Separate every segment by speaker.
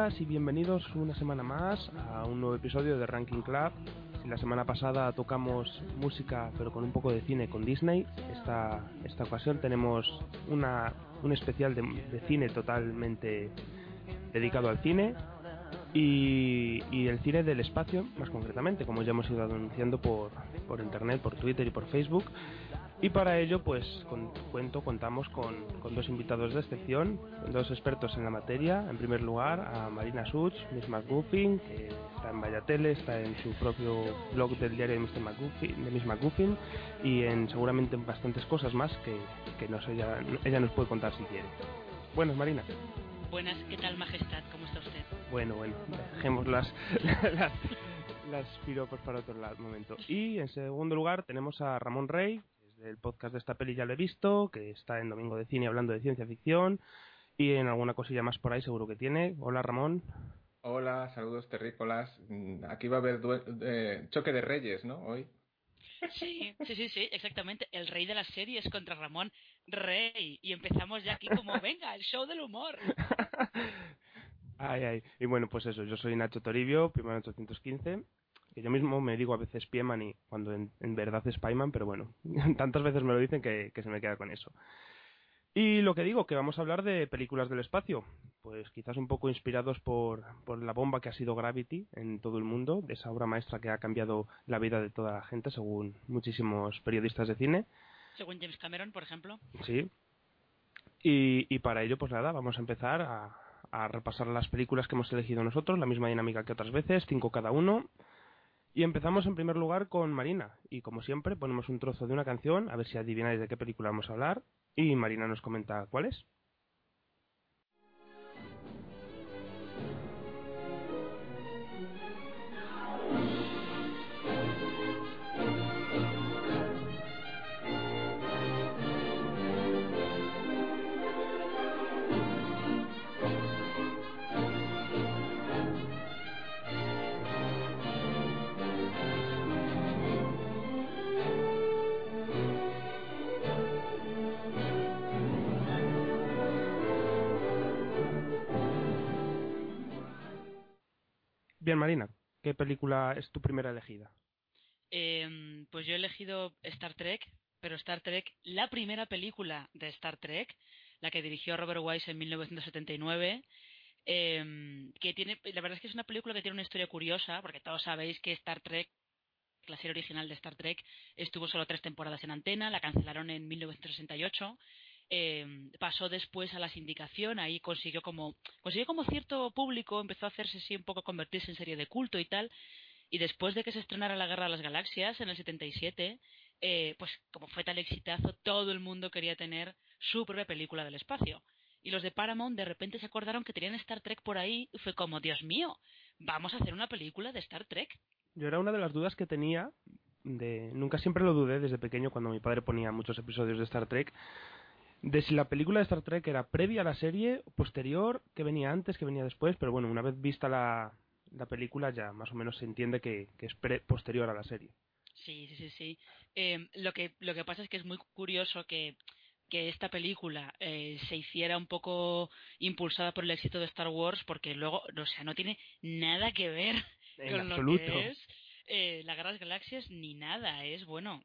Speaker 1: días y bienvenidos una semana más a un nuevo episodio de Ranking Club. La semana pasada tocamos música pero con un poco de cine con Disney, esta, esta ocasión tenemos una, un especial de, de cine totalmente dedicado al cine y, y, el cine del espacio, más concretamente, como ya hemos ido anunciando por, por internet, por Twitter y por Facebook. Y para ello, pues con, cuento, contamos con, con, dos invitados de excepción, dos expertos en la materia. En primer lugar, a Marina Such, Miss McGuffin, que está en Vallatele, está en su propio blog del diario de, Mr. McGuffin, de Miss McGuffin y en seguramente en bastantes cosas más que, que nos ella, ella nos puede contar si quiere. Buenas, Marina.
Speaker 2: Buenas, ¿qué tal, Majestad? ¿Cómo está usted?
Speaker 1: Bueno, bueno, dejemos las, las, las piropos para otro lado, momento. Y en segundo lugar tenemos a Ramón Rey, del podcast de esta peli ya lo he visto, que está en Domingo de Cine hablando de ciencia ficción y en alguna cosilla más por ahí seguro que tiene. Hola Ramón.
Speaker 3: Hola, saludos terrícolas. Aquí va a haber eh, choque de reyes, ¿no? Hoy.
Speaker 2: Sí, sí, sí, sí, exactamente. El rey de la serie es contra Ramón Rey. Y empezamos ya aquí como, venga, el show del humor.
Speaker 1: Ay, ay. Y bueno, pues eso, yo soy Nacho Toribio, primero 815 que yo mismo me digo a veces Pieman y cuando en, en, verdad es Paiman, pero bueno, tantas veces me lo dicen que, que, se me queda con eso. Y lo que digo, que vamos a hablar de películas del espacio, pues quizás un poco inspirados por, por la bomba que ha sido Gravity en todo el mundo, de esa obra maestra que ha cambiado la vida de toda la gente, según muchísimos periodistas de cine.
Speaker 2: Según James Cameron, por ejemplo.
Speaker 1: Sí. Y, y para ello, pues nada, vamos a empezar a, a repasar las películas que hemos elegido nosotros, la misma dinámica que otras veces, cinco cada uno. Y empezamos en primer lugar con Marina. Y como siempre, ponemos un trozo de una canción, a ver si adivináis de qué película vamos a hablar. Y Marina nos comenta cuál es. Marina, ¿qué película es tu primera elegida?
Speaker 2: Eh, pues yo he elegido Star Trek, pero Star Trek, la primera película de Star Trek, la que dirigió Robert Wise en 1979. Eh, que tiene, la verdad es que es una película que tiene una historia curiosa, porque todos sabéis que Star Trek, la serie original de Star Trek, estuvo solo tres temporadas en antena, la cancelaron en 1968 eh, pasó después a la sindicación, ahí consiguió como, consiguió como cierto público, empezó a hacerse así un poco convertirse en serie de culto y tal, y después de que se estrenara la Guerra de las Galaxias en el 77, eh, pues como fue tal exitazo, todo el mundo quería tener su propia película del espacio. Y los de Paramount de repente se acordaron que tenían Star Trek por ahí y fue como, Dios mío, vamos a hacer una película de Star Trek.
Speaker 1: Yo era una de las dudas que tenía, de nunca siempre lo dudé desde pequeño cuando mi padre ponía muchos episodios de Star Trek, de si la película de Star Trek era previa a la serie, posterior, que venía antes, que venía después, pero bueno, una vez vista la, la película ya más o menos se entiende que, que es pre, posterior a la serie.
Speaker 2: Sí, sí, sí, sí. Eh, lo, que, lo que pasa es que es muy curioso que, que esta película eh, se hiciera un poco impulsada por el éxito de Star Wars, porque luego, o sea, no tiene nada que ver
Speaker 1: en
Speaker 2: con
Speaker 1: absoluto.
Speaker 2: lo que es eh, la Guerra de las Galaxias ni nada. Es bueno,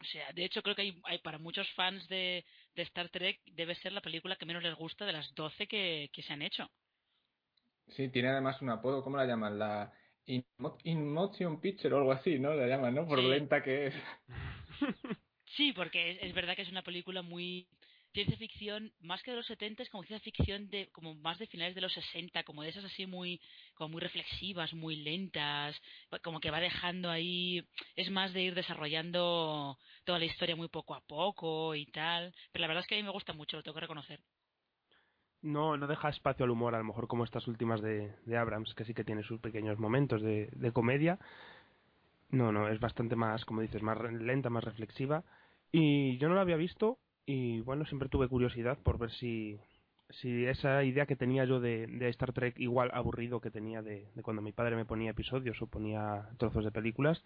Speaker 2: o sea, de hecho creo que hay, hay para muchos fans de, de, Star Trek debe ser la película que menos les gusta de las 12 que, que se han hecho.
Speaker 3: Sí, tiene además un apodo, ¿cómo la llaman? La In, in Motion Picture o algo así, ¿no? La llaman, ¿no? Por
Speaker 2: Sí.
Speaker 3: lenta que es.
Speaker 2: Sí, porque es, es verdad que es una película muy ciencia ficción, más que de los 70, es como ciencia ficción de como más de finales de los 60, como de esas así muy como muy reflexivas, muy lentas, como que va dejando ahí, es más de ir desarrollando toda la historia muy poco a poco y tal, pero la verdad es que a mí me gusta mucho, lo tengo que reconocer.
Speaker 1: No, no deja espacio al humor, a lo mejor como estas últimas de, de Abrams, que sí que tiene sus pequeños momentos de, de comedia. No, no, es bastante más, como dices, más lenta, más reflexiva. Y yo no la había visto y bueno, siempre tuve curiosidad por ver si, si esa idea que tenía yo de, de Star Trek igual aburrido que tenía de, de cuando mi padre me ponía episodios o ponía trozos de películas,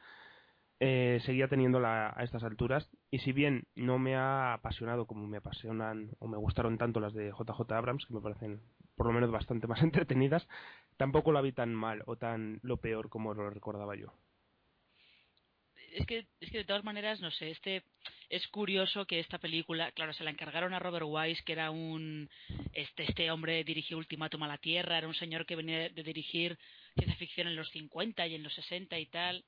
Speaker 1: eh, seguía teniéndola a estas alturas y si bien no me ha apasionado como me apasionan o me gustaron tanto las de JJ Abrams, que me parecen por lo menos bastante más entretenidas, tampoco la vi tan mal o tan lo peor como lo recordaba yo.
Speaker 2: Es que, es que de todas maneras, no sé, este es curioso que esta película, claro, se la encargaron a Robert Wise, que era un este este hombre dirigió Ultimátum a la Tierra, era un señor que venía de dirigir ciencia ficción en los 50 y en los 60 y tal.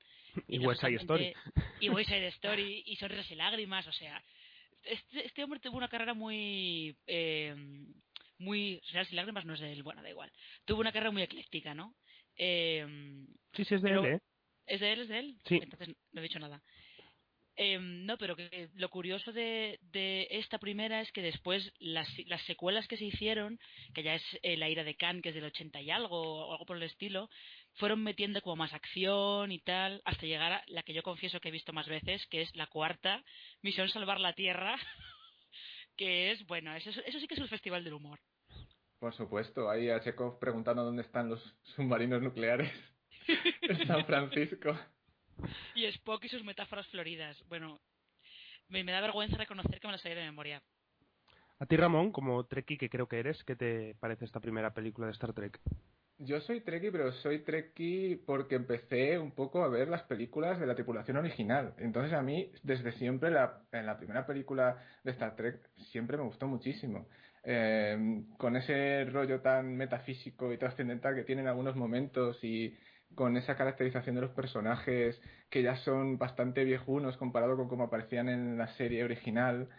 Speaker 1: Y, West Side Story.
Speaker 2: Y West Side Story y Sonrisas y Lágrimas, o sea, este, este hombre tuvo una carrera muy eh, muy Sonrisas y Lágrimas no es de él, bueno, da igual. Tuvo una carrera muy ecléctica, ¿no? Eh,
Speaker 1: sí, sí, es de él, ¿eh?
Speaker 2: ¿Es de él? ¿Es de él?
Speaker 1: Sí.
Speaker 2: Entonces no he dicho nada. Em, no, pero que lo curioso de, esta primera es que después las, las, secuelas que se hicieron, que ya es eh, La ira de Khan, que es del 80 y algo, o algo por el estilo, fueron metiendo como más acción y tal, hasta llegar a la que yo confieso que he visto más veces, que es la cuarta, Misión Salvar la Tierra, que es, bueno, eso, eso sí que es el festival del humor.
Speaker 3: Por supuesto, ahí a Chekhov preguntando dónde están los submarinos nucleares en San Francisco
Speaker 2: y Spock y sus metáforas floridas. Bueno, me, da vergüenza reconocer que me las sabía de memoria.
Speaker 1: A ti, Ramón, como Trekkie que creo que eres, ¿qué te parece esta primera película de Star Trek?
Speaker 3: Yo soy Trekkie, pero soy Trekkie porque empecé un poco a ver las películas de la tripulación original. Entonces a mí, desde siempre, la, en la primera película de Star Trek, siempre me gustó muchísimo. Eh, con ese rollo tan metafísico y trascendental que tiene en algunos momentos y con esa caracterización de los personajes que ya son bastante viejunos comparado con cómo aparecían en la serie original,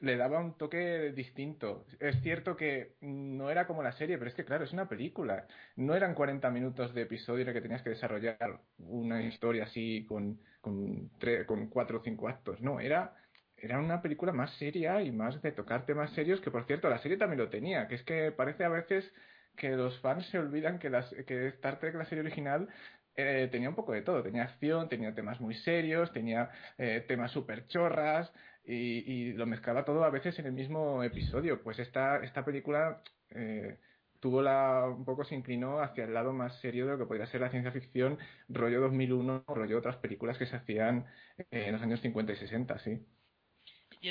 Speaker 3: le daba un toque distinto. Es cierto que no era como la serie, pero es que claro, es una película. No eran 40 minutos de episodio en el que tenías que desarrollar una historia así con, con, con cuatro o cinco actos. No, era, era una película más seria y más de tocar temas serios, que por cierto, la serie también lo tenía, que es que parece a veces que los fans se olvidan que, las, que Star Trek, la serie original, eh, tenía un poco de todo. Tenía acción, tenía temas muy serios, tenía eh, temas súper chorras y, lo mezclaba todo a veces en el mismo episodio. Pues esta, esta película eh, tuvo la, un poco se inclinó hacia el lado más serio de lo que podría ser la ciencia ficción, rollo 2001, rollo otras películas que se hacían en los años 50 y 60, sí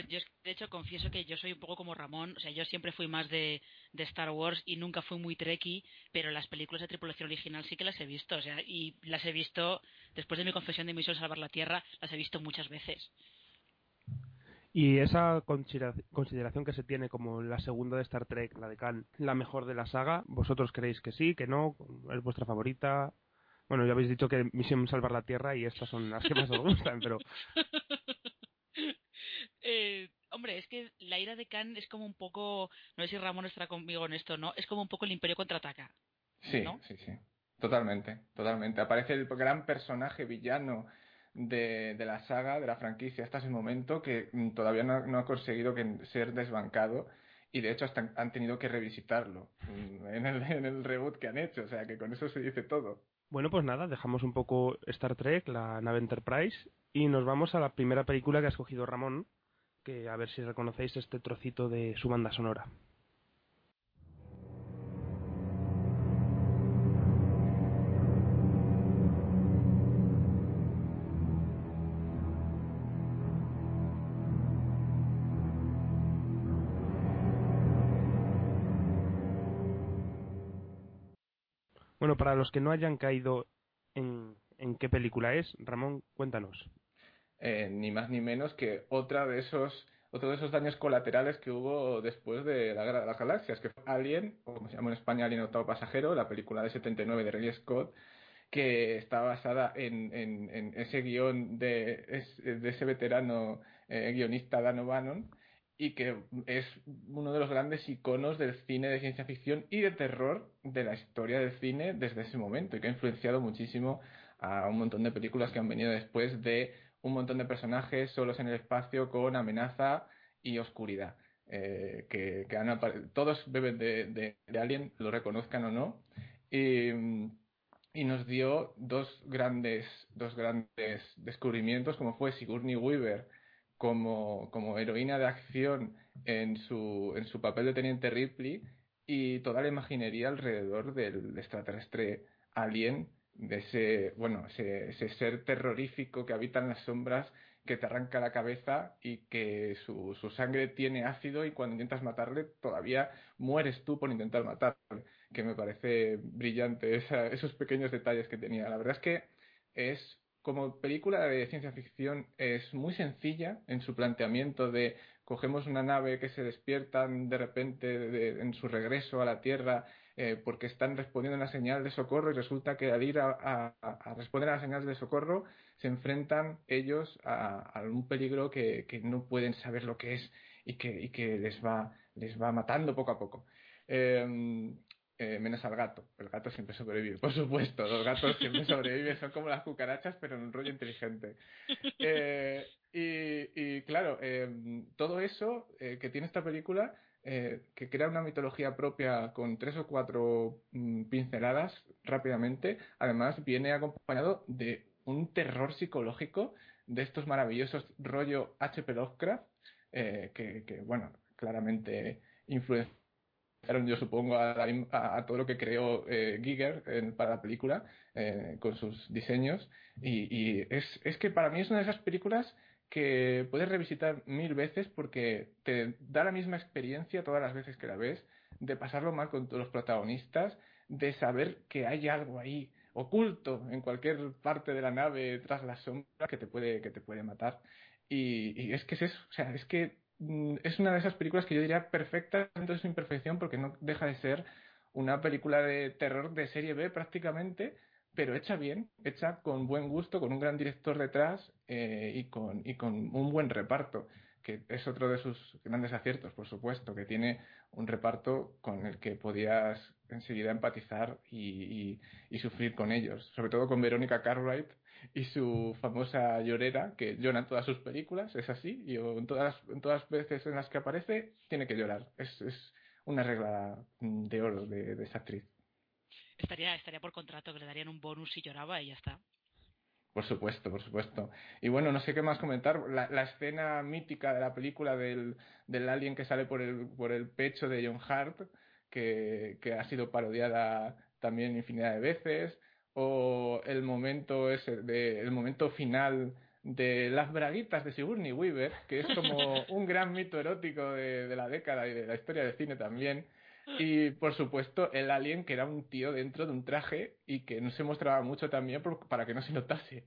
Speaker 2: yo, de hecho confieso que yo soy un poco como Ramón, o sea, yo siempre fui más de, Star Wars y nunca fui muy trekkie, pero las películas de tripulación original sí que las he visto, o sea, y las he visto, después de mi confesión de Misión Salvar la Tierra, las he visto muchas veces.
Speaker 1: Y esa consideración que se tiene como la segunda de Star Trek, la de Khan, la mejor de la saga, ¿vosotros creéis que sí, que no? ¿Es vuestra favorita? Bueno, ya habéis dicho que Misión Salvar la Tierra y estas son las que más os gustan, pero
Speaker 2: Eh, hombre, es que la ira de Khan es como un poco, no sé si Ramón estará conmigo en esto, ¿no? Es como un poco el Imperio contraataca.
Speaker 3: Sí, sí, sí. Totalmente, totalmente. Aparece el gran personaje villano de, la saga, de la franquicia hasta ese momento, que mm, todavía no, ha conseguido ser desbancado y de hecho hasta han tenido que revisitarlo mm, en el, en el reboot que han hecho. O sea que con eso se dice todo.
Speaker 1: Bueno, pues nada, dejamos un poco Star Trek, la nave Enterprise, y nos vamos a la primera película que ha escogido Ramón, que a ver si reconocéis este trocito de su banda sonora. Bueno, para los que no hayan caído en, en qué película es, Ramón, cuéntanos.
Speaker 3: Eh, ni más ni menos que otra de esos otro de esos daños colaterales que hubo después de la Guerra de las Galaxias, que fue Alien, o como se llama en España, Alien Octavo Pasajero, la película de 79 de Ridley Scott, que está basada en, en, ese guion de, ese veterano eh, guionista Dan O'Bannon, y que es uno de los grandes iconos del cine de ciencia ficción y de terror de la historia del cine desde ese momento, y que ha influenciado muchísimo a un montón de películas que han venido después de un montón de personajes solos en el espacio con amenaza y oscuridad. Eh, que, todos beben de, Alien, lo reconozcan o no, y, nos dio dos grandes, dos grandes descubrimientos, como fue Sigourney Weaver como, como heroína de acción en su, en su papel de Teniente Ripley y toda la imaginería alrededor del extraterrestre Alien de ese, bueno, ese, ser terrorífico que habita en las sombras, que te arranca la cabeza y que su, su, sangre tiene ácido y cuando intentas matarle todavía mueres tú por intentar matarle, que me parece brillante esa, esos pequeños detalles que tenía. La verdad es que es como película de ciencia ficción es muy sencilla en su planteamiento de cogemos una nave que se despierta de repente en su regreso a la Tierra eh, porque están respondiendo a una señal de socorro y resulta que al ir a, responder a la señal de socorro se enfrentan ellos a, un peligro que, no pueden saber lo que es y que, que les, va, les va matando poco a poco. Em, eh, menos al gato. El gato siempre sobrevive, por supuesto. Los gatos siempre sobreviven, son como las cucarachas, pero en un rollo inteligente. Eh, y, claro, em, todo eso que tiene esta película eh, que crea una mitología propia con tres o cuatro mm, pinceladas rápidamente, además viene acompañado de un terror psicológico de estos maravillosos rollo H.P. Lovecraft, eh, que, bueno, claramente influenciaron, yo supongo, a, todo lo que creó eh, Giger para la película, con sus diseños. Y, y es, es que para mí es una de esas películas que puedes revisitar mil veces porque te da la misma experiencia todas las veces que la ves, de pasarlo mal con los protagonistas, de saber que hay algo ahí oculto en cualquier parte de la nave tras la sombra que te puede, que te puede matar. Y, es que es eso, o sea, es que mm, es una de esas películas que yo diría perfecta dentro de su imperfección porque no deja de ser una película de terror de serie B prácticamente, pero hecha bien, hecha con buen gusto, con un gran director detrás eh, y, con, y con un buen reparto, que es otro de sus grandes aciertos, por supuesto, que tiene un reparto con el que podías enseguida empatizar y, y, sufrir con ellos, sobre todo con Verónica Cartwright y su famosa llorera, que llora en todas sus películas, es así, y en todas, en todas las veces en las que aparece tiene que llorar, es, es una regla de oro de esa actriz
Speaker 2: estaría, estaría por contrato, que le darían un bonus si lloraba y ya está.
Speaker 3: Por supuesto, por supuesto. Y bueno, no sé qué más comentar. La, la escena mítica de la película del, del, alien que sale por el, por el pecho de John Hart, que, que, ha sido parodiada también infinidad de veces. O el momento ese, de, el momento final de las braguitas de Sigourney Weaver, que es como un gran mito erótico de, de la década y de la historia del cine también y por supuesto, el alien, que era un tío dentro de un traje y que no se mostraba mucho también para que no se notase,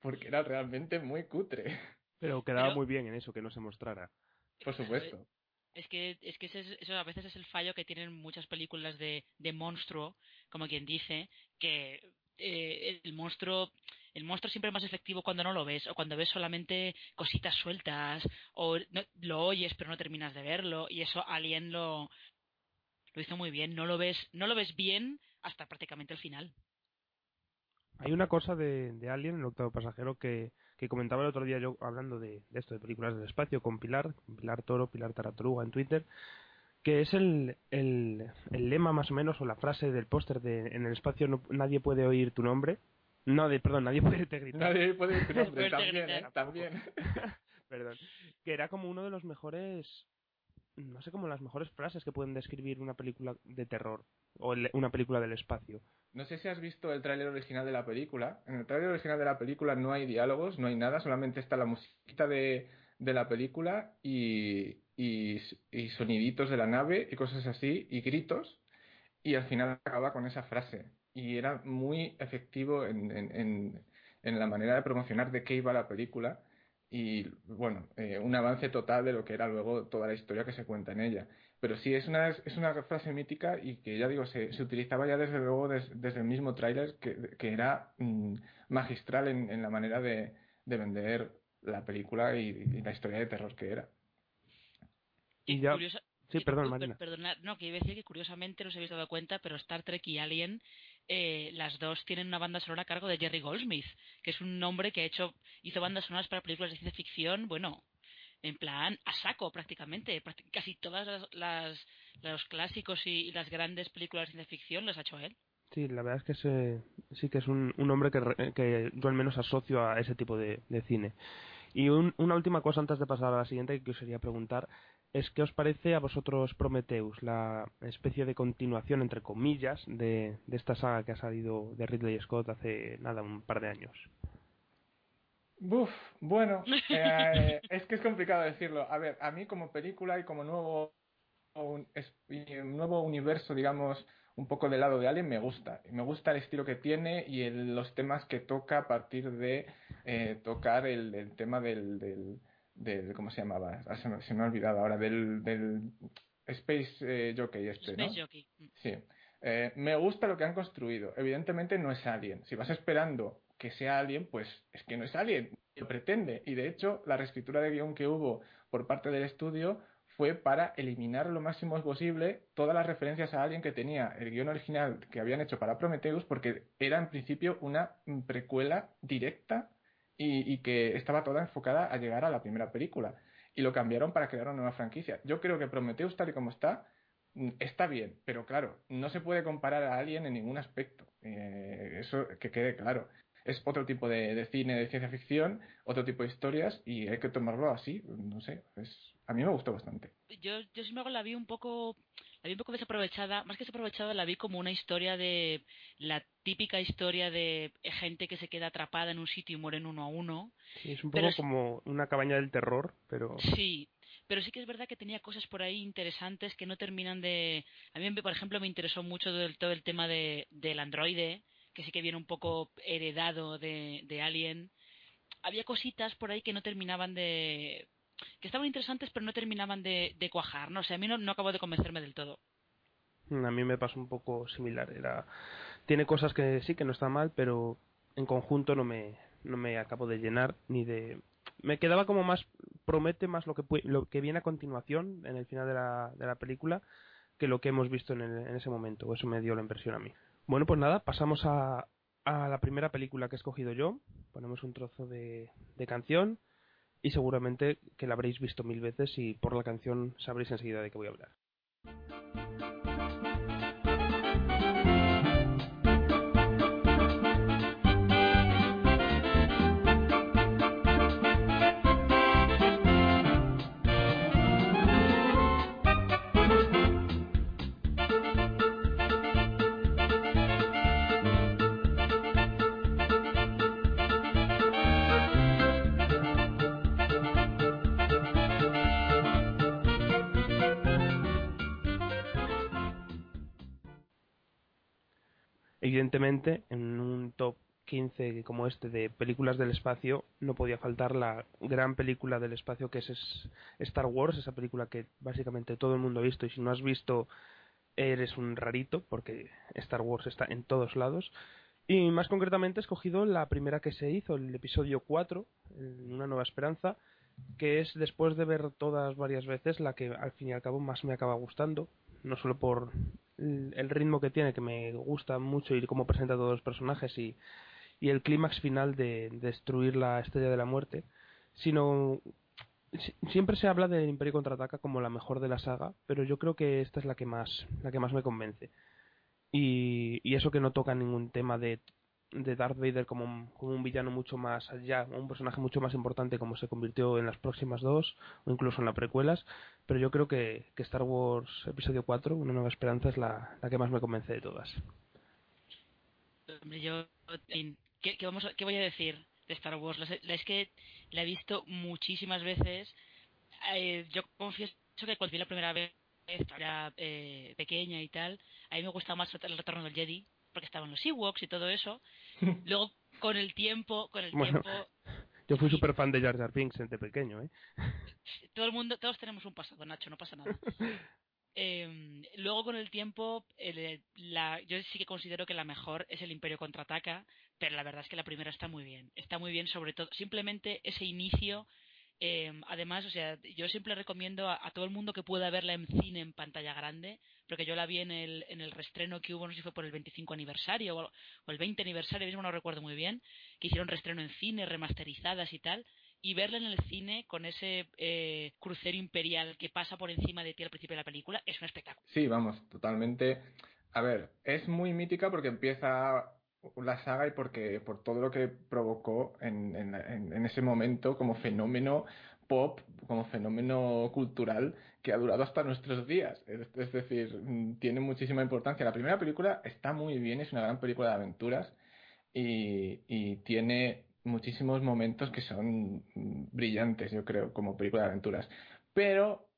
Speaker 3: porque era realmente muy cutre.
Speaker 1: Pero quedaba muy bien en eso, que no se mostrara.
Speaker 3: Por supuesto.
Speaker 2: Es que, es que eso a veces es el fallo que tienen muchas películas de, de monstruo, como quien dice, que eh, el monstruo el monstruo siempre es más efectivo cuando no lo ves o cuando ves solamente cositas sueltas o lo oyes pero no terminas de verlo y eso Alien lo, lo hizo muy bien. No lo ves, no lo ves bien hasta prácticamente el final.
Speaker 1: Hay una cosa de, de Alien, el octavo pasajero, que, que, comentaba el otro día yo hablando de, esto, de películas del espacio, con Pilar, Pilar Toro, Pilar Tarataruga en Twitter, que es el, el, el lema más o menos, o la frase del póster de en el espacio no, nadie puede oír tu nombre. No, de, perdón, nadie puede te gritar.
Speaker 3: Nadie puede oír tu nombre, también, ¿eh? también.
Speaker 1: perdón. Que era como uno de los mejores no sé, como las mejores frases que pueden describir una película de terror o una película del espacio.
Speaker 3: No sé si has visto el tráiler original de la película. En el tráiler original de la película no hay diálogos, no hay nada, solamente está la musiquita de, de la película y, y, soniditos de la nave y cosas así y gritos y al final acaba con esa frase. Y era muy efectivo en, en la manera de promocionar de qué iba la película y bueno, eh, un avance total de lo que era luego toda la historia que se cuenta en ella. Pero sí, es una, es una frase mítica y que ya digo, se, se utilizaba ya desde luego desde el mismo tráiler que, que, era mm, magistral en, en, la manera de, de vender la película y, la historia de terror que era.
Speaker 1: Y ya... Sí, perdón, Marina.
Speaker 2: no, que iba a decir que curiosamente no se habéis dado cuenta, pero Star Trek y Alien eh, las dos tienen una banda sonora a cargo de Jerry Goldsmith, que es un hombre que ha hecho, hizo bandas sonoras para películas de ciencia ficción, bueno, en plan a saco prácticamente. Casi todas las, los clásicos y, las grandes películas de ciencia ficción las ha hecho él.
Speaker 1: Sí, la verdad es que sí que es un, un hombre que, que, yo al menos asocio a ese tipo de, cine. Y una última cosa antes de pasar a la siguiente que os quería preguntar es qué os parece a vosotros Prometheus, la especie de continuación, entre comillas, de, de esta saga que ha salido de Ridley Scott hace nada, un par de años.
Speaker 3: Buf, bueno, eh, es que es complicado decirlo. A ver, a mí como película y como nuevo, un, nuevo universo, digamos, un poco del lado de Alien, me gusta. Me gusta el estilo que tiene y los temas que toca a partir de eh, tocar el, tema del, del, ¿Cómo se llamaba? Ah, se, me, ha olvidado ahora, del, del Space eh, Jockey este,
Speaker 2: Space Jockey. Mm.
Speaker 3: Sí. me gusta lo que han construido. Evidentemente no es Alien. Si vas esperando que sea Alien, pues es que no es Alien, lo pretende. Y de hecho, la reescritura de guion que hubo por parte del estudio fue para eliminar lo máximo posible todas las referencias a Alien que tenía el guion original que habían hecho para Prometheus, porque era en principio una precuela directa y, y que estaba toda enfocada a llegar a la primera película. Y lo cambiaron para crear una nueva franquicia. Yo creo que Prometheus, tal y como está, mm, está bien, pero claro, no se puede comparar a Alien en ningún aspecto. Eh, eso que quede claro es otro tipo de, cine de ciencia ficción, otro tipo de historias y hay que tomarlo así, no sé, a mí me gustó bastante.
Speaker 2: Yo, yo sin embargo la vi un poco, la vi un poco desaprovechada, más que desaprovechada la vi como una historia de, la típica historia de gente que se queda atrapada en un sitio y mueren uno a uno.
Speaker 1: Sí, es un poco como una cabaña del terror, pero...
Speaker 2: Sí, pero sí que es verdad que tenía cosas por ahí interesantes que no terminan de... A mí, por ejemplo, me interesó mucho todo el tema de, del androide, que sí que viene un poco heredado de, de Alien. Había cositas por ahí que no terminaban de. Que estaban interesantes, pero no terminaban de, cuajar, ¿no? O sea, a mí no, no acabó de convencerme del todo.
Speaker 1: Mm, a mí me pasó un poco similar. Era tiene cosas que sí que no están mal, pero en conjunto no me no me acabo de llenar ni de me quedaba como más promete más lo que lo que viene a continuación en el final de la, de la película que lo que hemos visto en, en ese momento. Eso me dio la impresión a mí. Bueno, pues nada, pasamos a, a la primera película que he escogido yo. Ponemos un trozo de, de canción y seguramente que la habréis visto mil veces y por la canción sabréis enseguida de qué voy a hablar. Evidentemente, en un top 15 como este de películas del espacio, no podía faltar la gran película del espacio que es Star Wars, esa película que básicamente todo el mundo ha visto y si no has visto eres un rarito porque Star Wars está en todos lados. Y más concretamente he escogido la primera que se hizo, el episodio 4, Una nueva esperanza, que es después de ver todas varias veces la que al fin y al cabo más me acaba gustando, no solo por el ritmo que tiene, que me gusta mucho y cómo presenta a todos los personajes y, y el clímax final de, destruir la estrella de la muerte, sino siempre se habla del Imperio contraataca como la mejor de la saga, pero yo creo que esta es la que más la que más me convence. Y, y eso que no toca ningún tema de de Darth Vader como un, como un villano mucho más allá, un personaje mucho más importante como se convirtió en las próximas dos o incluso en las precuelas, pero yo creo que, que Star Wars Episodio 4, Una Nueva Esperanza, es la, la que más me convence de todas.
Speaker 2: yo, ¿qué, qué, vamos ¿qué voy a decir de Star Wars? es que la he visto muchísimas veces. Eh, yo confieso que cuando vi la primera vez era eh, pequeña y tal, a mí me gustaba más el retorno del Jedi, porque estaban los Ewoks y todo eso. Luego, con el tiempo, con el tiempo...
Speaker 1: Yo fui súper fan de Jar Jar Binks desde pequeño, ¿eh?
Speaker 2: Todo el mundo, todos tenemos un pasado, Nacho, no pasa nada. eh, luego, con el tiempo, el, la, yo sí que considero que la mejor es el Imperio Contraataca, pero la verdad es que la primera está muy bien. Está muy bien, sobre todo, simplemente ese inicio eh, además, o sea, yo siempre recomiendo a, todo el mundo que pueda verla en cine en pantalla grande, porque yo la vi en el, en el restreno que hubo, no sé si fue por el 25 aniversario o, el 20 aniversario, mismo no recuerdo muy bien, que hicieron restreno en cine, remasterizadas y tal, y verla en el cine con ese eh, crucero imperial que pasa por encima de ti al principio de la película es un espectáculo.
Speaker 3: Sí, vamos, totalmente. A ver, es muy mítica porque empieza la saga y porque por todo lo que provocó en, en, en, ese momento como fenómeno pop, como fenómeno cultural que ha durado hasta nuestros días. Es, decir, mm, tiene muchísima importancia. La primera película está muy bien, es una gran película de aventuras y, y tiene muchísimos momentos que son brillantes, yo creo, como película de aventuras. Pero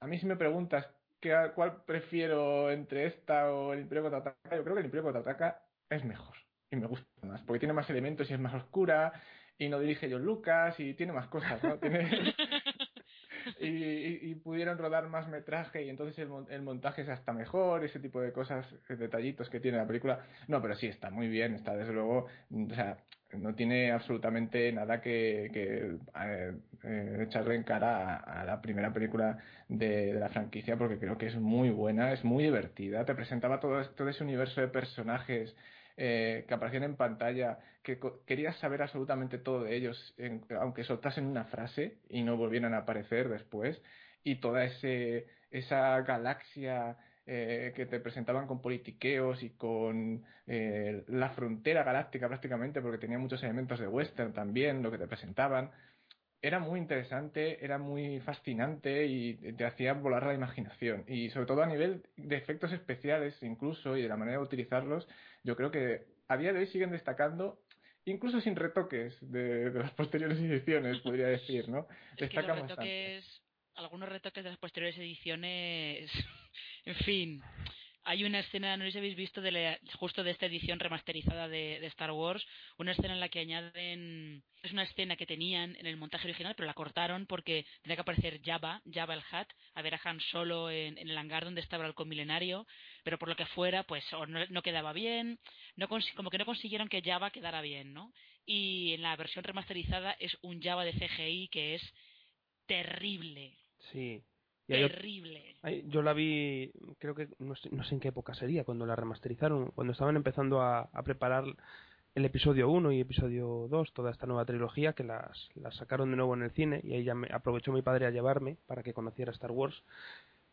Speaker 3: a mí si me preguntas ¿qué, cuál prefiero entre esta o el Imperio Contraataca, yo creo que el Imperio Contraataca es mejor y me gusta más, porque tiene más elementos y es más oscura y no dirige John Lucas y tiene más cosas, ¿no? Tiene... y, pudieron rodar más metraje y entonces el, el, montaje es hasta mejor, ese tipo de cosas, detallitos que tiene la película. No, pero sí, está muy bien, está desde luego, o sea, no tiene absolutamente nada que, que eh, eh, echarle en cara a, la primera película de, de, la franquicia porque creo que es muy buena, es muy divertida, te presentaba todo, todo ese universo de personajes eh, que aparecían en pantalla, que querías saber absolutamente todo de ellos, aunque soltasen una frase y no volvieran a aparecer después, y toda ese, esa galaxia eh, que te presentaban con politiqueos y con eh, la frontera galáctica prácticamente, porque tenía muchos elementos de western también, lo que te presentaban. Era muy interesante, era muy fascinante y te hacía volar la imaginación. Y sobre todo a nivel de efectos especiales incluso y de la manera de utilizarlos, yo creo que a día de hoy siguen destacando incluso sin retoques de, las posteriores ediciones, podría decir, ¿no?
Speaker 2: Destacan algunos retoques de las posteriores ediciones en fin, hay una escena, no sé si habéis visto, de justo de esta edición remasterizada de, Star Wars, una escena en la que añaden, es una escena que tenían en el montaje original, pero la cortaron porque tenía que aparecer Java, Java el Hat, a ver a Han solo en, el hangar donde estaba el milenario, pero por lo que fuera, pues no, quedaba bien, no como que no consiguieron que Java quedara bien, ¿no? Y en la versión remasterizada es un Java de CGI que es terrible.
Speaker 1: Sí,
Speaker 2: terrible.
Speaker 1: yo la vi, creo que no sé, no sé, en qué época sería, cuando la remasterizaron, cuando estaban empezando a, preparar el episodio 1 y episodio 2, toda esta nueva trilogía, que las, las sacaron de nuevo en el cine, y ahí ya me aprovechó mi padre a llevarme para que conociera Star Wars.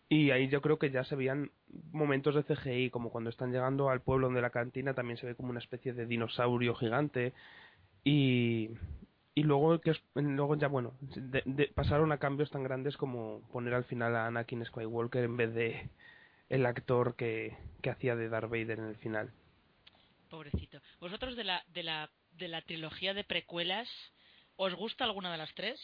Speaker 1: Y ahí yo creo que ya se veían momentos de CGI, como cuando están llegando al pueblo donde la cantina también se ve como una especie de dinosaurio gigante. Y, y luego que luego ya bueno pasaron a cambios tan grandes como poner al final a Anakin Skywalker en vez de el actor que, que hacía de Darth Vader en el final.
Speaker 2: Pobrecito. Vosotros de la de la de la trilogía de precuelas os gusta alguna de las tres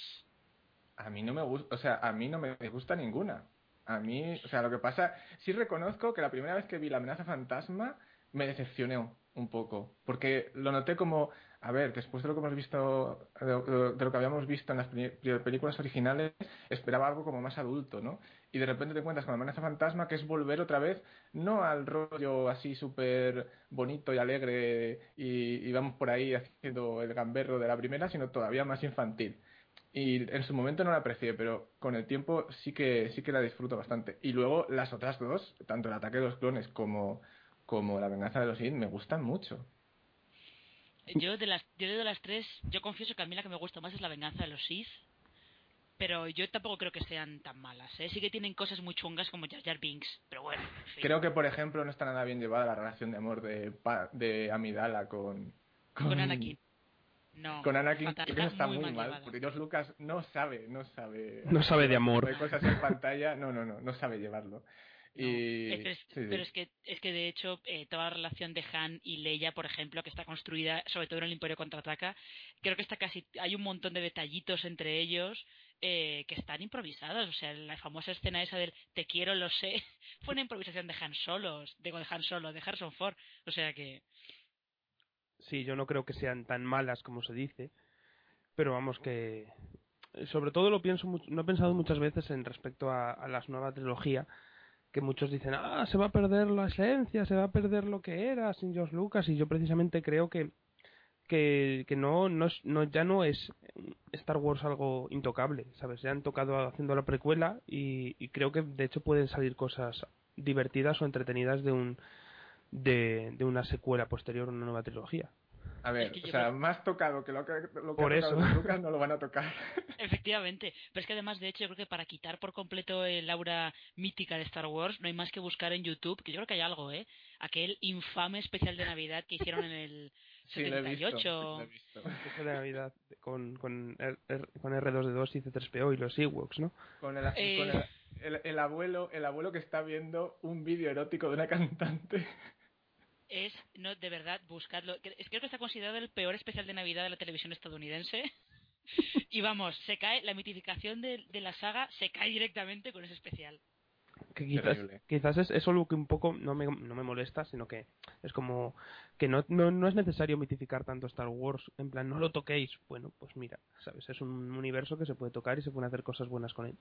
Speaker 3: a mí no me gusta o sea a mí no me gusta ninguna. A mí o sea lo que pasa sí reconozco que la primera vez que vi la amenaza fantasma me decepcionó un poco porque lo noté como a ver, después de lo que hemos visto, de, lo que habíamos visto en las películas originales, esperaba algo como más adulto, ¿no? Y de repente te encuentras con la amenaza fantasma, que es volver otra vez, no al rollo así súper bonito y alegre y, vamos por ahí haciendo el gamberro de la primera, sino todavía más infantil. Y en su momento no la aprecié, pero con el tiempo sí que, sí que la disfruto bastante. Y luego las otras dos, tanto el ataque de los clones como, como la venganza de los Sith, me gustan mucho.
Speaker 2: Yo de las, yo de las tres, yo confieso que a mí la que me gusta más es la venganza de los Sith. Pero yo tampoco creo que sean tan malas, ¿eh? Sí que tienen cosas muy chungas como Jar Jar Binks, pero bueno.
Speaker 3: Creo que, por ejemplo, no está nada bien llevada la relación de amor de, de Amidala con,
Speaker 2: con... Anakin. No.
Speaker 3: Con Anakin está, creo que está muy, mal, porque Dios Lucas no sabe, no sabe...
Speaker 1: No sabe de amor.
Speaker 3: De cosas en pantalla, no, no, no, no sabe llevarlo.
Speaker 2: Pero es que es que de hecho eh, toda la relación de Han y Leia, por ejemplo, que está construida sobre todo en el Imperio contraataca, creo que está casi hay un montón de detallitos entre ellos eh, que están improvisados. O sea, la famosa escena esa del te quiero, lo sé, fue una improvisación de Han Solo, digo de Han Solo, de Harrison Ford. O sea que
Speaker 1: sí, yo no creo que sean tan malas como se dice, pero vamos que sobre todo lo pienso no he pensado muchas veces en respecto a, a la nueva trilogía que muchos dicen, ah, se va a perder la esencia, se va a perder lo que era sin George Lucas, y yo precisamente creo que, que, que no, no, no, ya no es Star Wars algo intocable, ¿sabes? Se han tocado haciendo la precuela y, creo que de hecho pueden salir cosas divertidas o entretenidas de un de, de una secuela posterior una nueva trilogía.
Speaker 3: A ver, o sea, más tocado que lo que, lo que Por eso. Lucas no lo van a tocar.
Speaker 2: Efectivamente, pero es que además, de hecho, yo creo que para quitar por completo el aura mítica de Star Wars, no hay más que buscar en YouTube, que yo creo que hay algo, ¿eh? Aquel infame especial de Navidad que hicieron en el
Speaker 3: Sí, lo he visto,
Speaker 2: 78.
Speaker 3: lo he visto.
Speaker 1: Eso de Navidad con, con, R, R- con R2D2 y C3PO y los Ewoks, ¿no?
Speaker 3: Con el,
Speaker 2: Eh.
Speaker 3: con el, el- el abuelo el abuelo que está viendo un vídeo erótico de una cantante.
Speaker 2: Es, no, de verdad, buscadlo. Cre- es- Creo que está considerado el peor especial de Navidad de la televisión estadounidense. y vamos, se cae, la mitificación de, de la saga se cae directamente con ese especial.
Speaker 1: Que quizás, quizás es eso lo que un poco no me, no me molesta, sino que es como que no, no, no es necesario mitificar tanto Star Wars, en plan, no lo toquéis. Bueno, pues mira, ¿sabes? Es un universo que se puede tocar y se pueden hacer cosas buenas con él.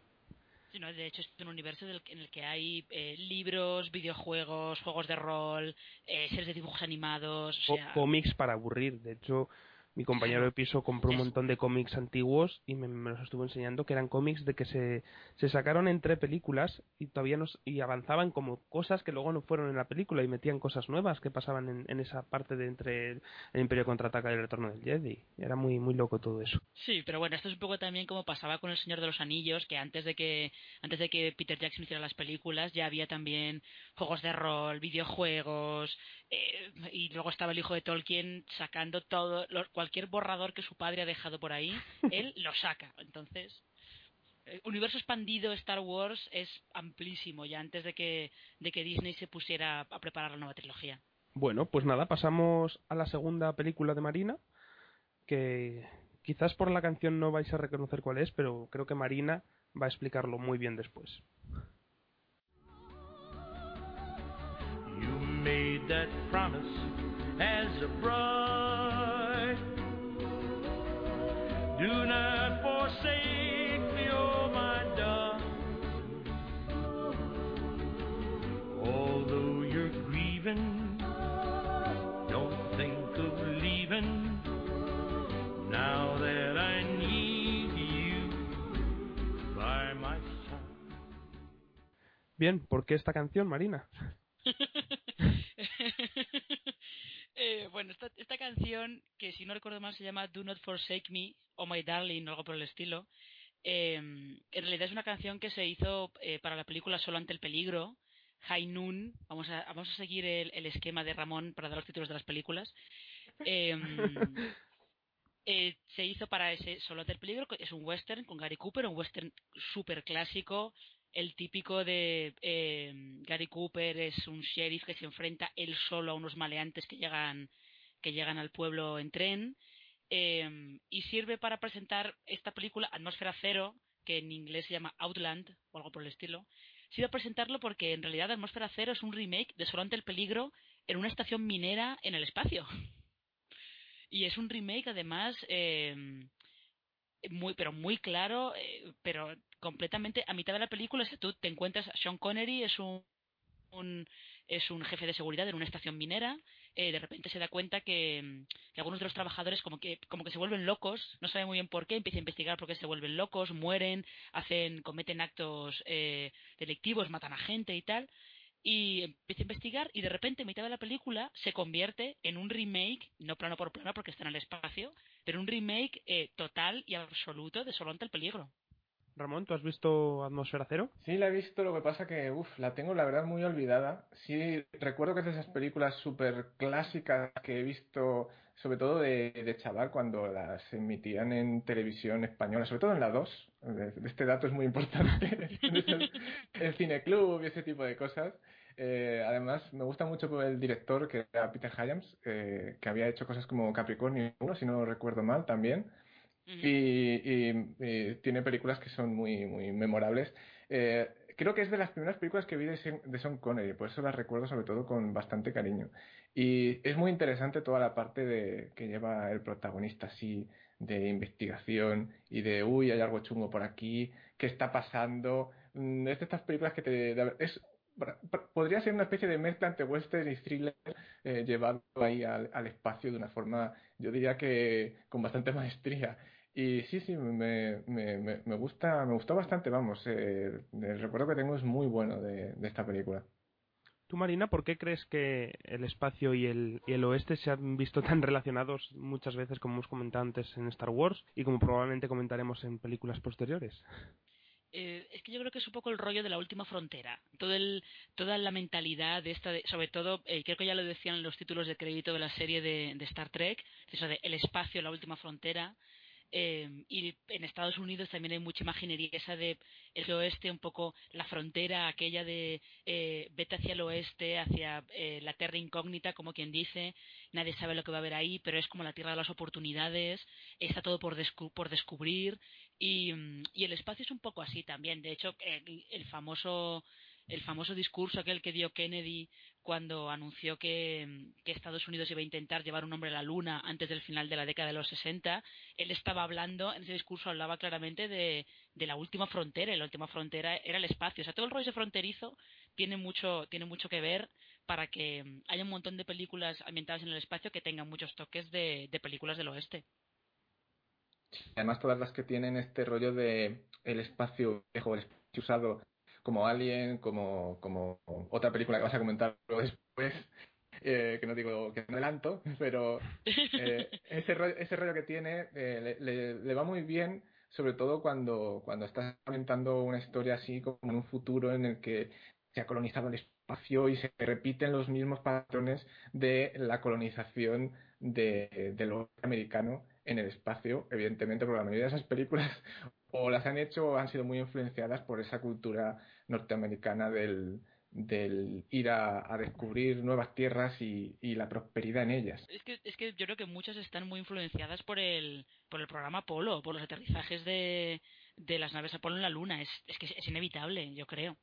Speaker 2: No, de hecho, es un universo en el que hay eh, libros, videojuegos, juegos de rol, eh, series de dibujos animados. O sea,
Speaker 1: cómics para aburrir. De hecho, mi compañero de piso compró un montón de cómics antiguos y me, me los estuvo enseñando que eran cómics de que se, se sacaron entre películas y todavía nos, y avanzaban como cosas que luego no fueron en la película y metían cosas nuevas que pasaban en, en esa parte de entre el, el Imperio contraataca y el retorno del Jedi. Era muy muy loco todo eso.
Speaker 2: Sí, pero bueno, esto es un poco también como pasaba con El Señor de los Anillos, que antes de que antes de que Peter Jackson hiciera las películas ya había también juegos de rol, videojuegos, eh, y luego estaba el hijo de Tolkien sacando todo, lo- cualquier borrador que su padre ha dejado por ahí, él lo saca. Entonces, el universo expandido Star Wars es amplísimo ya antes de que de que Disney se pusiera a preparar la nueva trilogía.
Speaker 1: Bueno, pues nada, pasamos a la segunda película de Marina, que quizás por la canción no vais a reconocer cuál es, pero creo que Marina va a explicarlo muy bien después.
Speaker 4: Made that promise as a bride. Do not forsake me, oh my darling. Although you're grieving, don't think of leaving. Now that I need you by my side.
Speaker 1: Bien, ¿por qué esta canción, Marina?
Speaker 2: Canción, que si no recuerdo mal se llama Do Not Forsake Me, o My Darling, o algo por el estilo, eh, en realidad es una canción que se hizo eh, para la película Solo ante el peligro, High Noon, vamos a, vamos a seguir el, el esquema de Ramón para dar los títulos de las películas. Eh, eh, se hizo para ese Solo ante el peligro, que es un western con Gary Cooper, un western súper clásico, el típico de eh, Gary Cooper es un sheriff que se enfrenta él solo a unos maleantes que llegan que llegan al pueblo en tren eh, y sirve para presentar esta película Atmósfera Cero que en inglés se llama Outland o algo por el estilo. Sirve a presentarlo porque en realidad Atmósfera Cero es un remake de Solo ante el peligro en una estación minera en el espacio. Y es un remake además eh, muy pero muy claro eh, pero completamente a mitad de la película. O tú te encuentras Sean Connery es un, un- es un jefe de seguridad en una estación minera eh, de repente se da cuenta que, que algunos de los trabajadores como que como que se vuelven locos no sabe muy bien por qué empieza a investigar por qué se vuelven locos mueren hacen cometen actos eh, delictivos matan a gente y tal y empieza a investigar y de repente a mitad de la película se convierte en un remake, no plano por plano porque está en el espacio, pero un remake eh, total y absoluto de Solo ante el peligro.
Speaker 1: Ramón, ¿tú has visto Atmósfera Cero?
Speaker 3: Sí, la he visto, lo que pasa que, uff, la tengo la verdad muy olvidada. Sí, recuerdo que es de esas películas súper clásicas que he visto, sobre todo de, chaval, cuando las emitían en televisión española, sobre todo en la 2. Este dato es muy importante. el, cineclub y ese tipo de cosas. Eh, además, me gusta mucho el director, que era Peter Hyams, eh, que había hecho cosas como Capricornio 1, si no recuerdo mal, también.
Speaker 2: Ujú.
Speaker 3: Y, y- y tiene películas que son muy, muy memorables. Eh, creo que es de las primeras películas que vi de Sean Connery, por eso las recuerdo sobre todo con bastante cariño. Y es muy interesante toda la parte de, que lleva el protagonista así, de investigación y de, uy, hay algo chungo por aquí, ¿qué está pasando? Mm, Es de estas películas que te... de- es, podría ser una especie de mezcla entre western y thriller eh, llevado ahí al, al espacio de una forma, yo diría que con bastante maestría. Y sí, sí, me, me, me, me gusta, me gustó bastante, vamos. eh, el recuerdo que tengo es muy bueno de, de esta película.
Speaker 1: Tú, Marina, ¿por qué crees que el espacio y el, y el oeste se han visto tan relacionados muchas veces, como hemos comentado antes en Star Wars, y como probablemente comentaremos en películas posteriores?
Speaker 2: Eh, es que yo creo que es un poco el rollo de la última frontera. Todo el, toda la mentalidad de esta, de, sobre todo, eh, creo que ya lo decían en los títulos de crédito de la serie de, de Star Trek, eso de el espacio, la última frontera. Eh, y en Estados Unidos también hay mucha imaginería esa de el oeste, un poco la frontera aquella de eh, vete hacia el oeste, hacia eh, la tierra incógnita, como quien dice, nadie sabe lo que va a haber ahí, pero es como la tierra de las oportunidades, está todo por, descu por descubrir y, y, el espacio es un poco así también. De hecho, el, el famoso el famoso discurso aquel que dio Kennedy cuando anunció que, Estados Unidos iba a intentar llevar un hombre a la Luna antes del final de la década de los 60, él estaba hablando, en ese discurso hablaba claramente de, de la última frontera, y la última frontera era el espacio. O sea, todo el rollo ese fronterizo tiene mucho, tiene mucho que ver para que haya un montón de películas ambientadas en el espacio que tengan muchos toques de, de películas del oeste.
Speaker 3: Además, todas las que tienen este rollo de el espacio viejo, el espacio usado como Alien, como, como otra película que vas a comentar después, eh, que no digo que no adelanto, pero eh, ese, rollo, ese rollo que tiene eh, le, le, va muy bien, sobre todo cuando, cuando estás comentando una historia así como en un futuro en el que se ha colonizado el espacio y se repiten los mismos patrones de la colonización de, del americano en el espacio, evidentemente, porque la mayoría de esas películas o las han hecho o han sido muy influenciadas por esa cultura norteamericana del, del ir a, a, descubrir nuevas tierras y, y, la prosperidad en ellas.
Speaker 2: Es que, es que yo creo que muchas están muy influenciadas por el, por el programa Apolo, por los aterrizajes de, de las naves Apolo en la Luna. Es, es que es inevitable, yo creo.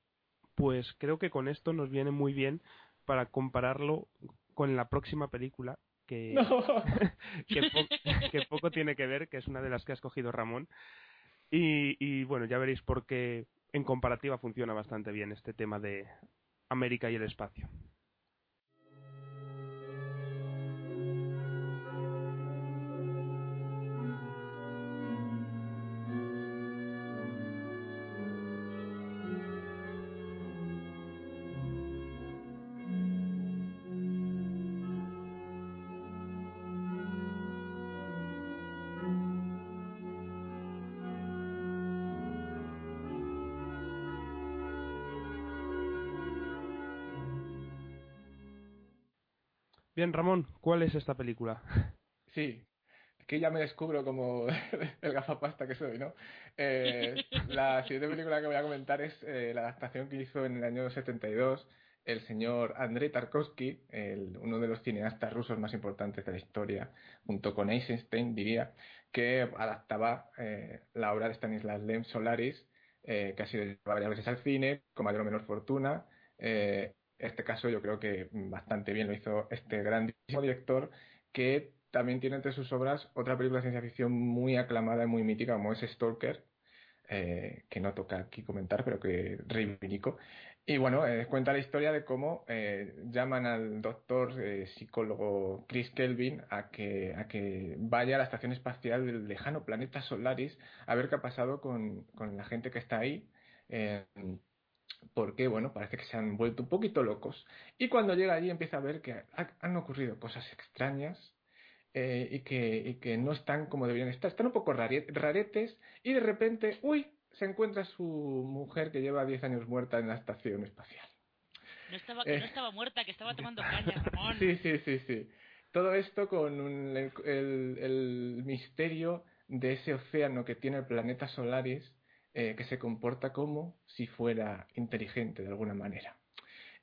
Speaker 1: Pues creo que con esto nos viene muy bien para compararlo con la próxima película que, no. que, po que, poco tiene que ver, que es una de las que ha escogido Ramón. Y, y bueno, ya veréis por qué en comparativa funciona bastante bien este tema de América y el espacio. Bien, Ramón, ¿cuál es esta película?
Speaker 3: Sí, que ya me descubro como el gafapasta que soy, ¿no? Eh, la siguiente película que voy a comentar es eh, la adaptación que hizo en el año 72 el señor Andrei Tarkovsky, uno de los cineastas rusos más importantes de la historia, junto con Eisenstein, diría, que adaptaba eh, la obra de Stanislas Lem Solaris, que ha sido varias veces al cine, con mayor o menor fortuna, este caso yo creo que bastante bien lo hizo este grandísimo director que también tiene entre sus obras otra película de ciencia ficción muy aclamada y muy mítica como es Stalker, eh, que no toca aquí comentar, pero que reivindico. Y bueno, eh, cuenta la historia de cómo eh, llaman al doctor psicólogo Chris Kelvin a que, a que vaya a la estación espacial del lejano planeta Solaris a ver qué ha pasado con, con la gente que está ahí porque, bueno, parece que se han vuelto un poquito locos. Y cuando llega allí empieza a ver que ha, han ocurrido cosas extrañas eh, y, que, y, que, no están como deberían estar. Están un poco raretes y de repente, uy, se encuentra su mujer que lleva 10 años muerta en la estación espacial.
Speaker 2: No estaba, que eh, no estaba muerta, que estaba tomando caña, Ramón.
Speaker 3: Sí, sí, sí, sí. Todo esto con un, el, el, el misterio de ese océano que tiene el planeta Solaris eh, que se comporta como si fuera inteligente de alguna manera.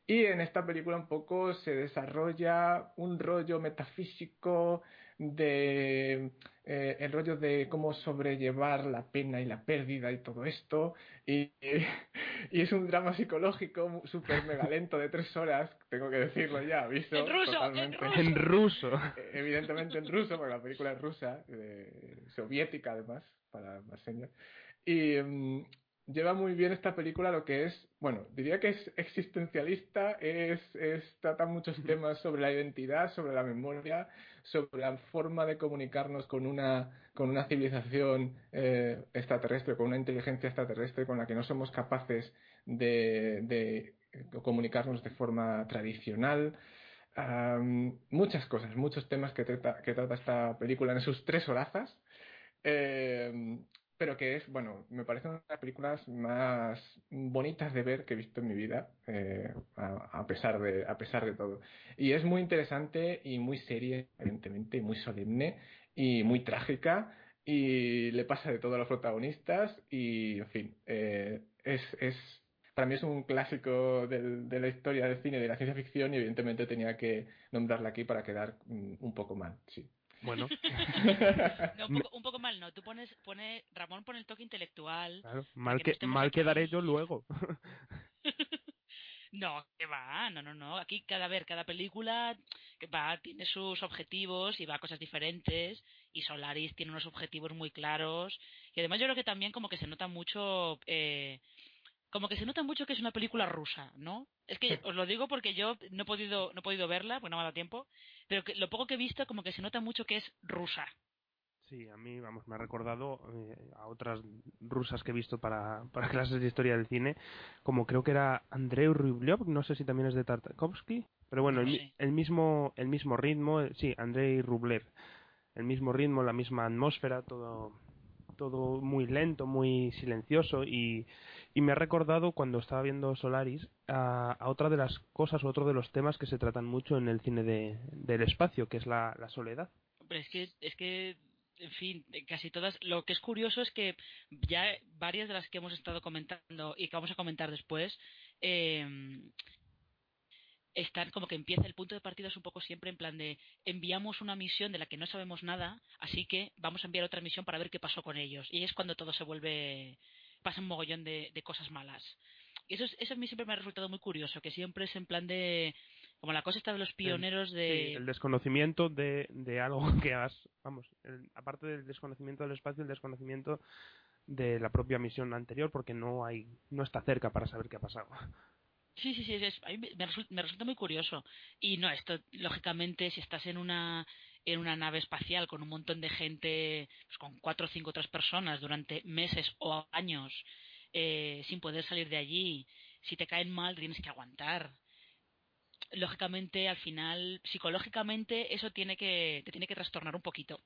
Speaker 3: Y en esta película un poco se desarrolla un rollo metafísico de eh, el rollo de cómo sobrellevar la pena y la pérdida y todo esto y, y es un drama psicológico súper mega lento de tres horas tengo que decirlo ya aviso
Speaker 2: en ruso,
Speaker 3: totalmente
Speaker 2: en
Speaker 1: ruso.
Speaker 3: evidentemente en ruso porque la película es rusa eh, soviética además para más señas y um, lleva muy bien esta película lo que es, bueno, diría que es existencialista, es, es trata muchos temas sobre la identidad, sobre la memoria, sobre la forma de comunicarnos con una, con una civilización eh, extraterrestre, con una inteligencia extraterrestre con la que no somos capaces de, de comunicarnos de forma tradicional. Um, muchas cosas, muchos temas que trata, que trata esta película en sus tres horazas. Eh, pero que es, bueno, me parece una de las películas más bonitas de ver que he visto en mi vida, eh, a, a, pesar de, a pesar de todo. Y es muy interesante y muy seria, evidentemente, muy solemne y muy trágica, y le pasa de todo a los protagonistas, y, en fin, eh, es, es, para mí es un clásico del, de la historia del cine, de la ciencia ficción, y evidentemente tenía que nombrarla aquí para quedar mm, un poco mal, sí.
Speaker 1: Bueno.
Speaker 2: no, un, poco, un, poco, mal, no. Tú pones, pone, Ramón pone el toque intelectual.
Speaker 1: Claro, mal, que, no mal quedaré yo luego.
Speaker 2: no, que va, no, no, no. Aquí cada ver, cada película que va, tiene sus objetivos y va a cosas diferentes. Y Solaris tiene unos objetivos muy claros. Y además yo creo que también como que se nota mucho eh, como que se nota mucho que es una película rusa, ¿no? Es que os lo digo porque yo no he podido, no he podido verla, porque no me ha dado tiempo, pero que lo poco que he visto como que se nota mucho que es rusa.
Speaker 1: Sí, a mí, vamos, me ha recordado eh, a otras rusas que he visto para, para clases de historia del cine, como creo que era Andrei Rublev, no sé si también es de Tartakovsky, pero bueno,
Speaker 2: No
Speaker 1: el, el mismo el mismo ritmo, sí, Andrei Rublev, el mismo ritmo, la misma atmósfera, todo todo muy lento, muy silencioso y, y me ha recordado cuando estaba viendo Solaris a, a otra de las cosas o otro de los temas que se tratan mucho en el cine de, del espacio, que es la, la soledad.
Speaker 2: Pero es que, es que, en fin, casi todas. Lo que es curioso es que ya varias de las que hemos estado comentando y que vamos a comentar después, eh, están como que empieza el punto de partida es un poco siempre en plan de enviamos una misión de la que no sabemos nada, así que vamos a enviar otra misión para ver qué pasó con ellos. Y es cuando todo se vuelve, pasa un mogollón de, de cosas malas. Y eso, es, eso a mí siempre me ha resultado muy curioso, que siempre es en plan de, como la cosa está de los pioneros
Speaker 1: el,
Speaker 2: de...
Speaker 1: sí, el desconocimiento de, de algo que has, vamos, el, aparte del desconocimiento del espacio, el desconocimiento de la propia misión anterior, porque no hay, no está cerca para saber qué ha pasado.
Speaker 2: Sí, sí, sí, es, a mí me, resulta, me resulta muy curioso. Y no, esto, lógicamente, si estás en una en una nave espacial con un montón de gente, pues con cuatro o cinco otras personas durante meses o años, eh, sin poder salir de allí, si te caen mal tienes que aguantar. Lógicamente, al final, psicológicamente, eso tiene que te tiene que trastornar un poquito.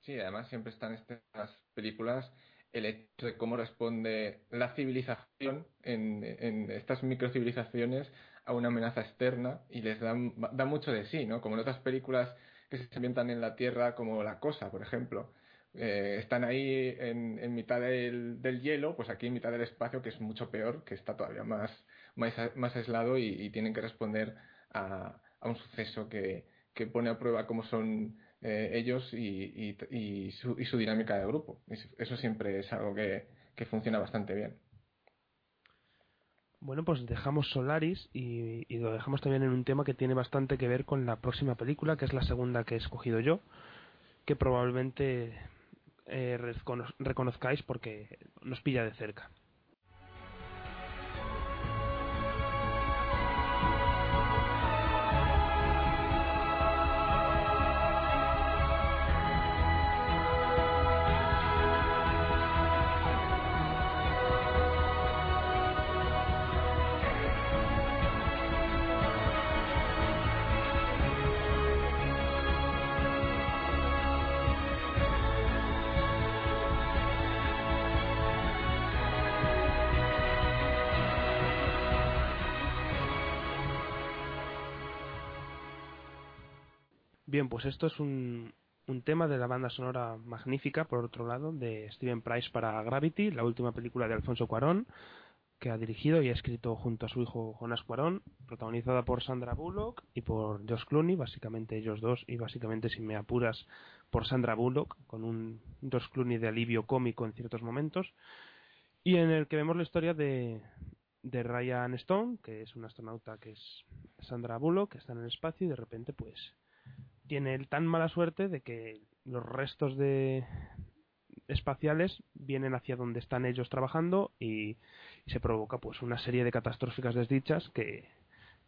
Speaker 3: Sí, además siempre están estas películas el hecho de cómo responde la civilización en, en estas microcivilizaciones a una amenaza externa y les da, da mucho de sí, ¿no? Como en otras películas que se ambientan en la Tierra, como La Cosa, por ejemplo. Eh, están ahí en, en mitad del, del, hielo, pues aquí en mitad del espacio, que es mucho peor, que está todavía más, más, más aislado y, tienen que responder a, a un suceso que, que pone a prueba cómo son eh, ellos y, y, y, su, y, su, dinámica de grupo. Eso siempre es algo que, que, funciona bastante bien.
Speaker 1: Bueno, pues dejamos Solaris y, lo dejamos también en un tema que tiene bastante que ver con la próxima película, que es la segunda que he escogido yo, que probablemente eh, reconozcáis porque nos pilla de cerca. Bien, pues esto es un, un, tema de la banda sonora magnífica, por otro lado, de Steven Price para Gravity, la última película de Alfonso Cuarón, que ha dirigido y ha escrito junto a su hijo Jonas Cuarón, protagonizada por Sandra Bullock y por Josh Clooney, básicamente ellos dos, y básicamente, si me apuras, por Sandra Bullock, con un Josh Clooney de alivio cómico en ciertos momentos, y en el que vemos la historia de, de Ryan Stone, que es un astronauta que es Sandra Bullock, que está en el espacio y de repente, pues tiene tan mala suerte de que los restos de espaciales vienen hacia donde están ellos trabajando y, se provoca pues una serie de catastróficas desdichas que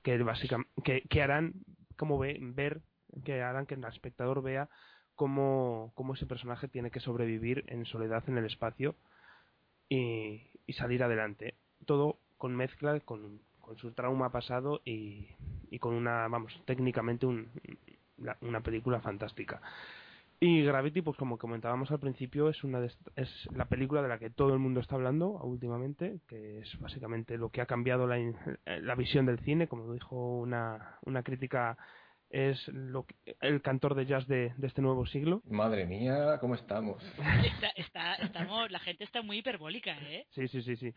Speaker 1: que básicamente que, que harán como ve, ver que harán que el espectador vea cómo, cómo ese personaje tiene que sobrevivir en soledad en el espacio y, y salir adelante. Todo con mezcla con, con su trauma pasado y, y con una vamos técnicamente un, una película fantástica. Y Gravity, pues como comentábamos al principio, es una de est- es la película de la que todo el mundo está hablando últimamente, que es básicamente lo que ha cambiado la, in- eh, la visión del cine, como dijo una, una crítica, es lo que- el cantor de jazz de, de este nuevo siglo.
Speaker 3: Madre mía, ¿cómo estamos?
Speaker 2: Está, está, estamos, la gente está muy hiperbólica, ¿eh?
Speaker 1: Sí, sí, sí, sí.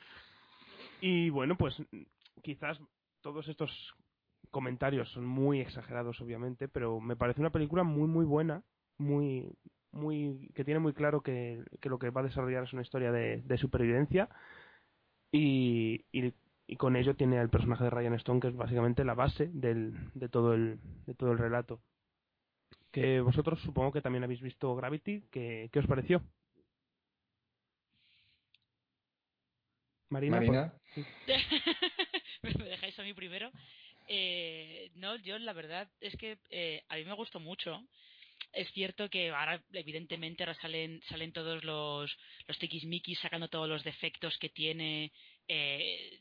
Speaker 1: Y bueno, pues quizás todos estos comentarios son muy exagerados, obviamente, pero me parece una película muy, muy buena, muy, muy, que tiene muy claro que, que lo que va a desarrollar es una historia de, de supervivencia y, y, y con ello tiene el personaje de Ryan Stone, que es básicamente la base del, de todo el, de todo el relato. Que vosotros supongo que también habéis visto Gravity, ¿qué, qué os pareció? Marina,
Speaker 3: Marina,
Speaker 2: me dejáis a mí primero. Eh, no, yo la verdad es que eh, a mí me gustó mucho. Es cierto que ahora, evidentemente, ahora salen, salen todos los, los tiquismiquis sacando todos los defectos que tiene, eh,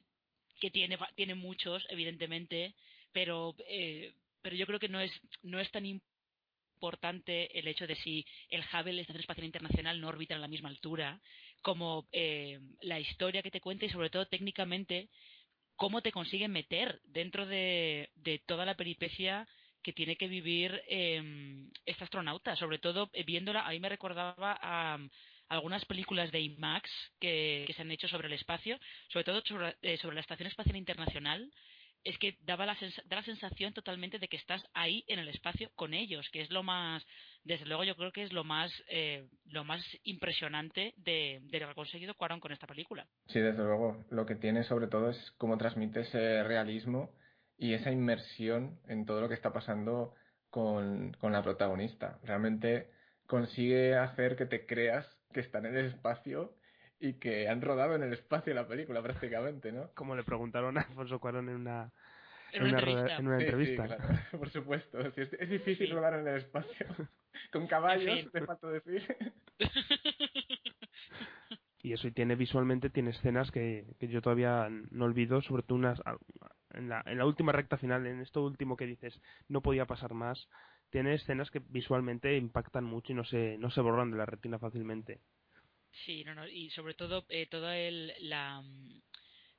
Speaker 2: que tiene, tiene muchos, evidentemente, pero, eh, pero yo creo que no es, no es tan importante el hecho de si el Hubble, la Estación Espacial Internacional, no orbita a la misma altura, como eh, la historia que te cuenta y sobre todo técnicamente cómo te consiguen meter dentro de, de toda la peripecia que tiene que vivir eh, este astronauta, sobre todo eh, viéndola, a mí me recordaba a, um, algunas películas de IMAX que, que, se han hecho sobre el espacio, sobre todo sobre, eh, sobre la Estación Espacial Internacional, es que daba la, da la sensación totalmente de que estás ahí en el espacio con ellos, que es lo más, desde luego yo creo que es lo más, eh, lo más impresionante de, de lo que ha conseguido Cuarón con esta película.
Speaker 3: Sí, desde luego. Lo que tiene sobre todo es cómo transmite ese realismo y esa inmersión en todo lo que está pasando con, con la protagonista. Realmente consigue hacer que te creas que están en el espacio y que han rodado en el espacio la película prácticamente, ¿no?
Speaker 1: Como le preguntaron a Alfonso Cuarón en una,
Speaker 2: en una, entrevista.
Speaker 1: En una
Speaker 3: sí,
Speaker 1: entrevista.
Speaker 3: Sí, claro, por supuesto. Sí, es, es, difícil sí. rodar en el espacio. Con caballos, en fin. te falta decir.
Speaker 1: y eso y tiene visualmente tiene escenas que, que yo todavía no olvido sobre todo unas en la, en la última recta final en esto último que dices no podía pasar más tiene escenas que visualmente impactan mucho y no se no se borran de la retina fácilmente
Speaker 2: sí no no y sobre todo eh, todo el la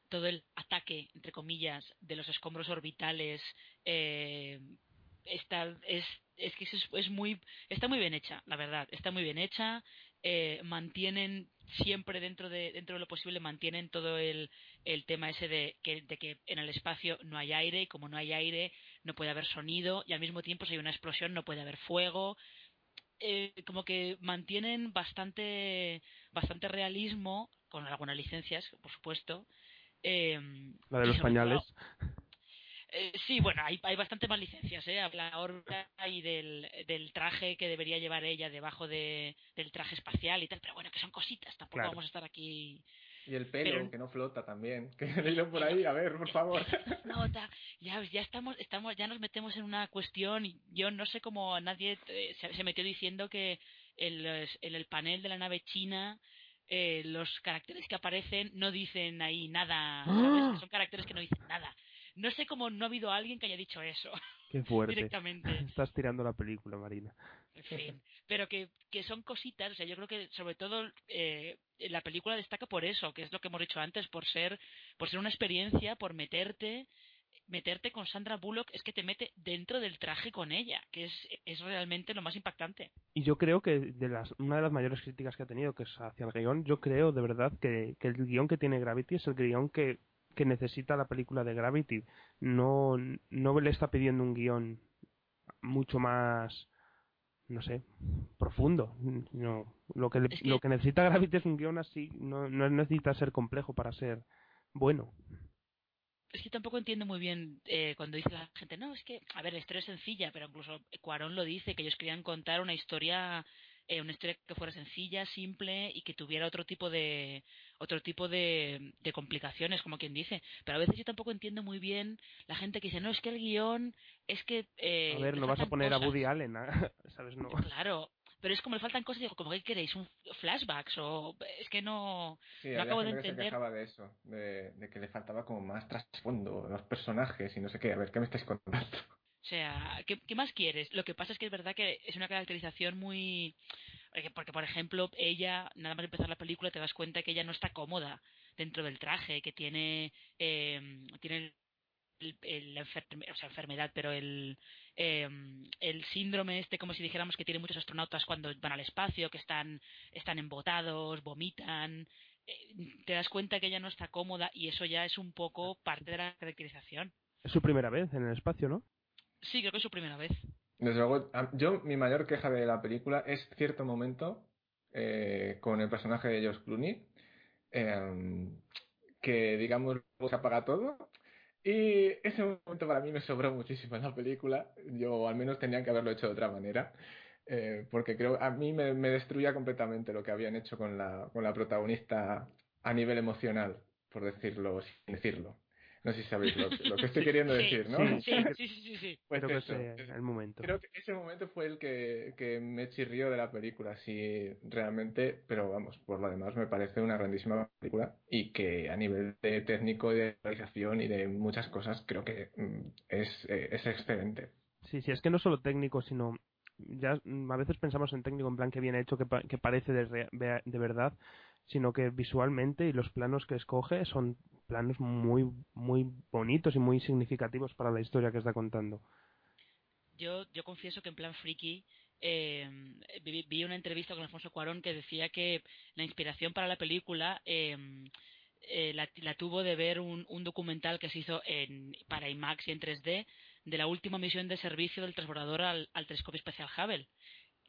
Speaker 2: todo el ataque entre comillas de los escombros orbitales eh, está es es que es, es, muy está muy bien hecha la verdad está muy bien hecha eh, mantienen siempre dentro de dentro de lo posible mantienen todo el, el tema ese de que, de que en el espacio no hay aire y como no hay aire no puede haber sonido y al mismo tiempo si hay una explosión no puede haber fuego. Eh, como que mantienen bastante bastante realismo con algunas licencias por supuesto eh,
Speaker 1: la de los pañales
Speaker 2: todo, eh, sí, bueno, hay, hay bastante más licencias, ¿eh? Habla órbita y del, del traje que debería llevar ella debajo de, del traje espacial y tal, pero bueno, que son cositas, tampoco claro. vamos a estar aquí...
Speaker 3: Y el pelo, pero... que no flota también, que he leído por ahí, a ver, por favor.
Speaker 2: Flota, ya, ya estamos, estamos, ya nos metemos en una cuestión, y yo no sé cómo nadie eh, se, se, metió diciendo que en, los, en el panel de la nave china eh, los caracteres que aparecen no dicen ahí nada. Que son caracteres que no dicen nada. No sé cómo no ha habido alguien que haya dicho eso.
Speaker 1: Qué fuerte.
Speaker 2: Directamente.
Speaker 1: Estás tirando la película, Marina.
Speaker 2: En fin. Pero que, que son cositas, o sea, yo creo que sobre todo eh, la película destaca por eso, que es lo que hemos dicho antes, por ser, por ser una experiencia, por meterte meterte con Sandra Bullock es que te mete dentro del traje con ella, que es, es realmente lo más impactante.
Speaker 1: Y yo creo que de las, una de las mayores críticas que ha tenido, que es hacia el guion, yo creo de verdad que, que el guion que tiene Gravity es el guion que, que necesita la película de Gravity. No, no le está pidiendo un guion mucho más, no sé, profundo. No, lo, que,
Speaker 2: es que...
Speaker 1: lo que necesita Gravity es un guion así, no, no necesita ser complejo para ser bueno.
Speaker 2: Es que tampoco entiendo muy bien eh, cuando dice la gente, no, es que, a ver, la historia es sencilla, pero incluso Cuarón lo dice, que ellos querían contar una historia eh, una historia que fuera sencilla, simple y que tuviera otro tipo de otro tipo de, de, complicaciones, como quien dice. Pero a veces yo tampoco entiendo muy bien la gente que dice, no, es que el guion, es que... Eh,
Speaker 1: a ver, no vas a poner
Speaker 2: cosas.
Speaker 1: a Woody Allen, ¿sabes? No.
Speaker 2: Claro, pero es como le faltan cosas, digo, como que queréis, un flashbacks o es que no,
Speaker 3: sí,
Speaker 2: no acabo de
Speaker 3: gente
Speaker 2: entender.
Speaker 3: Que se quejaba de eso, de, de, que le faltaba como más trasfondo, los personajes y no sé qué, a ver, ¿qué me estáis contando?
Speaker 2: O sea, ¿qué, ¿qué, más quieres? Lo que pasa es que es verdad que es una caracterización muy... Porque, por ejemplo, ella, nada más empezar la película, te das cuenta que ella no está cómoda dentro del traje, que tiene, eh, tiene el, la o sea, enfermedad, pero el, eh, el síndrome este, como si dijéramos que tiene muchos astronautas cuando van al espacio, que están, están embotados, vomitan, eh, te das cuenta que ella no está cómoda y eso ya es un poco parte de la caracterización.
Speaker 1: Es su primera vez en el espacio, ¿no?
Speaker 2: Sí, creo que es su primera vez.
Speaker 3: Desde luego, yo, mi mayor queja de la película es cierto momento eh, con el personaje de George Clooney, eh, que digamos se apaga todo y ese momento para mí me sobró muchísimo en la película. Yo al menos tenía que haberlo hecho de otra manera. Eh, porque creo a mí me, me, destruía completamente lo que habían hecho con la, con la protagonista a nivel emocional, por decirlo sin decirlo. No sé si sabéis lo, lo que estoy queriendo decir, ¿no?
Speaker 2: Sí, sí, sí, sí.
Speaker 3: Pues
Speaker 1: creo
Speaker 3: eso,
Speaker 1: que ese, el momento.
Speaker 3: Creo que ese momento fue el que, que me chirrió de la película, sí, realmente, pero vamos, por lo demás me parece una grandísima película y que a nivel de técnico y de realización y de muchas cosas creo que mm, es, eh, es excelente.
Speaker 1: Sí, sí, es que no solo técnico, sino ya a veces pensamos en técnico en plan que bien hecho, que, pa que parece de, de, verdad, sino que visualmente y los planos que escoge son planos muy muy bonitos y muy significativos para la historia que está contando.
Speaker 2: Yo, confieso que en plan friki eh, vi, una entrevista con Alfonso Cuarón que decía que la inspiración para la película eh, eh, la, tuvo de ver un, un, documental que se hizo en, para IMAX y en 3D de la última misión de servicio del transbordador al, al telescopio espacial Hubble.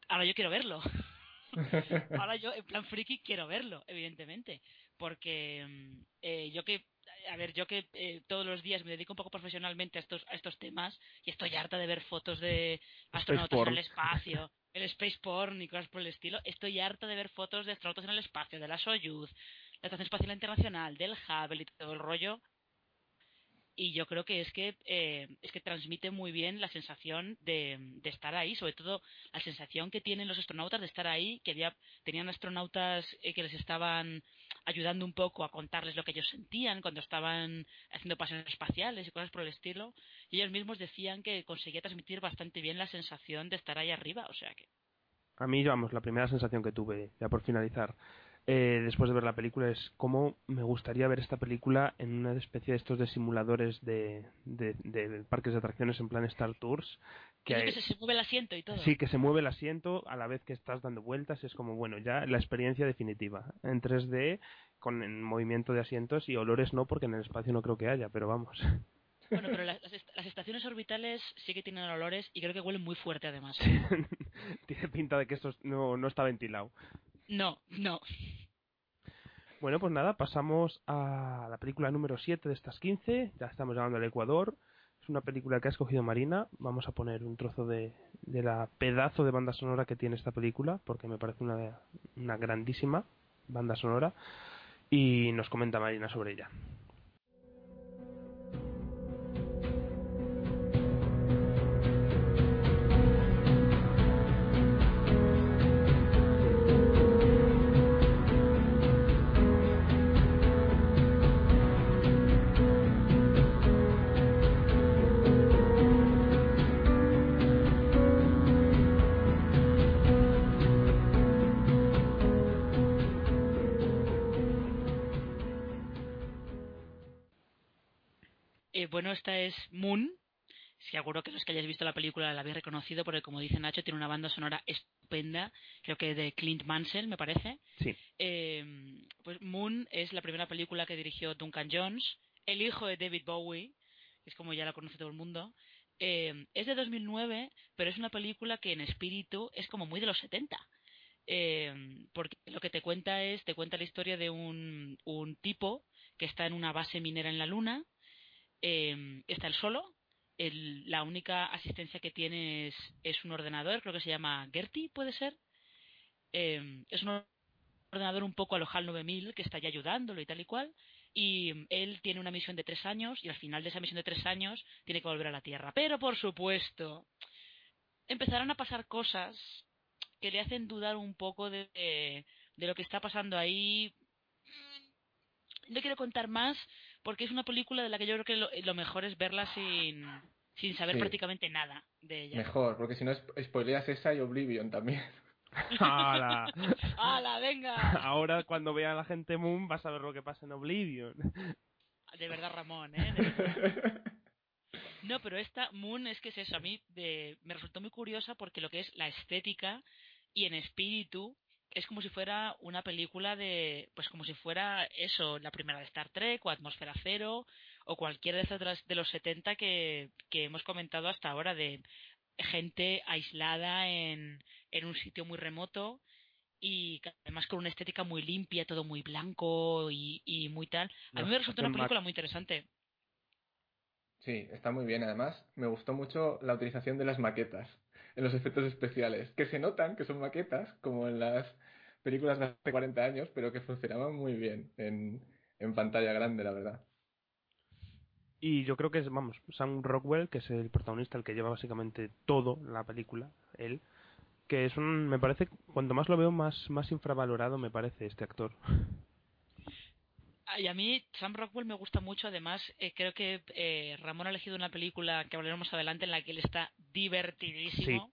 Speaker 2: Ahora yo quiero verlo. Ahora yo, en plan friki, quiero verlo, evidentemente. Porque eh, yo que, a ver, yo que eh, todos los días me dedico un poco profesionalmente a estos, a estos temas y estoy harta de ver fotos de astronautas en el espacio, el space porn y cosas por el estilo. Estoy harta de ver fotos de astronautas en el espacio, de la Soyuz, la Estación Espacial Internacional, del Hubble y todo el rollo y yo creo que es que eh, es que transmite muy bien la sensación de, estar ahí sobre todo la sensación que tienen los astronautas de estar ahí que había tenían astronautas eh, que les estaban ayudando un poco a contarles lo que ellos sentían cuando estaban haciendo paseos espaciales y cosas por el estilo y ellos mismos decían que conseguía transmitir bastante bien la sensación de estar ahí arriba o sea que
Speaker 1: a mí vamos la primera sensación que tuve ya por finalizar eh, después de ver la película es cómo me gustaría ver esta película en una especie de estos de simuladores de, de, de parques de atracciones en plan Star Tours.
Speaker 2: Que, hay, que se, mueve el asiento y todo.
Speaker 1: Sí, que se mueve el asiento a la vez que estás dando vueltas. Es como, bueno, ya la experiencia definitiva. En 3D, con el movimiento de asientos y olores no, porque en el espacio no creo que haya, pero vamos.
Speaker 2: Bueno, pero las, las, estaciones orbitales sí que tienen olores y creo que huelen muy fuerte además.
Speaker 1: Tiene pinta de que esto no, no está ventilado.
Speaker 2: No, no.
Speaker 1: Bueno, pues nada, pasamos a la película número 7 de estas 15. Ya estamos llegando al Ecuador. Es una película que ha escogido Marina. Vamos a poner un trozo de, de la pedazo de banda sonora que tiene esta película, porque me parece una, una grandísima banda sonora. Y nos comenta Marina sobre ella.
Speaker 2: Bueno, esta es Moon. Seguro que los que hayáis visto la película la habéis reconocido porque, como dice Nacho, tiene una banda sonora estupenda, creo que de Clint Mansell, me parece.
Speaker 1: Sí.
Speaker 2: Eh, pues Moon es la primera película que dirigió Duncan Jones, el hijo de David Bowie, es como ya la conoce todo el mundo. Eh, es de 2009, pero es una película que en espíritu es como muy de los 70. Eh, porque lo que te cuenta es, te cuenta la historia de un, un tipo que está en una base minera en la Luna, eh, está él solo. El, la única asistencia que tiene es, es, un ordenador, creo que se llama Gertie, puede ser. Eh, es un ordenador un poco a lo HAL 9000 que está ya ayudándolo y tal y cual. Y él tiene una misión de tres años y al final de esa misión de tres años tiene que volver a la Tierra. Pero por supuesto, empezarán a pasar cosas que le hacen dudar un poco de, de lo que está pasando ahí. No quiero contar más porque es una película de la que yo creo que lo, lo mejor es verla sin, sin saber
Speaker 3: Sí.
Speaker 2: prácticamente nada de ella.
Speaker 3: Mejor, porque si no sp- spoileas esa y Oblivion también.
Speaker 1: ¡Hala!
Speaker 2: ¡Hala, venga!
Speaker 1: Ahora cuando vea a la gente Moon vas a ver lo que pasa en Oblivion.
Speaker 2: De verdad, Ramón, ¿eh? Verdad. No, pero esta Moon es que es eso. A mí de- me resultó muy curiosa porque lo que es la estética y en espíritu es como si fuera una película de. Pues como si fuera eso, la primera de Star Trek o Atmósfera Cero o cualquiera de estas de, las- de los 70 que, que hemos comentado hasta ahora de gente aislada en, en un sitio muy remoto y además con una estética muy limpia, todo muy blanco y, y muy tal. A mí me resultó una película muy interesante.
Speaker 3: Sí, está muy bien. Además, me gustó mucho la utilización de las maquetas en los efectos especiales, que se notan que son maquetas, como en las películas de hace 40 años, pero que funcionaban muy bien en, en pantalla grande, la verdad.
Speaker 1: Y yo creo que es, vamos, Sam Rockwell, que es el protagonista, el que lleva básicamente todo la película, él, que es un, me parece, cuanto más lo veo, más, más infravalorado me parece este actor.
Speaker 2: Ah, Y a mí Sam Rockwell me gusta mucho, además eh, creo que eh, Ramón ha elegido una película que hablaremos más adelante en la que él está divertidísimo.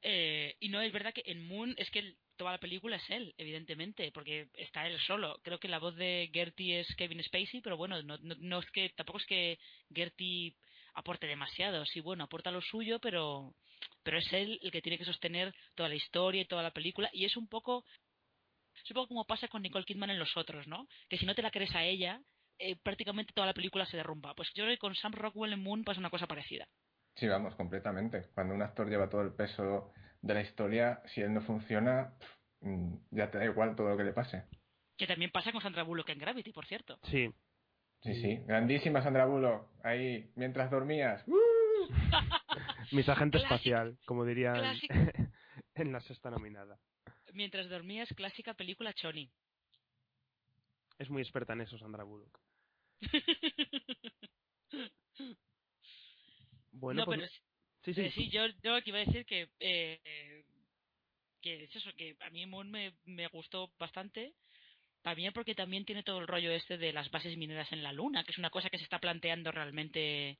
Speaker 2: Eh, y no, es verdad que en Moon es que toda la película es él, evidentemente, porque está él solo. Creo que la voz de Gertie es Kevin Spacey, pero bueno, no, no, no es que tampoco es que Gertie aporte demasiado. Sí, bueno, aporta lo suyo, pero pero es él el que tiene que sostener toda la historia y toda la película y es un poco es un poco como pasa con Nicole Kidman en Los Otros, ¿no? Que si no te la crees a ella, eh, prácticamente toda la película se derrumba. Pues yo creo que con Sam Rockwell en Moon pasa una cosa parecida.
Speaker 3: Sí, vamos, completamente. Cuando un actor lleva todo el peso de la historia, si él no funciona, ya te da igual todo lo que le pase.
Speaker 2: Que también pasa con Sandra Bullock en Gravity, por cierto.
Speaker 1: Sí.
Speaker 3: Sí, sí, grandísima Sandra Bullock, ahí, mientras dormías. ¡Uh!
Speaker 1: Mis agente espacial, como dirían en la sexta nominada.
Speaker 2: Mientras dormías, clásica película Choni.
Speaker 1: Es muy experta en eso, Sandra Bullock. Bueno,
Speaker 2: no,
Speaker 1: pues,
Speaker 2: pero
Speaker 1: sí,
Speaker 2: sí,
Speaker 1: sí.
Speaker 2: sí, yo, yo lo que iba a decir que eh, que es eso, que a mí Moon me, me gustó bastante. También porque también tiene todo el rollo este de las bases mineras en la Luna, que es una cosa que se está planteando realmente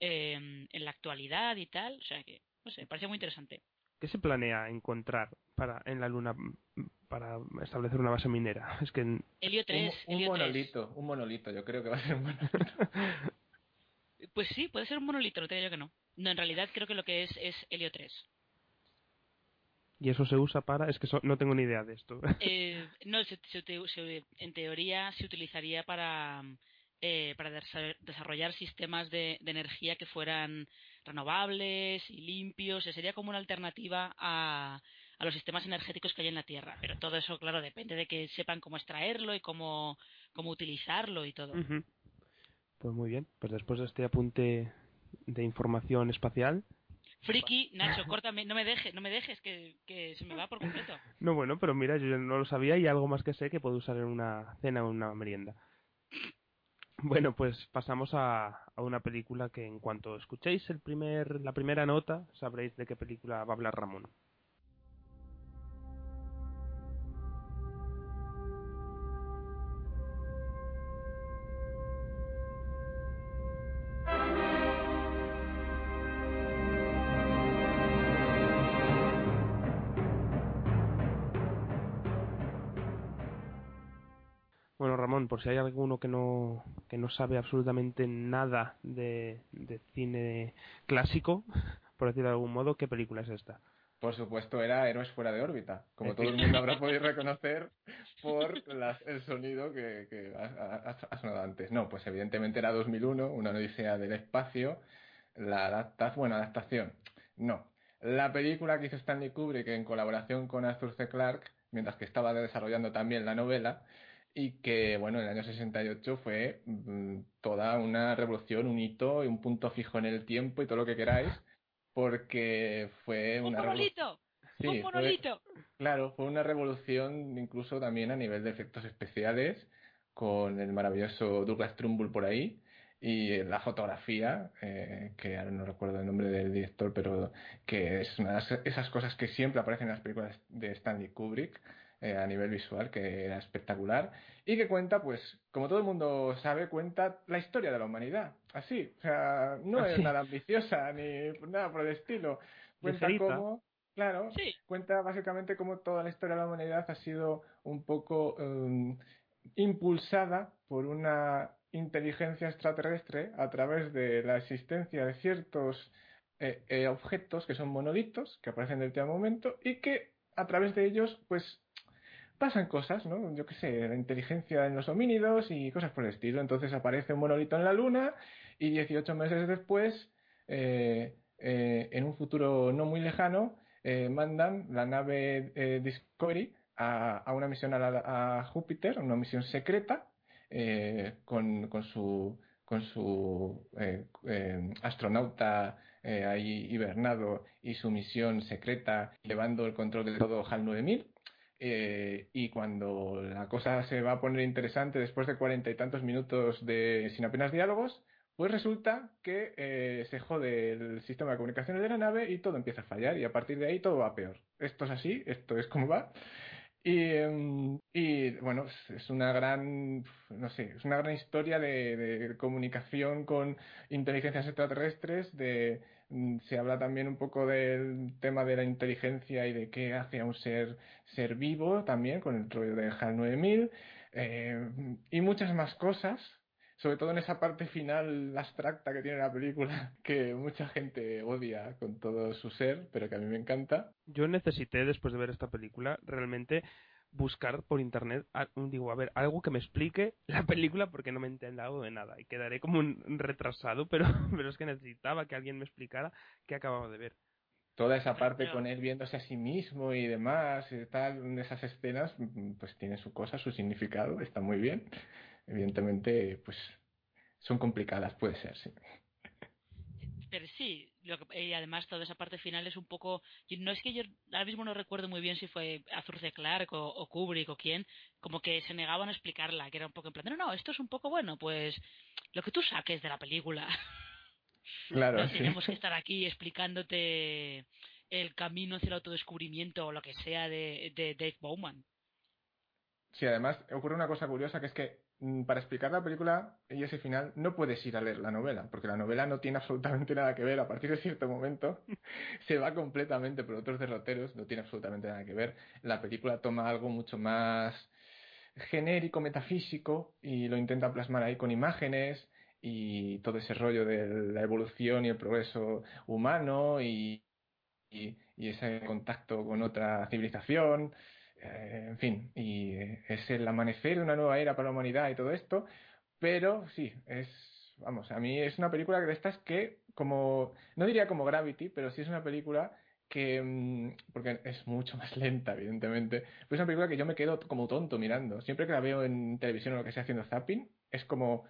Speaker 2: eh, en la actualidad y tal. O sea que, no sé, me parece muy interesante.
Speaker 1: ¿Qué se planea encontrar para en la Luna para establecer una base minera? Es que en-
Speaker 2: Helio 3.
Speaker 3: Un, un
Speaker 2: Helio 3.
Speaker 3: monolito, un monolito, yo creo que va a ser un monolito.
Speaker 2: Pues sí, puede ser un monolito, no te digo yo que no. No, en realidad creo que lo que es es Helio 3.
Speaker 1: y eso se usa para es que so- no tengo ni idea de esto.
Speaker 2: Eh, no, se- se uti- se- en teoría se utilizaría para, eh, para desa- desarrollar sistemas de, de energía que fueran renovables y limpios. Sería como una alternativa a, a los sistemas energéticos que hay en la Tierra. Pero todo eso, claro, depende de que sepan cómo extraerlo y cómo, cómo utilizarlo y todo.
Speaker 1: Pues muy bien, pues después de este apunte de información espacial,
Speaker 2: Friki, Nacho, córtame, no me dejes, no me dejes, que, que se me va por completo.
Speaker 1: no bueno, pero mira, yo no lo sabía y algo más que sé que puedo usar en una cena o una merienda. Bueno, pues pasamos a, una película que en cuanto escuchéis el primer, la primera nota sabréis de qué película va a hablar Ramón. Ramón, por si hay alguno que no, que no sabe absolutamente nada de, de cine clásico, por decirlo de algún modo, ¿qué película es esta?
Speaker 3: Por supuesto, era Héroes fuera de órbita, como todo el mundo habrá podido reconocer por las- el sonido que, que ha, ha- ha sonado antes. No, pues evidentemente era 2001, una odisea del espacio, la adapta bueno, adaptación. No, la película que hizo Stanley Kubrick en colaboración con Arthur C. Clarke, mientras que estaba desarrollando también la novela, y que, bueno, en el año 68 fue mm, toda una revolución, un hito y un punto fijo en el tiempo y todo lo que queráis, porque fue
Speaker 2: ¡Un
Speaker 3: una revolu-
Speaker 2: monolito!
Speaker 3: Sí,
Speaker 2: ¡Un
Speaker 3: fue-
Speaker 2: monolito!
Speaker 3: Claro, fue una revolución incluso también a nivel de efectos especiales, con el maravilloso Douglas Trumbull por ahí, y la fotografía, eh, que ahora no recuerdo el nombre del director, pero que es una de esas cosas que siempre aparecen en las películas de Stanley Kubrick, eh, a nivel visual, que era espectacular, y que cuenta, pues, como todo el mundo sabe, cuenta la historia de la humanidad. Así, o sea, no es nada ambiciosa ni nada por el estilo. Cuenta cómo, claro,
Speaker 2: Sí.
Speaker 3: cuenta básicamente cómo toda la historia de la humanidad ha sido un poco em, impulsada por una inteligencia extraterrestre a través de la existencia de ciertos eh, eh, objetos que son monolitos que aparecen de último momento y que a través de ellos pues pasan cosas, ¿no? Yo qué sé, la inteligencia en los homínidos y cosas por el estilo. Entonces aparece un monolito en la Luna y 18 meses después, eh, eh, en un futuro no muy lejano, eh, mandan la nave Discovery a, una misión a, la- a Júpiter, una misión secreta, con, su, con su astronauta ahí hibernado y su misión secreta, llevando el control de todo HAL 9000. Eh, y cuando la cosa se va a poner interesante después de cuarenta y tantos minutos de sin apenas diálogos, pues resulta que eh, se jode el sistema de comunicaciones de la nave y todo empieza a fallar y a partir de ahí todo va peor. Esto es así, esto es como va. Y, em, y, bueno, es- una gran, no sé, es una gran historia de, de comunicación con inteligencias extraterrestres, de, se habla también un poco del tema de la inteligencia y de qué hace a un ser, ser vivo también, con el rollo de HAL 9000, eh, y muchas más cosas, sobre todo en esa parte final abstracta que tiene la película, que mucha gente odia con todo su ser, pero que a mí me encanta.
Speaker 1: Yo necesité, después de ver esta película, realmente buscar por internet, a- digo, a ver, algo que me explique la película porque no me he enterado de nada y quedaré como un retrasado, pero, pero es que necesitaba que alguien me explicara qué acababa de ver.
Speaker 3: toda esa parte
Speaker 2: Pero-
Speaker 3: con él viéndose a sí mismo y demás, y tal, esas escenas, mm, pues tiene su cosa, su significado, está muy bien. Evidentemente, pues son complicadas, puede ser, sí.
Speaker 2: Pero sí, y además toda esa parte final es un poco... No es que yo ahora mismo no recuerdo muy bien si fue Arthur C. Clarke o, o Kubrick o quién, como que se negaban a explicarla, que era un poco en plan, no, no, esto es un poco bueno, pues lo que tú saques de la película.
Speaker 3: Claro,
Speaker 2: no
Speaker 3: sí.
Speaker 2: tenemos que estar aquí explicándote el camino hacia el autodescubrimiento o lo que sea de, de Dave Bowman.
Speaker 3: Sí, además ocurre una cosa curiosa que es que mm, para explicar la película y ese final no puedes ir a leer la novela, porque la novela no tiene absolutamente nada que ver. A partir de cierto momento se va completamente por otros derroteros, no tiene absolutamente nada que ver. La película toma algo mucho más genérico, metafísico, y lo intenta plasmar ahí con imágenes y todo ese rollo de la evolución y el progreso humano y, y, y ese contacto con otra civilización. Eh, en fin, y eh, es el amanecer de una nueva era para la humanidad y todo esto, pero sí, es, vamos, a mí es una película de estas que, como, no diría como Gravity, pero sí es una película que, mm, porque es mucho más lenta, evidentemente, pero es una película que yo me quedo como tonto mirando. Siempre que la veo en televisión o lo que sea haciendo zapping, es como,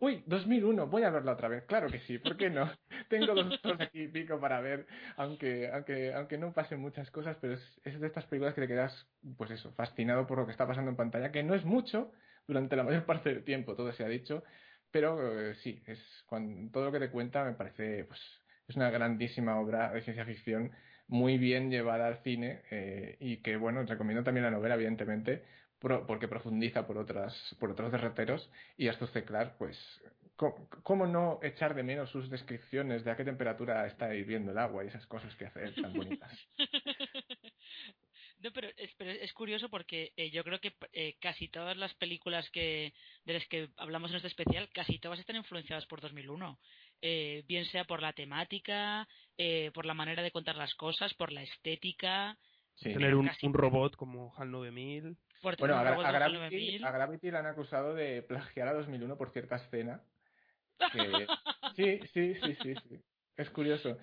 Speaker 3: ¡Uy! 2001, voy a verla otra vez. Claro que sí, ¿por qué no? Tengo dos horas aquí y pico para ver, aunque, aunque, aunque no pasen muchas cosas, pero es, es de estas películas que te quedas, pues eso, fascinado por lo que está pasando en pantalla, que no es mucho durante la mayor parte del tiempo, todo se ha dicho, pero eh, sí, es cuando, todo lo que te cuenta me parece, pues, es una grandísima obra de ciencia ficción muy bien llevada al cine eh, y que, bueno, recomiendo también la novela, evidentemente, porque profundiza por otras por otros derroteros y C. Clarke, pues, co- ¿cómo no echar de menos sus descripciones de a qué temperatura está hirviendo el agua y esas cosas que hace tan bonitas?
Speaker 2: No, pero es, pero es curioso porque eh, yo creo que eh, casi todas las películas que de las que hablamos en este especial, casi todas están influenciadas por 2001. Eh, bien sea por la temática, eh, por la manera de contar las cosas, por la estética,
Speaker 3: Sí.
Speaker 1: Tener un,
Speaker 2: casi-
Speaker 1: un robot como HAL 9000.
Speaker 3: Bueno, a, a Gravity,
Speaker 2: 9000.
Speaker 3: a Gravity le han acusado de plagiar a 2001 por cierta escena. que- Sí, sí, sí, sí, sí. Es curioso.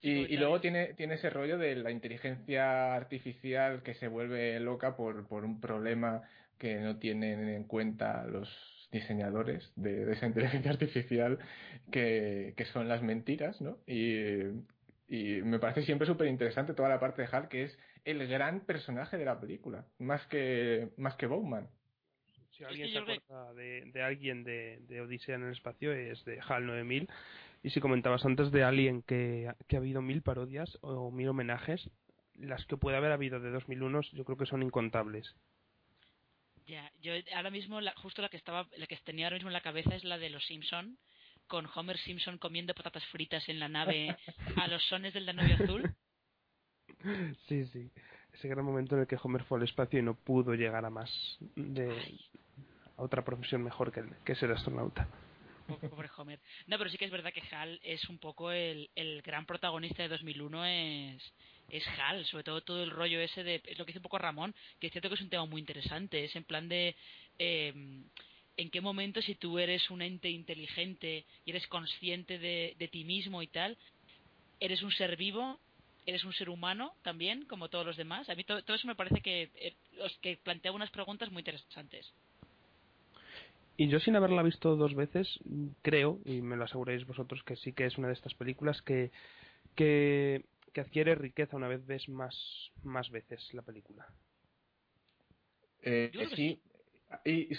Speaker 3: Y, y luego tiene, tiene ese rollo de la inteligencia artificial que se vuelve loca por, por un problema que no tienen en cuenta los diseñadores de, de esa inteligencia artificial, que, que son las mentiras, ¿no? Y, y me parece siempre súper interesante toda la parte de Hal, que es el gran personaje de la película, más que, más que Bowman.
Speaker 1: Si alguien
Speaker 2: que
Speaker 1: se
Speaker 2: que-
Speaker 1: acuerda de, de alguien de, de Odisea en el espacio es de HAL 9000. Y si comentabas antes de Alien que, que ha habido mil parodias o mil homenajes, las que puede haber habido de 2001 yo creo que son incontables.
Speaker 2: Ya, yo ahora mismo la, justo la que estaba, la que tenía ahora mismo en la cabeza es la de los Simpson, con Homer Simpson comiendo patatas fritas en la nave a los sones del Danubio Azul.
Speaker 1: Sí, sí. Ese gran momento en el que Homer fue al espacio y no pudo llegar a más de a otra profesión mejor que, que ser astronauta.
Speaker 2: Pobre Homer. No, pero sí que es verdad que Hal es un poco el, el gran protagonista de 2001 es, es Hal, sobre todo todo el rollo ese de, es lo que dice un poco Ramón, que es cierto que es un tema muy interesante, es en plan de, eh, en qué momento si tú eres un ente inteligente y eres consciente de, de ti mismo y tal, eres un ser vivo, eres un ser humano también, como todos los demás. A mí todo, todo eso me parece que, eh, los que plantea unas preguntas muy interesantes.
Speaker 1: Y yo sin haberla visto dos veces, creo, y me lo aseguréis vosotros, que sí que es una de estas películas que, que, que adquiere riqueza una vez ves más, más veces la película.
Speaker 3: Eh,
Speaker 2: Yo creo que
Speaker 3: sí. Y, y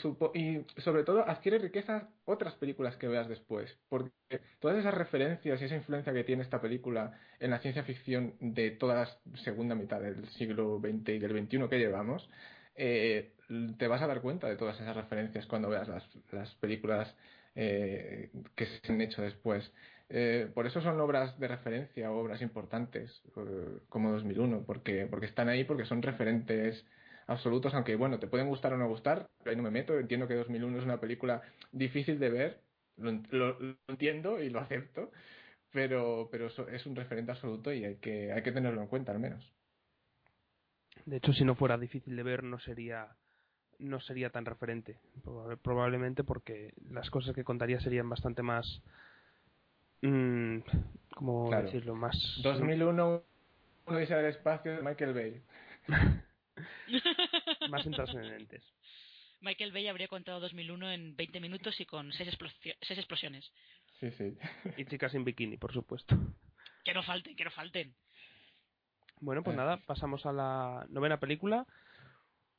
Speaker 3: sobre todo adquiere riqueza otras películas que veas después, porque todas esas referencias y esa influencia que tiene esta película en la ciencia ficción de toda la segunda mitad del siglo XX y del XXI que llevamos, eh, te vas a dar cuenta de todas esas referencias cuando veas las, las películas eh, que se han hecho después. Eh, por eso son obras de referencia, obras importantes, eh, como 2001, porque, porque están ahí, porque son referentes absolutos, aunque bueno, te pueden gustar o no gustar, ahí no me meto, entiendo que 2001 es una película difícil de ver, lo, en- lo- lo entiendo y lo acepto, pero, pero es un referente absoluto y hay que, hay que tenerlo en cuenta al menos.
Speaker 1: De hecho, si no fuera difícil de ver, no sería no sería tan referente. Proba- Probablemente porque las cosas que contaría serían bastante más. mm, ¿Cómo
Speaker 3: Claro.
Speaker 1: decirlo? Más.
Speaker 3: 2001, Odisea del espacio de Michael Bay.
Speaker 1: más intrascendentes.
Speaker 2: Michael Bay habría contado 2001 en 20 minutos y con seis, explosi- seis explosiones.
Speaker 3: Sí, sí.
Speaker 1: Y chicas sin bikini, por supuesto.
Speaker 2: Que no falten, que no falten.
Speaker 1: Bueno, pues
Speaker 3: Eh.
Speaker 1: nada, pasamos a la novena película.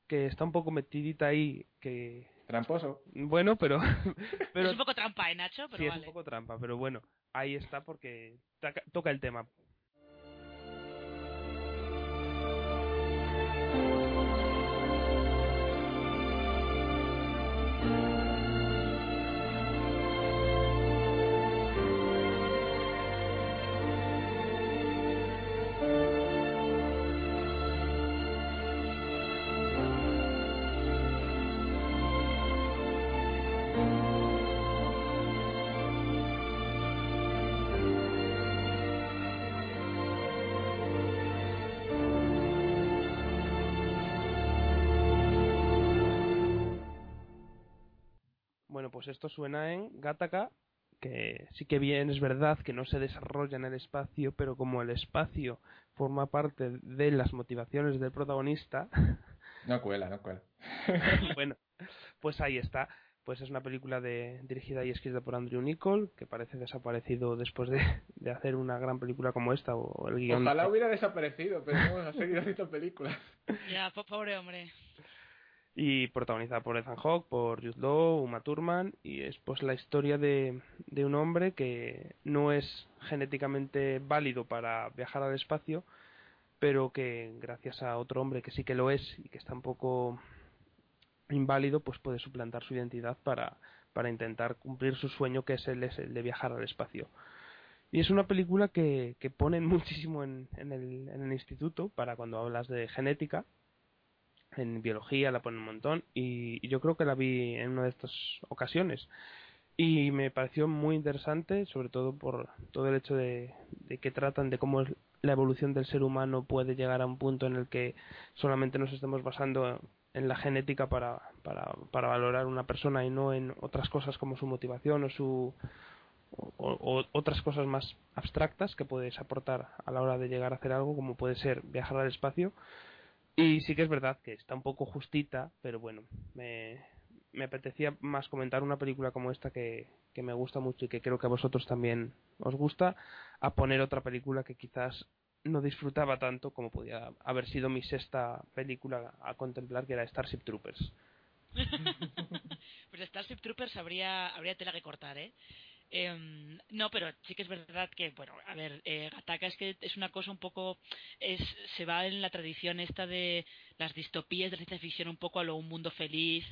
Speaker 1: Que está un poco metidita ahí. Que.
Speaker 3: Tramposo.
Speaker 1: Bueno, pero. pero
Speaker 2: es un poco trampa, ¿eh, Nacho? Pero
Speaker 1: sí, es
Speaker 2: vale.
Speaker 1: un poco trampa, pero bueno, ahí está porque toca el tema. Pues esto suena en Gattaca, que sí que bien es verdad que no se desarrolla en el espacio, pero como el espacio forma parte de las motivaciones del protagonista,
Speaker 3: No cuela, no cuela.
Speaker 1: bueno, pues ahí está. Pues es una película de, dirigida y escrita por Andrew Nichol, que parece desaparecido después de, de hacer una gran película como esta, o el guion.
Speaker 3: Ojalá hubiera desaparecido, pero no, ha seguido haciendo películas.
Speaker 2: Ya, po- pobre hombre.
Speaker 1: Y protagonizada por Ethan Hawke, por Jude Law, Uma Thurman y es pues la historia de, de un hombre que no es genéticamente válido para viajar al espacio, pero que gracias a otro hombre que sí que lo es y que está un poco inválido, pues puede suplantar su identidad para, para intentar cumplir su sueño que es el, de viajar al espacio. Y es una película que, que ponen muchísimo en, en, el, en el instituto para cuando hablas de genética, en biología la ponen un montón y, yo creo que la vi en una de estas ocasiones. Y me pareció muy interesante sobre todo por todo el hecho de, de que tratan de cómo la evolución del ser humano puede llegar a un punto en el que solamente nos estemos basando en la genética para, para, para valorar una persona y no en otras cosas como su motivación o su o, o otras cosas más abstractas que puedes aportar a la hora de llegar a hacer algo como puede ser viajar al espacio y sí que es verdad que está un poco justita, pero bueno, me, me apetecía más comentar una película como esta que, que me gusta mucho y que creo que a vosotros también os gusta, a poner otra película que quizás no disfrutaba tanto como podía haber sido mi sexta película a contemplar, que era Starship Troopers.
Speaker 2: pues Starship Troopers habría, habría tela que cortar, ¿eh? Em, no, pero sí que es verdad que, bueno, a ver, eh, es que es una cosa un poco, es, se va en la tradición esta de las distopías de ciencia ficción un poco a lo un mundo feliz,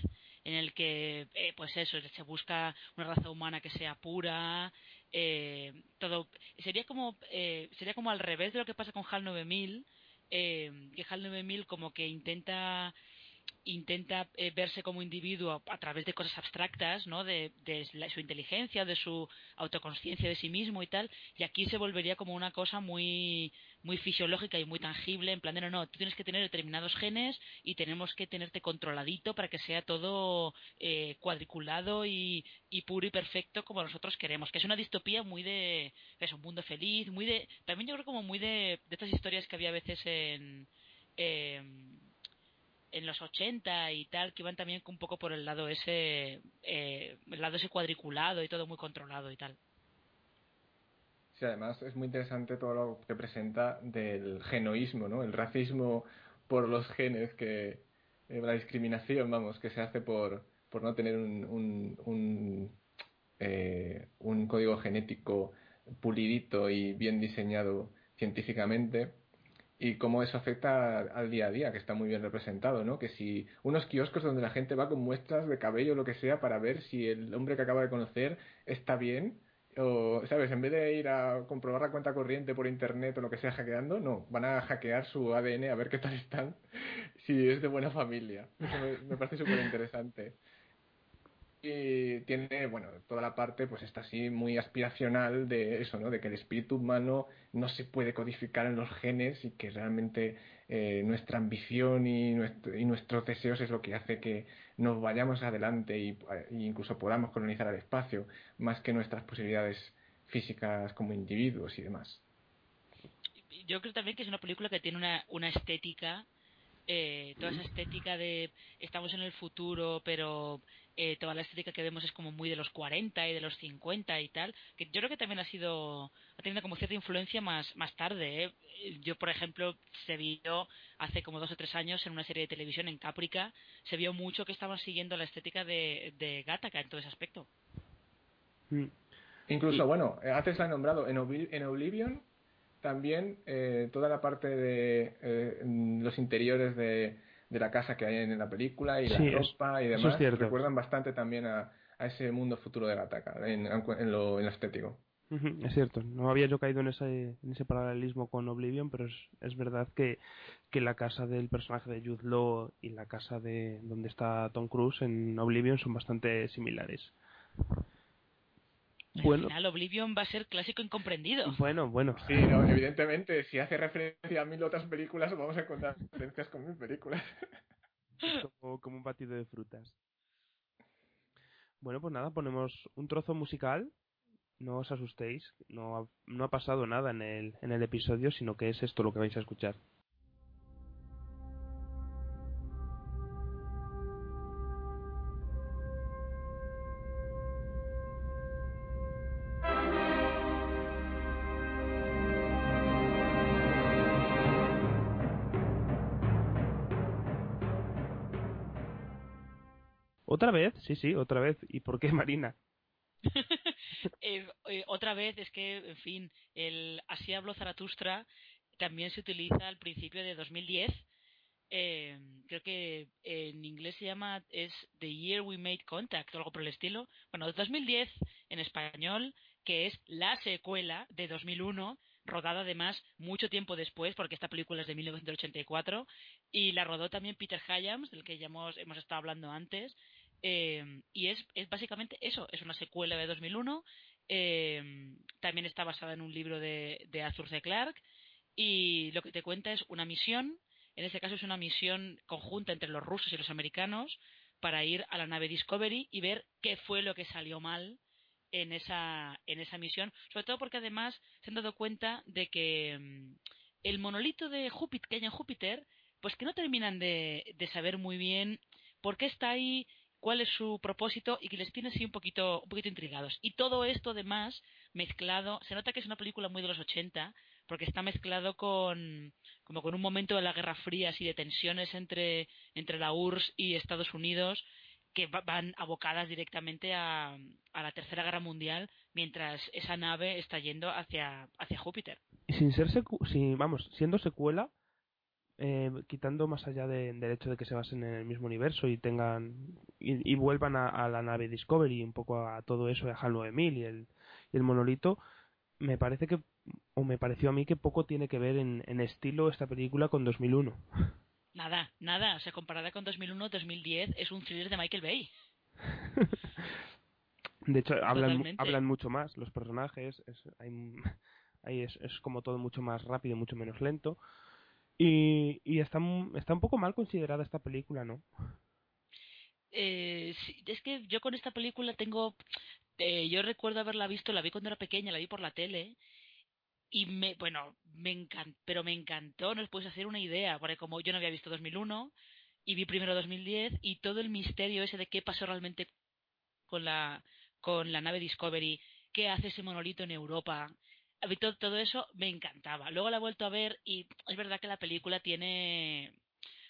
Speaker 2: en el que, eh, pues eso, se busca una raza humana que sea pura, eh, todo, sería como, eh, sería como al revés de lo que pasa con HAL 9000, eh, que HAL 9000 como que intenta intenta eh, verse como individuo a, través de cosas abstractas, ¿no? De, de su inteligencia, de su autoconsciencia de sí mismo y tal, y aquí se volvería como una cosa muy muy fisiológica y muy tangible, en plan de no, no, tú tienes que tener determinados genes y tenemos que tenerte controladito para que sea todo eh, cuadriculado y, y puro y perfecto como nosotros queremos, que es una distopía muy de, es un mundo feliz, muy de, también yo creo como muy de, de estas historias que había a veces en... Eh, en los 80 y tal, que iban también un poco por el lado ese, eh, el lado ese cuadriculado y todo muy controlado y tal.
Speaker 3: Sí, además es muy interesante todo lo que presenta del genoísmo, ¿no? El racismo por los genes, que eh, la discriminación, vamos, que se hace por, por no tener un, un, un, eh, un código genético pulidito y bien diseñado científicamente y cómo eso afecta al día a día, que está muy bien representado, ¿no? Que si unos kioscos donde la gente va con muestras de cabello o lo que sea para ver si el hombre que acaba de conocer está bien, o, ¿sabes? En vez de ir a comprobar la cuenta corriente por internet o lo que sea hackeando, no, van a hackear su ADN a ver qué tal están, si es de buena familia. Eso me, me parece súper interesante y tiene bueno toda la parte pues está así muy aspiracional de eso no de que el espíritu humano no se puede codificar en los genes y que realmente eh, nuestra ambición y, nuestro, y, nuestros deseos es lo que hace que nos vayamos adelante y, e incluso podamos colonizar el espacio más que nuestras posibilidades físicas como individuos y demás.
Speaker 2: Yo creo también que es una película que tiene una, una estética eh, toda esa estética de estamos en el futuro, pero eh, toda la estética que vemos es como muy de los 40 y de los 50 y tal, que yo creo que también ha sido, ha tenido como cierta influencia más, más tarde. ¿eh? Yo, por ejemplo, se vio hace como dos o tres años en una serie de televisión en Caprica, se vio mucho que estaban siguiendo la estética de, de Gattaca en todo ese aspecto.
Speaker 3: Mm. Incluso, bueno, antes la he nombrado, en, en Oblivion también eh, toda la parte de eh, los interiores de, de, la casa que hay en la película y
Speaker 1: sí,
Speaker 3: la ropa
Speaker 1: es,
Speaker 3: y demás
Speaker 1: es
Speaker 3: recuerdan bastante también a, a, ese mundo futuro de Gattaca en, en, lo, en lo estético.
Speaker 1: Uh -huh, es cierto, no había yo caído en ese, en ese paralelismo con Oblivion, pero es, es verdad que, que la casa del personaje de Jude Law y la casa de donde está Tom Cruise en Oblivion son bastante similares.
Speaker 2: Bueno. Al final Oblivion va a ser clásico incomprendido.
Speaker 1: Bueno, bueno.
Speaker 3: Sí, no, evidentemente, si hace referencia a mil otras películas, vamos a encontrar referencias con mil películas.
Speaker 1: Como, como un batido de frutas. Bueno, pues nada, ponemos un trozo musical. No os asustéis, no ha, no ha pasado nada en el, en el episodio, sino que es esto lo que vais a escuchar. Sí, sí, otra vez. ¿Y por qué Marina?
Speaker 2: eh, eh, otra vez es que, en fin, el Así habló Zaratustra también se utiliza al principio de 2010. Eh, creo que en inglés se llama es The Year We Made Contact o algo por el estilo. Bueno, 2010 en español, que es la secuela de 2001, rodada además mucho tiempo después, porque esta película es de 1984, y la rodó también Peter Hyams, del que ya hemos, hemos estado hablando antes, eh, y es, es básicamente eso, es una secuela de 2001, eh, también está basada en un libro de, de Arthur C. Clarke, y lo que te cuenta es una misión, en este caso es una misión conjunta entre los rusos y los americanos, para ir a la nave Discovery y ver qué fue lo que salió mal en esa, en esa misión, sobre todo porque además se han dado cuenta de que um, el monolito de Júpiter que hay en Júpiter, pues que no terminan de, de saber muy bien por qué está ahí, cuál es su propósito y que les tiene así un poquito, un poquito intrigados. Y todo esto además mezclado, se nota que es una película muy de los 80, porque está mezclado con como con un momento de la Guerra Fría así de tensiones entre, entre la URSS y Estados Unidos que van abocadas directamente a, a, la Tercera Guerra Mundial mientras esa nave está yendo hacia, hacia Júpiter.
Speaker 1: Sin ser si, vamos, siendo secuela, eh, quitando más allá de, del hecho de que se basen en el mismo universo y tengan y, vuelvan a, la nave Discovery un poco a todo eso de HAL 9000 y el, y el monolito me parece que o me pareció a mí que poco tiene que ver en, en estilo esta película con 2001
Speaker 2: nada nada. O sea comparada con 2001 2010 es un thriller de Michael Bay.
Speaker 1: De hecho hablan hablan mucho más los personajes es, hay, es, es como todo mucho más rápido mucho menos lento y, y está, está un poco mal considerada esta película, ¿no?
Speaker 2: Eh, es que yo con esta película tengo... Eh, yo recuerdo haberla visto, la vi cuando era pequeña, la vi por la tele y me, bueno, me encantó, pero me encantó, no os podéis hacer una idea, porque como yo no había visto 2001 y vi primero 2010 y todo el misterio ese de qué pasó realmente con la, con la nave Discovery, qué hace ese monolito en Europa, todo, todo eso me encantaba. Luego la he vuelto a ver y es verdad que la película tiene...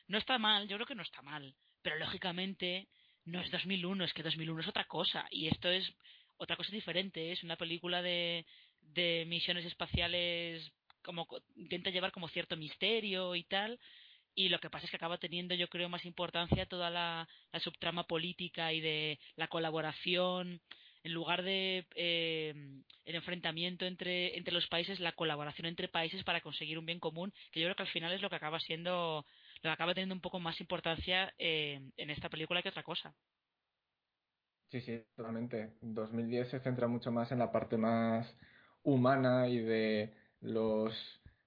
Speaker 2: No está mal, yo creo que no está mal, pero lógicamente no es 2001, es que 2001 es otra cosa y esto es otra cosa diferente, es una película de, de misiones espaciales como intenta llevar como cierto misterio y tal y lo que pasa es que acaba teniendo yo creo más importancia toda la, la subtrama política y de la colaboración en lugar de eh, el enfrentamiento entre, entre los países, la colaboración entre países para conseguir un bien común, que yo creo que al final es lo que acaba siendo, lo que acaba teniendo un poco más importancia eh, en esta película que otra cosa.
Speaker 3: Sí, sí, totalmente. 2010 se centra mucho más en la parte más humana y de los,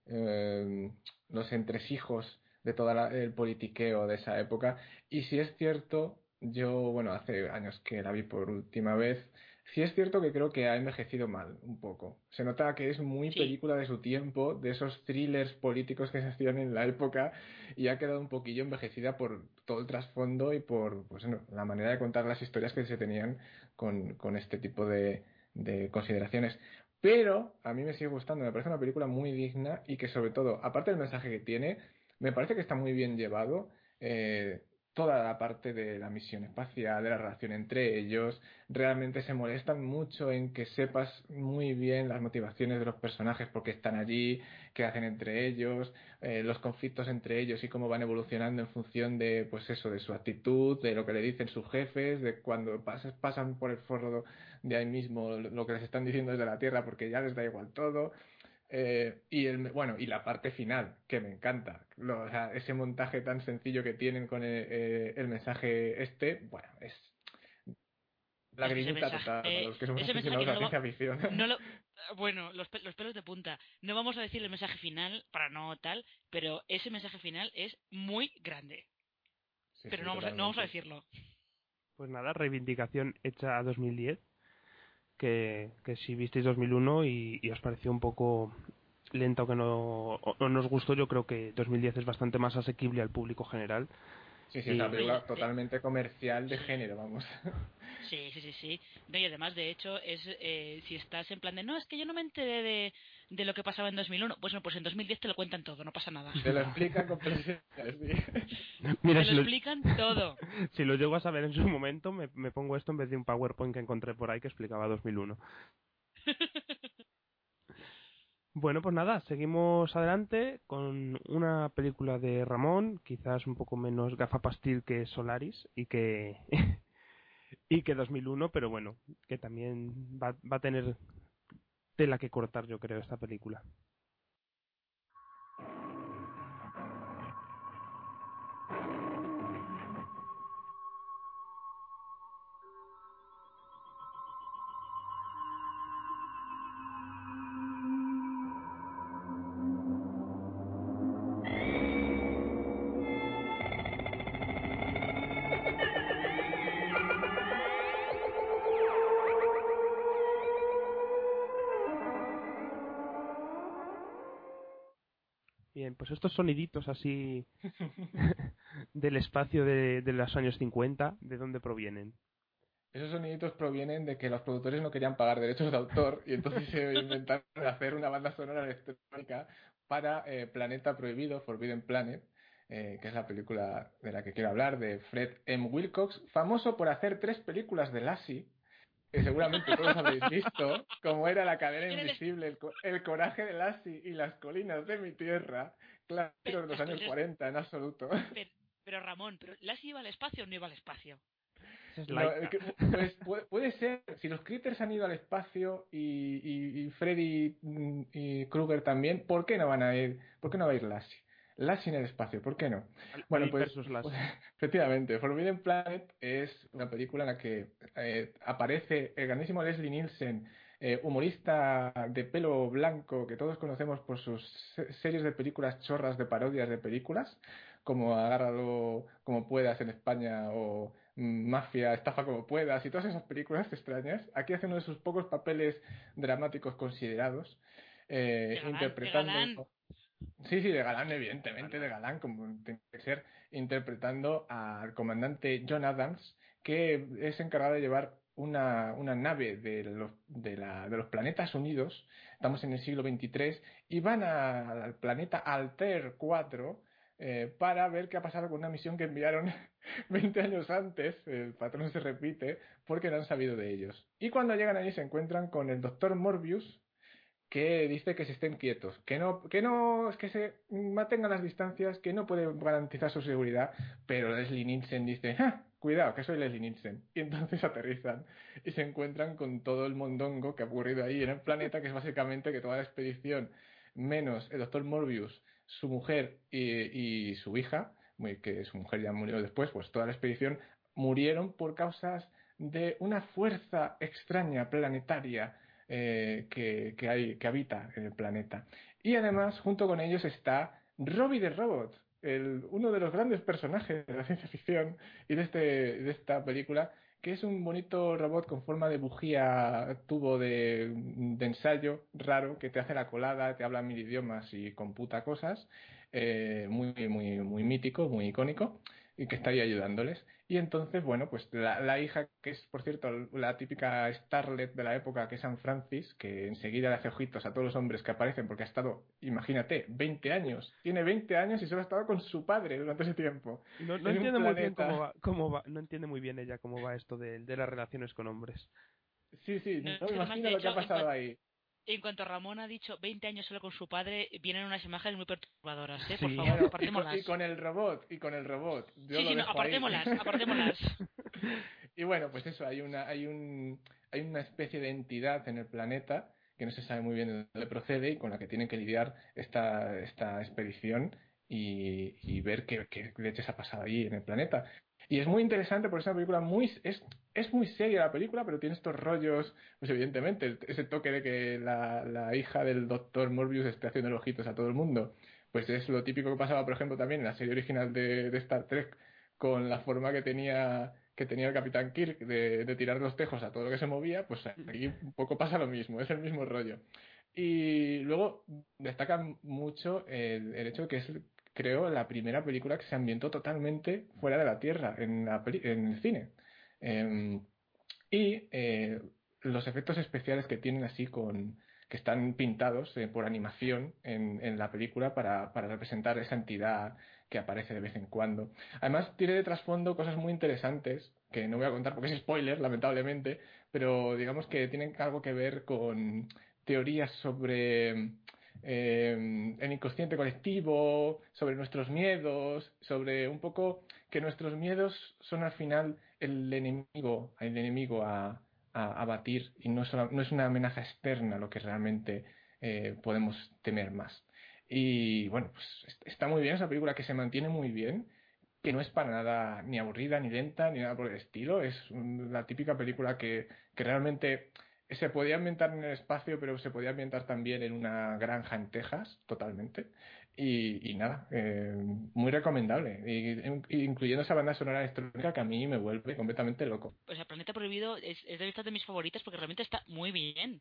Speaker 3: eh, los entresijos de todo el politiqueo de esa época. Y si es cierto yo, bueno, hace años que la vi por última vez. Sí es cierto que creo que ha envejecido mal un poco. Se nota que es muy película de su tiempo, de esos thrillers políticos que se hacían en la época y ha quedado un poquillo envejecida por todo el trasfondo y por pues, la manera de contar las historias que se tenían con, con este tipo de, de consideraciones. Pero a mí me sigue gustando, me parece una película muy digna y que sobre todo, aparte del mensaje que tiene, me parece que está muy bien llevado. Eh, toda la parte de la misión espacial, de la relación entre ellos, realmente se molestan mucho en que sepas muy bien las motivaciones de los personajes porque están allí, qué hacen entre ellos, eh, los conflictos entre ellos y cómo van evolucionando en función de, pues eso, de su actitud, de lo que le dicen sus jefes, de cuando pasan por el forro de ahí mismo lo que les están diciendo desde la Tierra porque ya les da igual todo. Eh, y el, bueno, y la parte final, que me encanta. o sea, ese montaje tan sencillo que tienen con el, eh, el mensaje este, bueno, es la grimita total, para los que somos aficionados a la ciencia ficción.
Speaker 2: bueno, los, los, pelos de punta. No vamos a decir el mensaje final, para no tal, pero ese mensaje final es muy grande. pero no, vamos a, no vamos a decirlo.
Speaker 1: Pues nada, reivindicación hecha a 2010 que, que si visteis 2001 y, y os pareció un poco lenta o que no, o, nos gustó, yo creo que 2010 es bastante más asequible al público general.
Speaker 3: Sí, sí, es una película totalmente comercial de género, vamos.
Speaker 2: Sí, sí, sí, sí. y además, de hecho, es eh, si estás en plan de, no, es que yo no me enteré de, de lo que pasaba en 2001, pues, pues en 2010 te lo cuentan todo, no pasa nada.
Speaker 3: Te lo explican con sí.
Speaker 2: Mira, te lo, explican todo.
Speaker 1: Si lo llego a saber en su momento, me, me pongo esto en vez de un PowerPoint que encontré por ahí que explicaba 2001. Bueno, pues nada, seguimos adelante con una película de Ramón, quizás un poco menos gafapastil que Solaris y que y que 2001, pero bueno, que también va, va a tener tela que cortar, yo creo, esta película. Pues estos soniditos así del espacio de, los años 50, ¿de dónde provienen?
Speaker 3: Esos soniditos provienen de que los productores no querían pagar derechos de autor y entonces se inventaron hacer una banda sonora electrónica para eh, Planeta Prohibido, Forbidden Planet, eh, que es la película de la que quiero hablar, de Fred M. Wilcox, famoso por hacer tres películas de Lassie, que seguramente todos habéis visto, como era La cadena invisible, el, co- el coraje de Lassie y las colinas de mi tierra, claro, de los años 40 en absoluto.
Speaker 2: Pero, pero Ramón, ¿pero ¿Lassie iba al espacio o no iba al espacio?
Speaker 3: No, pues, puede, puede ser, si los critters han ido al espacio y, y, y Freddy mm, y Krueger también, ¿por qué no van a ir? ¿Por qué no va a ir Lassie? Lassie en el espacio, ¿por qué no? Bueno, pues, pues, efectivamente, Forbidden Planet es una película en la que eh, aparece el grandísimo Leslie Nielsen, eh, humorista de pelo blanco que todos conocemos por sus se- series de películas chorras de parodias de películas, como Agárralo como puedas en España o mm, Mafia, Estafa como puedas y todas esas películas extrañas. Aquí hace uno de sus pocos papeles dramáticos considerados, eh, interpretando... Sí, sí, de galán, evidentemente, de galán, como tiene que ser, interpretando al comandante John Adams, que es encargado de llevar una, una nave de los, de, la- de los planetas unidos, estamos en el siglo XXIII, y van a- al planeta Alter 4 eh, para ver qué ha pasado con una misión que enviaron 20 años antes, el patrón se repite, porque no han sabido de ellos. Y cuando llegan allí se encuentran con el doctor Morbius, que dice que se estén quietos, que no, que no, que se mantengan las distancias, que no puede garantizar su seguridad, pero Leslie Nielsen dice, "Ja, cuidado, que soy Leslie Nielsen. Y entonces aterrizan y se encuentran con todo el mondongo que ha ocurrido ahí en el planeta, que es básicamente que toda la expedición, menos el doctor Morbius, su mujer y, y su hija, que su mujer ya murió después, pues toda la expedición murieron por causas de una fuerza extraña planetaria eh, que, hay, que habita en el planeta. Y además, junto con ellos está Robbie the Robot, el, uno de los grandes personajes de la ciencia ficción y de, este, de esta película, que es un bonito robot con forma de bujía, tubo de, ensayo raro, que te hace la colada, te habla mil idiomas y computa cosas, eh, muy, muy, muy mítico, muy icónico, y que está ayudándoles. Y entonces, bueno, pues la, la hija, que es, por cierto, la típica starlet de la época, que es San Francis, que enseguida le hace ojitos a todos los hombres que aparecen, porque ha estado, imagínate, 20 años. Tiene 20 años y solo ha estado con su padre durante ese tiempo.
Speaker 1: No, no
Speaker 3: en
Speaker 1: entiende muy bien cómo va, cómo va, no entiende muy bien ella cómo va esto de, de las relaciones con hombres.
Speaker 3: Sí, sí,
Speaker 2: No,
Speaker 3: no imagino
Speaker 2: de
Speaker 3: lo que ha
Speaker 2: hecho,
Speaker 3: pasado ahí.
Speaker 2: En cuanto Ramón ha dicho 20 años solo con su padre, vienen unas imágenes muy perturbadoras, ¿eh? Por
Speaker 1: Sí.
Speaker 2: favor,
Speaker 3: Bueno, y, con,
Speaker 2: apartémoslas.
Speaker 3: y con el robot, y con el robot. Yo
Speaker 2: Sí, sí, no,
Speaker 3: ahí.
Speaker 2: apartémoslas, apartémoslas.
Speaker 3: Y bueno, pues eso, hay una, hay un, hay una especie de entidad en el planeta que no se sabe muy bien de dónde procede y con la que tienen que lidiar esta, esta expedición y, y ver qué, qué leches ha pasado ahí en el planeta. Y es muy interesante porque es una película muy, es, es muy seria la película, pero tiene estos rollos, pues evidentemente, ese toque de que la, la hija del doctor Morbius esté haciendo los ojitos a todo el mundo. Pues es lo típico que pasaba, por ejemplo, también en la serie original de, de Star Trek, con la forma que tenía que tenía el Capitán Kirk de, de tirar los tejos a todo lo que se movía, pues aquí un poco pasa lo mismo, es el mismo rollo. Y luego destaca mucho el, el hecho de que es, creo, la primera película que se ambientó totalmente fuera de la Tierra en, la en el cine. Em, y eh, los efectos especiales que tienen así con que están pintados eh, por animación en, en la película para, para representar esa entidad que aparece de vez en cuando. Además, tiene de trasfondo cosas muy interesantes, que no voy a contar porque es spoiler, lamentablemente, pero digamos que tienen algo que ver con teorías sobre eh, el inconsciente colectivo, sobre nuestros miedos, sobre un poco que nuestros miedos son al final el enemigo, el enemigo a, a, batir y no es, una, no es una amenaza externa lo que realmente eh, podemos temer más. Y bueno, pues est- está muy bien esa película que se mantiene muy bien, que no es para nada ni aburrida, ni lenta, ni nada por el estilo. Es la típica película que, que realmente se podía ambientar en el espacio, pero se podía ambientar también en una granja en Texas, totalmente. Y, nada, eh, muy recomendable. Y, incluyendo esa banda sonora electrónica que a mí me vuelve completamente loco.
Speaker 2: O sea, Planeta Prohibido es, es de mis favoritas porque realmente está muy bien.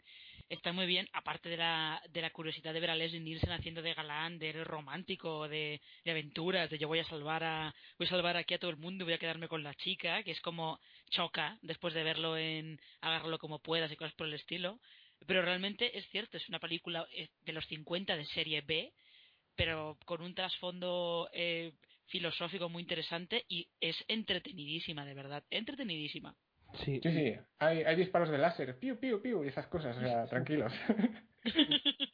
Speaker 2: Está muy bien, aparte de la, de la curiosidad de ver a Leslie Nielsen haciendo de galán, de romántico, de, aventuras, de yo voy a salvar a voy a salvar aquí a todo el mundo y voy a quedarme con la chica, que es como choca después de verlo en Agárralo como puedas y cosas por el estilo. Pero realmente es cierto, es una película eh, de los 50 de serie B, pero con un trasfondo eh, filosófico muy interesante y es entretenidísima, de verdad, entretenidísima.
Speaker 1: Sí,
Speaker 3: Sí, sí, hay, hay disparos de láser, piu, piu, piu, y esas cosas, o sea, tranquilos.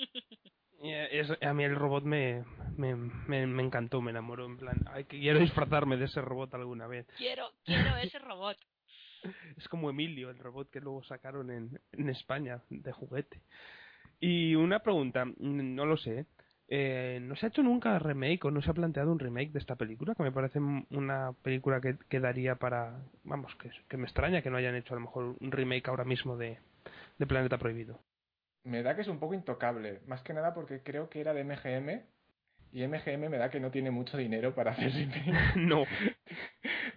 Speaker 1: Es- a mí el robot me, me, me, me encantó, me enamoró. En plan, ay, que quiero disfrazarme de ese robot alguna vez.
Speaker 2: Quiero, quiero ese robot.
Speaker 1: Es como Emilio, el robot que luego sacaron en, en España de juguete. Y una pregunta, no lo sé. Eh, ¿No se ha hecho nunca remake o no se ha planteado un remake de esta película? Que me parece una película que quedaría para. Vamos, que, que me extraña que no hayan hecho a lo mejor un remake ahora mismo de, de Planeta Prohibido.
Speaker 3: me da que es un poco intocable, más que nada porque creo que era de MGM, y MGM me da que no tiene mucho dinero para hacer remake.
Speaker 1: no.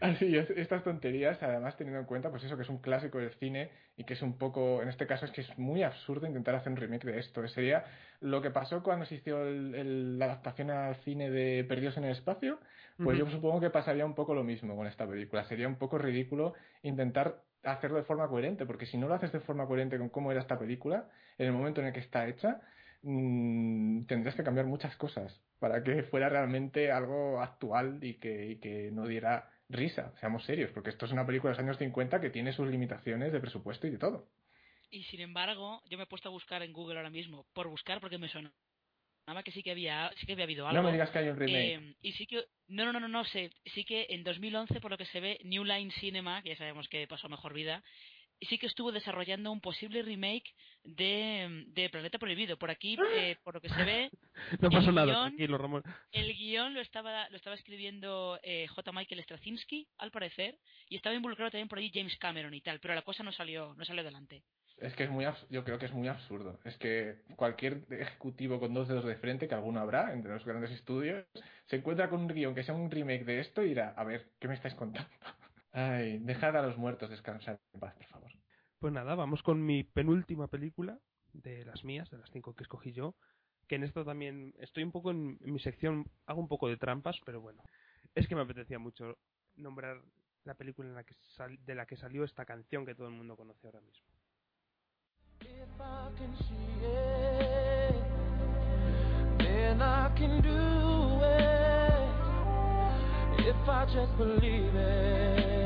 Speaker 3: Así es, estas tonterías, además teniendo en cuenta, pues eso que es un clásico del cine y que es un poco, en este caso es que es muy absurdo intentar hacer un remake de esto. Sería lo que pasó cuando se hizo el- el- la adaptación al cine de Perdidos en el Espacio, pues yo supongo que pasaría un poco lo mismo con esta película. Sería un poco ridículo intentar hacerlo de forma coherente, porque si no lo haces de forma coherente con cómo era esta película, en el momento en el que está hecha, mm, tendrías que cambiar muchas cosas para que fuera realmente algo actual y que, y que no diera risa, seamos serios, porque esto es una película de los años 50 que tiene sus limitaciones de presupuesto y de todo.
Speaker 2: Y sin embargo, yo me he puesto a buscar en Google ahora mismo, por buscar porque me sonaba que sí que había, sí que había habido algo.
Speaker 3: No me digas que hay un remake.
Speaker 2: Eh, y sí que, no, no, no, no, no, sé, sí que en 2011, por lo que se ve, New Line Cinema, que ya sabemos que pasó mejor vida, sí que estuvo desarrollando un posible remake de, de Planeta Prohibido. Por aquí, eh, por lo que se ve,
Speaker 1: No pasó
Speaker 2: El
Speaker 1: nada,
Speaker 2: guión-
Speaker 1: Ramón.
Speaker 2: el guion lo estaba, lo estaba escribiendo eh, J. Michael Straczynski, al parecer, y estaba involucrado también por ahí James Cameron y tal, pero la cosa no salió, no salió adelante.
Speaker 3: Es que es muy abs- yo creo que es muy absurdo. Es que cualquier ejecutivo con dos dedos de frente, que alguno habrá entre los grandes estudios, se encuentra con un guion que sea un remake de esto y dirá, a ver, ¿qué me estáis contando? Ay, dejad a los muertos descansar en paz, por favor.
Speaker 1: Pues nada, vamos con mi penúltima película de las mías, de las cinco que escogí yo. Que en esto también estoy un poco en, en mi sección, hago un poco de trampas, pero bueno. Es que me apetecía mucho nombrar la película en la que sal- de la que salió esta canción que todo el mundo conoce ahora mismo.
Speaker 5: If I can see it, then I can do it. If I just believe it,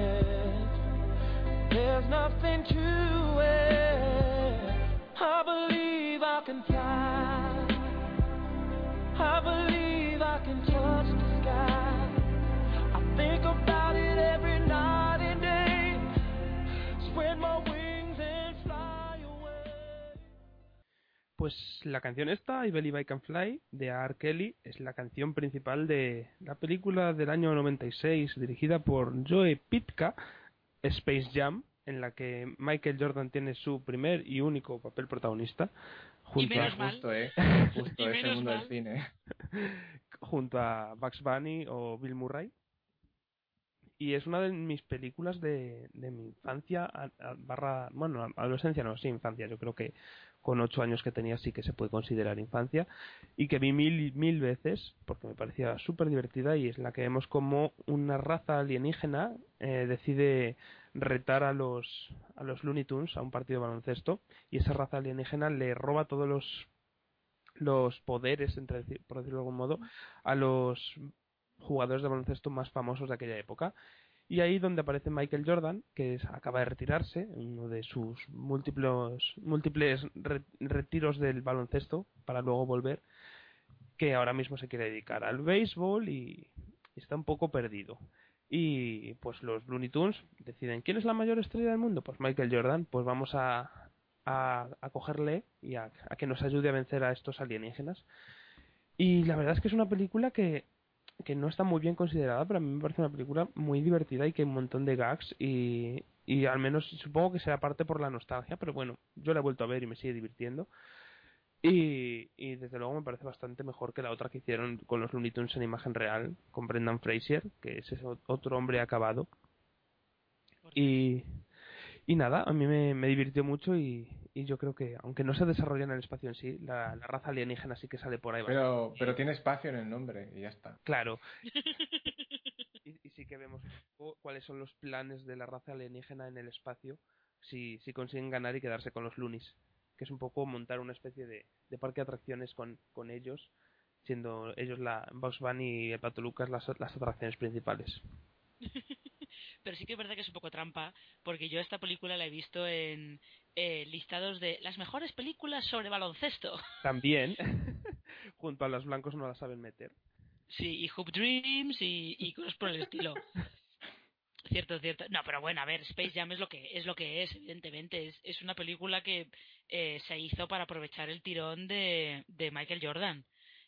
Speaker 5: there's nothing to. I believe I can fly. I believe I can touch the sky. I think about it every night and day. Spread my wings and fly.
Speaker 1: Pues la canción esta, I Believe I Can Fly, de R. Kelly, es la canción principal de la película del año 96, dirigida por Joe Pitka, Space Jam, en la que Michael Jordan tiene su primer y único papel protagonista, junto,
Speaker 2: menos
Speaker 1: a,
Speaker 2: mal.
Speaker 3: Justo, ¿eh? Justo
Speaker 2: Y
Speaker 3: es el
Speaker 2: menos
Speaker 3: mundo
Speaker 2: mal.
Speaker 3: del cine.
Speaker 1: junto a Bugs Bunny o Bill Murray. Y es una de mis películas de, de mi infancia, a- a- barra, bueno, adolescencia no, sí, infancia, yo creo que con ocho años que tenía sí que se puede considerar infancia, y que vi mil, mil veces, porque me parecía súper divertida, y es la que vemos como una raza alienígena eh, decide retar a los, a los Looney Tunes a un partido de baloncesto, y esa raza alienígena le roba todos los los poderes, entre, por decirlo de algún modo, a los jugadores de baloncesto más famosos de aquella época. Y ahí donde aparece Michael Jordan, que acaba de retirarse, uno de sus múltiples, múltiples re- retiros del baloncesto para luego volver, que ahora mismo se quiere dedicar al béisbol y está un poco perdido. Y pues los Looney Tunes deciden, ¿quién es la mayor estrella del mundo? Pues Michael Jordan, pues vamos a, a, a cogerle y a, a que nos ayude a vencer a estos alienígenas. Y la verdad es que es una película que, que no está muy bien considerada, pero a mí me parece una película muy divertida y que hay un montón de gags y, y al menos supongo que será parte por la nostalgia, pero bueno, yo la he vuelto a ver y me sigue divirtiendo. Y, y desde luego me parece bastante mejor que la otra que hicieron con los Looney Tunes en imagen real, con Brendan Fraser, que es ese otro hombre acabado. Y, y nada, a mí me, me divirtió mucho y, y yo creo que, aunque no se desarrolla en el espacio en sí, la, la raza alienígena sí que sale por ahí.
Speaker 3: Pero,
Speaker 1: bastante.
Speaker 3: pero tiene espacio en el nombre y ya está.
Speaker 1: Claro. Y, y sí que vemos un poco cuáles son los planes de la raza alienígena en el espacio si, si consiguen ganar y quedarse con los Loonies. Que es un poco montar una especie de, de parque de atracciones con, con ellos siendo ellos la Box Bunny y el Pato Lucas las, las atracciones principales.
Speaker 2: Pero sí que es verdad que es un poco trampa, porque yo esta película la he visto en eh, listados de las mejores películas sobre baloncesto.
Speaker 1: También, junto a los blancos no la saben meter.
Speaker 2: Sí, y Hoop Dreams y, y cosas por el estilo. Cierto, cierto. No, pero bueno, a ver, Space Jam es lo que es, lo que es evidentemente. Es, es una película que eh, se hizo para aprovechar el tirón de, de Michael Jordan.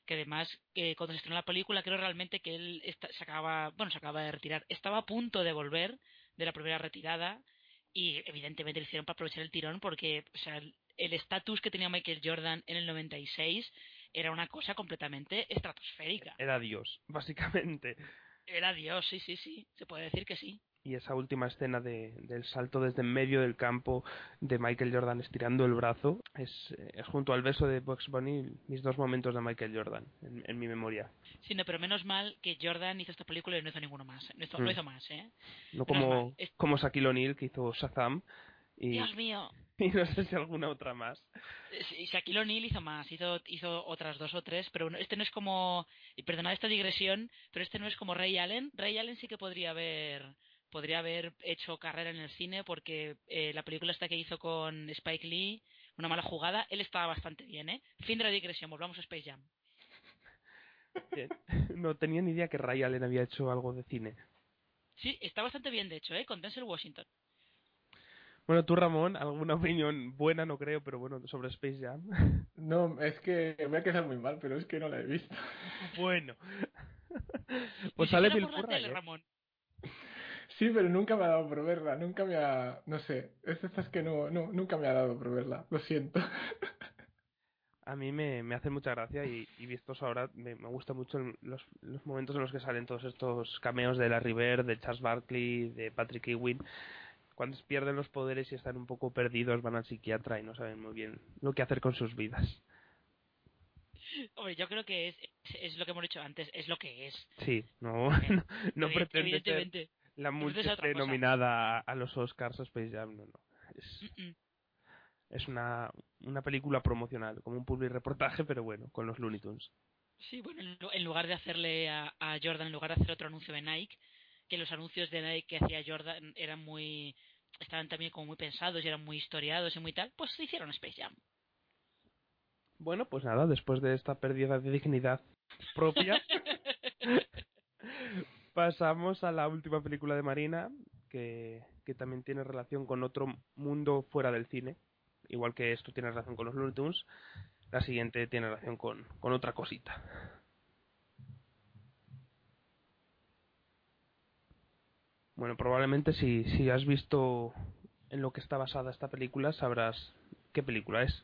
Speaker 2: Que además, eh, cuando se estrenó la película, creo realmente que él está- se acaba, bueno, se acaba de retirar. Estaba a punto de volver de la primera retirada y evidentemente lo hicieron para aprovechar el tirón porque, o sea, el- el estatus que tenía Michael Jordan en el 96 era una cosa completamente estratosférica.
Speaker 1: Era Dios, básicamente.
Speaker 2: Era Dios, sí, sí, sí. Se puede decir que sí.
Speaker 1: Y esa última escena de, del salto desde en medio del campo de Michael Jordan estirando el brazo es, eh, es junto al beso de Bugs Bunny mis dos momentos de Michael Jordan en, en mi memoria.
Speaker 2: Sí, no, pero menos mal que Jordan hizo esta película y no hizo ninguno más. No hizo,
Speaker 1: Mm.
Speaker 2: no hizo más, ¿eh?
Speaker 1: No como.
Speaker 2: Es-
Speaker 1: como Shaquille O'Neal que hizo Shazam y,
Speaker 2: Dios mío.
Speaker 1: y no sé si alguna otra más.
Speaker 2: Eh, sí, Shaquille O'Neal hizo más, hizo, hizo otras dos o tres, pero no- este no es como, y perdonad esta digresión, pero este no es como Ray Allen. Ray Allen sí que podría haber, podría haber hecho carrera en el cine porque eh, la película esta que hizo con Spike Lee, una mala jugada, él estaba bastante bien, ¿eh? Fin de la digresión, volvamos a Space Jam.
Speaker 1: Bien. No tenía ni idea que Ray Allen había hecho algo de cine.
Speaker 2: Sí, está bastante bien, de hecho, ¿eh? Con Denzel Washington.
Speaker 1: Bueno, tú Ramón, alguna opinión buena no creo, pero bueno, sobre Space Jam.
Speaker 3: No, es que me voy a quedar muy mal, pero es que no la he visto.
Speaker 1: bueno. Pues sale Bill ¿eh?
Speaker 2: Ramón.
Speaker 3: Sí, pero nunca me ha dado por verla, nunca me ha... No sé, es de estas que no, no, nunca me ha dado por verla, lo siento.
Speaker 1: A mí me, me hace mucha gracia y, y vistos ahora me, me gusta mucho el- los, los momentos en los que salen todos estos cameos de Larry Bird, de Charles Barkley, de Patrick Ewing. Cuando pierden los poderes y están un poco perdidos, van al psiquiatra y no saben muy bien lo que hacer con sus vidas.
Speaker 2: Hombre, yo creo que es, es, es lo que hemos dicho antes, es lo que es.
Speaker 1: Sí, no,
Speaker 2: Eh,
Speaker 1: no, no pretende ser. La
Speaker 2: cosa.
Speaker 1: nominada a, a los Oscars o Space Jam, no, no. Es,
Speaker 2: Mm, mm.
Speaker 1: es una, una película promocional, como un public reportaje, pero bueno, con los Looney Tunes.
Speaker 2: Sí, bueno, en lu- en lugar de hacerle a, a Jordan, en lugar de hacer otro anuncio de Nike, que los anuncios de Nike que hacía Jordan eran muy. estaban también como muy pensados y eran muy historiados y muy tal, pues se hicieron Space Jam.
Speaker 1: Bueno, pues nada, después de esta pérdida de dignidad propia, pasamos a la última película de Marina, que, que también tiene relación con otro mundo fuera del cine, igual que esto tiene relación con los Looney Tunes, la siguiente tiene relación con, con otra cosita. Bueno, probablemente si, si has visto en lo que está basada esta película, sabrás qué película es.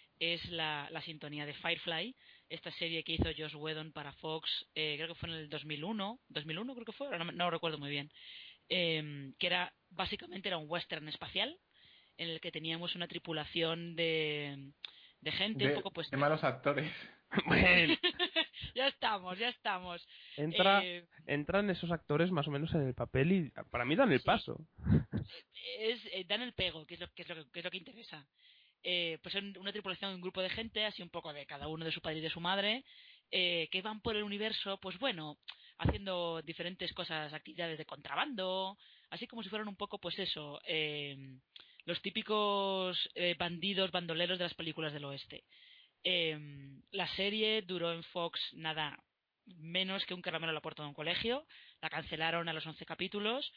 Speaker 2: es la, la sintonía de Firefly, esta serie que hizo Josh Whedon para Fox, eh, creo que fue en el 2001, 2001 creo que fue, ahora no, no lo recuerdo muy bien, eh, que era básicamente era un western espacial en el que teníamos una tripulación de, de gente un
Speaker 3: De,
Speaker 2: poco pues
Speaker 3: de malos actores.
Speaker 1: Bueno,
Speaker 2: ya estamos, ya estamos.
Speaker 1: entra,
Speaker 2: Eh,
Speaker 1: entran esos actores más o menos en el papel y para mí dan el
Speaker 2: Sí.
Speaker 1: paso.
Speaker 2: es eh, dan el pego, que es lo que es lo que, que es lo que interesa. Eh, pues una tripulación, un grupo de gente, así un poco de cada uno de su padre y de su madre, eh, que van por el universo, pues bueno, haciendo diferentes cosas, actividades de contrabando, así como si fueran un poco, pues eso, eh, los típicos eh, bandidos, bandoleros de las películas del oeste. Eh, la serie duró en Fox nada menos que un caramelo a la puerta de un colegio, la cancelaron a los 11 capítulos,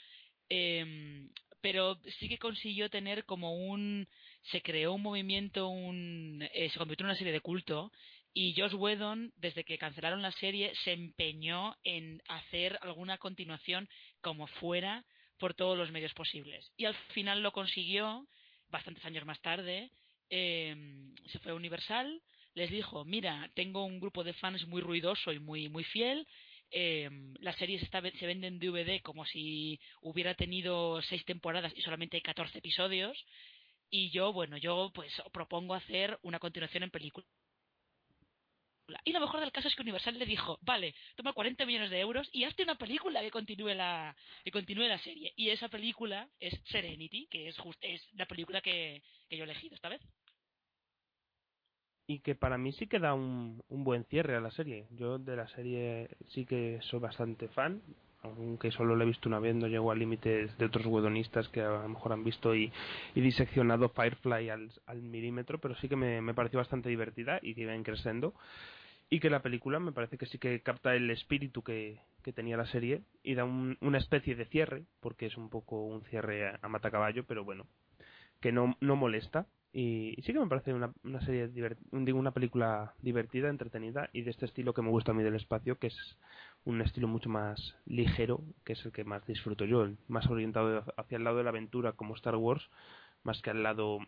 Speaker 2: pero sí que consiguió tener como un se creó un movimiento un eh, se convirtió en una serie de culto y Josh Whedon desde que cancelaron la serie se empeñó en hacer alguna continuación como fuera por todos los medios posibles. Y al final lo consiguió, bastantes años más tarde, eh, se fue a Universal, les dijo, mira, tengo un grupo de fans muy ruidoso y muy, muy fiel, eh, la serie se, está, se vende en DVD como si hubiera tenido seis temporadas y solamente hay 14 episodios, y yo, bueno, yo pues propongo hacer una continuación en película. Y lo mejor del caso es que Universal le dijo, vale, toma 40 millones de euros y hazte una película que continúe la, que continúe la serie. Y esa película es Serenity, que es, just, es la película que, que yo he elegido esta vez.
Speaker 1: Y que para mí sí que da un, un buen cierre a la serie. Yo de la serie sí que soy bastante fan aunque solo lo he visto una vez, no llego a límites de otros guionistas que a lo mejor han visto y, y diseccionado Firefly al, milímetro, pero sí que me, pareció bastante divertida y que iba creciendo. Y que la película me parece que sí que capta el espíritu que, tenía la serie y da un, una especie de cierre, porque es un poco un cierre a, a matacaballo, pero bueno, que no, no molesta. Y, y, sí que me parece una, una serie digo una película divertida, entretenida y de este estilo que me gusta a mí del espacio, que es un estilo mucho más ligero, que es el que más disfruto yo, más orientado hacia el lado de la aventura como Star Wars, más que al lado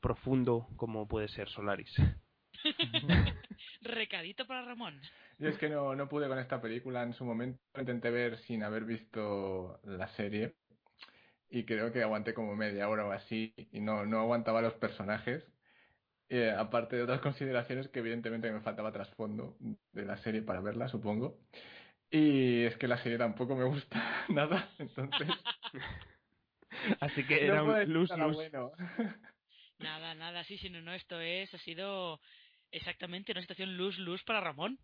Speaker 1: profundo como puede ser Solaris.
Speaker 2: Recadito para Ramón.
Speaker 3: Yo es que no, no pude con esta película en su momento, intenté ver sin haber visto la serie y creo que aguanté como media hora o así y no, no aguantaba los personajes. Eh, aparte de otras consideraciones que evidentemente me faltaba trasfondo de la serie para verla, supongo. Y es que la serie tampoco me gusta nada, entonces...
Speaker 1: Así que era
Speaker 3: no
Speaker 1: un luz, luz.
Speaker 3: Bueno.
Speaker 2: Nada, nada, sí, sí, no, no, esto es, ha sido exactamente una situación luz, luz para Ramón.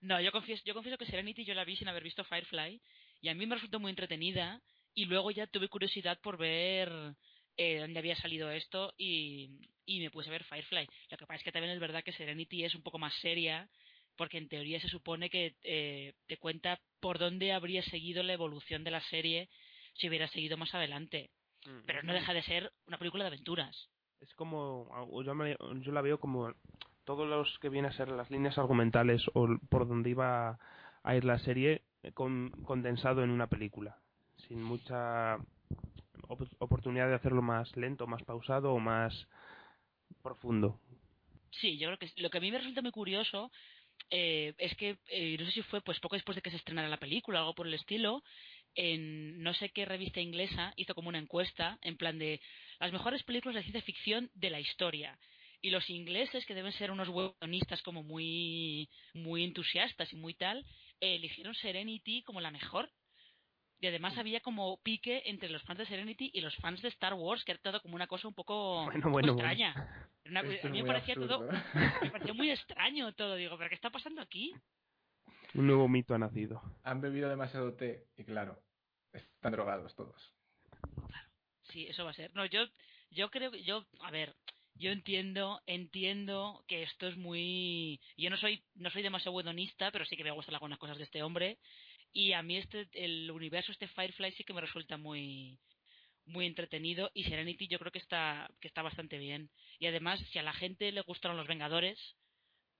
Speaker 2: No, yo confieso, yo confieso que Serenity yo la vi sin haber visto Firefly y a mí me resultó muy entretenida y luego ya tuve curiosidad por ver eh, dónde había salido esto y, y me puse a ver Firefly. Lo que pasa es que también es verdad que Serenity es un poco más seria porque en teoría se supone que eh, te cuenta por dónde habría seguido la evolución de la serie si hubiera seguido más adelante. Mm. Pero no deja de ser una película de aventuras.
Speaker 1: Es como, yo, me, yo la veo como todos los que vienen a ser las líneas argumentales o por donde iba a ir la serie con, condensado en una película, sin mucha op oportunidad de hacerlo más lento, más pausado o más profundo.
Speaker 2: Sí, yo creo que lo que a mí me resulta muy curioso eh, es que eh, no sé si fue pues poco después de que se estrenara la película algo por el estilo en no sé qué revista inglesa hizo como una encuesta en plan de las mejores películas de ciencia ficción de la historia. Y los ingleses que deben ser unos guionistas como muy muy entusiastas y muy tal eligieron Serenity como la mejor y además había como pique entre los fans de Serenity y los fans de Star Wars, que era todo como una cosa un poco
Speaker 1: bueno, bueno,
Speaker 2: extraña.
Speaker 1: Bueno.
Speaker 2: Una, a mí me parecía
Speaker 3: absurdo.
Speaker 2: todo, me pareció muy extraño todo. Digo, ¿pero qué está pasando aquí?
Speaker 1: Un nuevo mito ha nacido.
Speaker 3: Han bebido demasiado té y claro, están drogados todos.
Speaker 2: Claro, sí, eso va a ser. No, yo, yo creo que yo, a ver, yo entiendo, entiendo que esto es muy, yo no soy, no soy demasiado buenonista, pero sí que me gustan algunas cosas de este hombre y a mí este el universo este Firefly sí que me resulta muy muy entretenido y Serenity yo creo que está que está bastante bien. Y además si a la gente le gustaron los Vengadores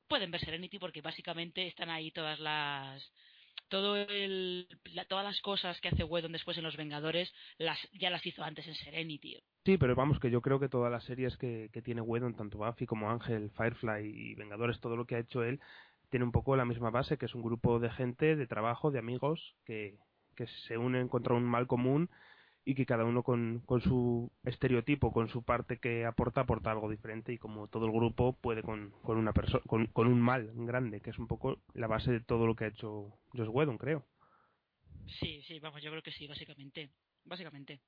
Speaker 2: pueden ver Serenity porque básicamente están ahí todas las todo el todas las cosas que hace Whedon después en los Vengadores las ya las hizo antes en Serenity.
Speaker 1: Sí, pero vamos, que yo creo que todas las series que, que tiene Whedon, tanto Buffy como Ángel, Firefly y Vengadores, todo lo que ha hecho él, tiene un poco la misma base, que es un grupo de gente, de trabajo, de amigos, que, que se unen contra un mal común y que cada uno con, con su estereotipo, con su parte que aporta, aporta algo diferente y como todo el grupo puede con, con una persona, con, con un mal grande, que es un poco la base de todo lo que ha hecho Josh Whedon, creo.
Speaker 2: Sí, sí, vamos, yo creo que sí, básicamente. Básicamente.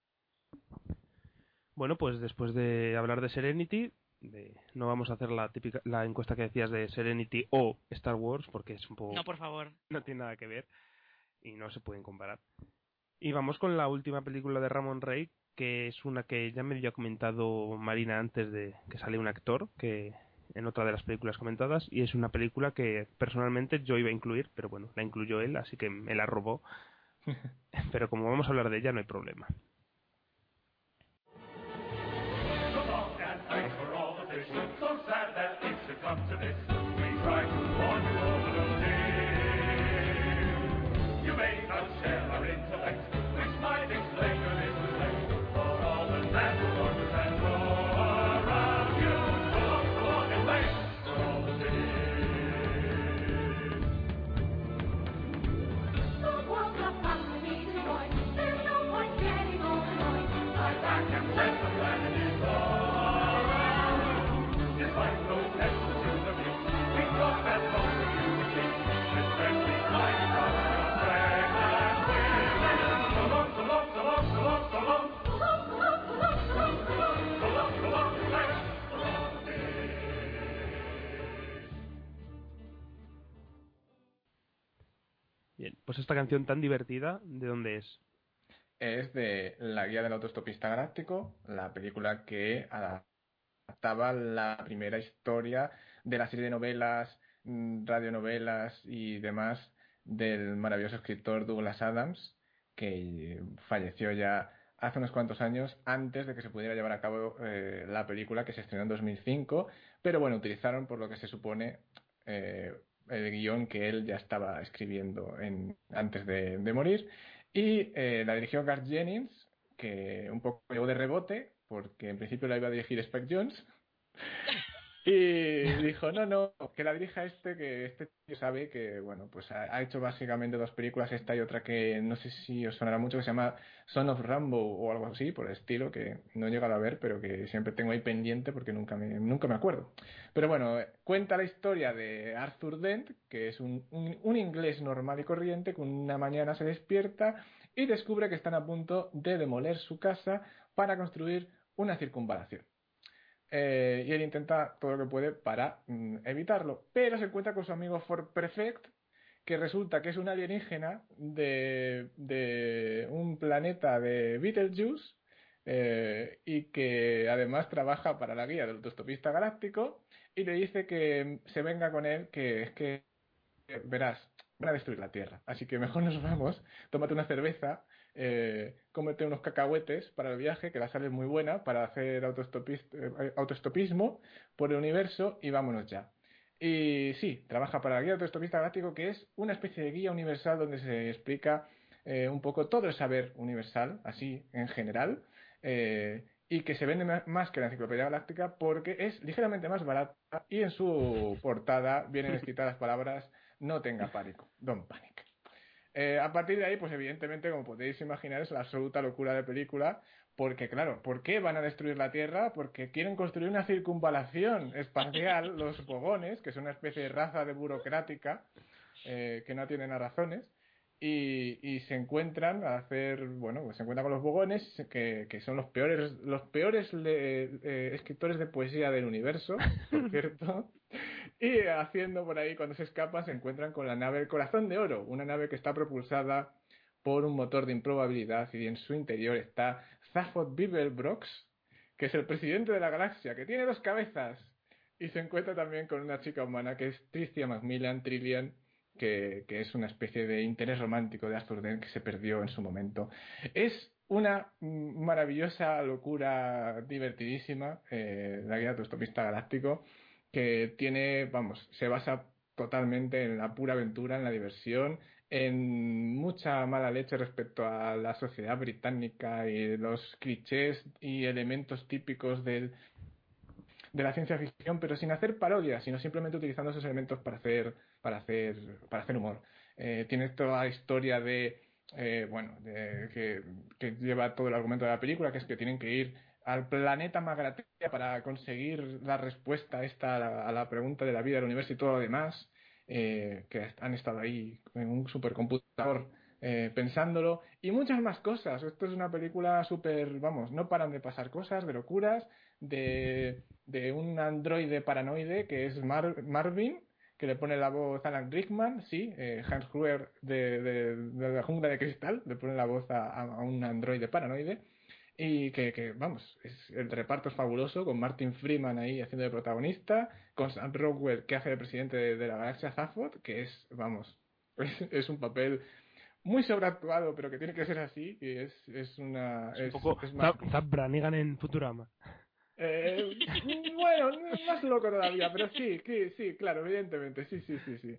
Speaker 1: Bueno, pues después de hablar de Serenity, de, no vamos a hacer la típica la encuesta que decías de Serenity o Star Wars porque es un poco
Speaker 2: no por favor.
Speaker 1: no tiene nada que ver y no se pueden comparar. Y vamos con la última película de Ramón Rey que es una que ya me había comentado Marina antes de que sale un actor que en otra de las películas comentadas y es una película que personalmente yo iba a incluir pero bueno la incluyó él así que me la robó. Pero como vamos a hablar de ella no hay problema esta canción tan divertida, ¿de dónde es?
Speaker 3: Es de La Guía del Autostopista Galáctico, la película que adaptaba la primera historia de la serie de novelas, mm, radionovelas y demás del maravilloso escritor Douglas Adams, que falleció ya hace unos cuantos años antes de que se pudiera llevar a cabo eh, la película que se estrenó en 2005, pero bueno, utilizaron por lo que se supone eh, el guion que él ya estaba escribiendo en, antes de, morir. Y eh, la dirigió Garth Jennings, que un poco llegó de rebote porque en principio la iba a dirigir Spike Jones y dijo, no, no, que la dirija este, que este tío sabe que, bueno, pues ha, hecho básicamente dos películas, esta y otra que no sé si os sonará mucho, que se llama Son of Rambo o algo así, por el estilo, que no he llegado a ver, pero que siempre tengo ahí pendiente porque nunca me, nunca me acuerdo. Pero bueno, cuenta la historia de Arthur Dent, que es un, un, un inglés normal y corriente, que una mañana se despierta y descubre que están a punto de demoler su casa para construir una circunvalación. Eh, y él intenta todo lo que puede para mm, evitarlo. Pero se encuentra con su amigo For Perfect, que resulta que es un alienígena de, un planeta de Beetlejuice eh, y que además trabaja para la guía del autostopista galáctico y le dice que se venga con él, que es que, verás, van a destruir la Tierra. Así que mejor nos vamos, tómate una cerveza eh, cómete unos cacahuetes para el viaje, que la sale muy buena, para hacer eh, autoestopismo por el universo y vámonos ya. Y sí, trabaja para la guía autoestopista galáctico, que es una especie de guía universal donde se explica eh, un poco todo el saber universal, así en general, eh, y que se vende más que la enciclopedia galáctica porque es ligeramente más barata y en su portada vienen escritas las palabras no tenga pánico, don't panic. Eh, a partir de ahí, pues evidentemente, como podéis imaginar, es la absoluta locura de película, porque claro, ¿por qué van a destruir la Tierra? Porque quieren construir una circunvalación espacial, los bogones, que es una especie de raza de burocrática eh, que no tienen a razones, y, y, se encuentran a hacer, bueno, pues se encuentran con los bogones, que, que son los peores, los peores eh, escritores de poesía del universo, por cierto, y haciendo por ahí, cuando se escapa, se encuentran con la nave El Corazón de Oro, una nave que está propulsada por un motor de improbabilidad y en su interior está Zaphod Beeblebrox, que es el presidente de la galaxia, que tiene dos cabezas, y se encuentra también con una chica humana que es Tricia Macmillan Trillian, que, que, es una especie de interés romántico de Arthur Dent que se perdió en su momento. Es una maravillosa locura divertidísima, eh, la guía de autostopista galáctico, que tiene, vamos, se basa totalmente en la pura aventura, en la diversión, en mucha mala leche respecto a la sociedad británica y los clichés y elementos típicos del, de la ciencia ficción, pero sin hacer parodias, sino simplemente utilizando esos elementos para hacer, para hacer, para hacer humor. Eh, tiene toda la historia de, eh, bueno, de, que, que lleva todo el argumento de la película, que es que tienen que ir al planeta Magratea para conseguir la respuesta esta a la, pregunta de la vida del universo y todo lo demás, eh, que han estado ahí en un supercomputador eh, pensándolo, y muchas más cosas. Esto es una película súper, vamos, no paran de pasar cosas, de locuras, de, de un androide paranoide que es Marvin, que le pone la voz a Alan Rickman, sí, eh, Hans Gruber de, de, la jungla de cristal, le pone la voz a, a un androide paranoide y que, que, vamos, es, el reparto es fabuloso, con Martin Freeman ahí haciendo de protagonista, con Sam Rockwell que hace de presidente de, la galaxia Zaphod, que es, vamos, es, un papel muy sobreactuado, pero que tiene que ser así, y es, es una...
Speaker 1: Es, un poco Zap Brannigan en Futurama.
Speaker 3: Eh, bueno, más loco todavía, pero sí, sí, sí, claro, evidentemente, sí, sí, sí, sí.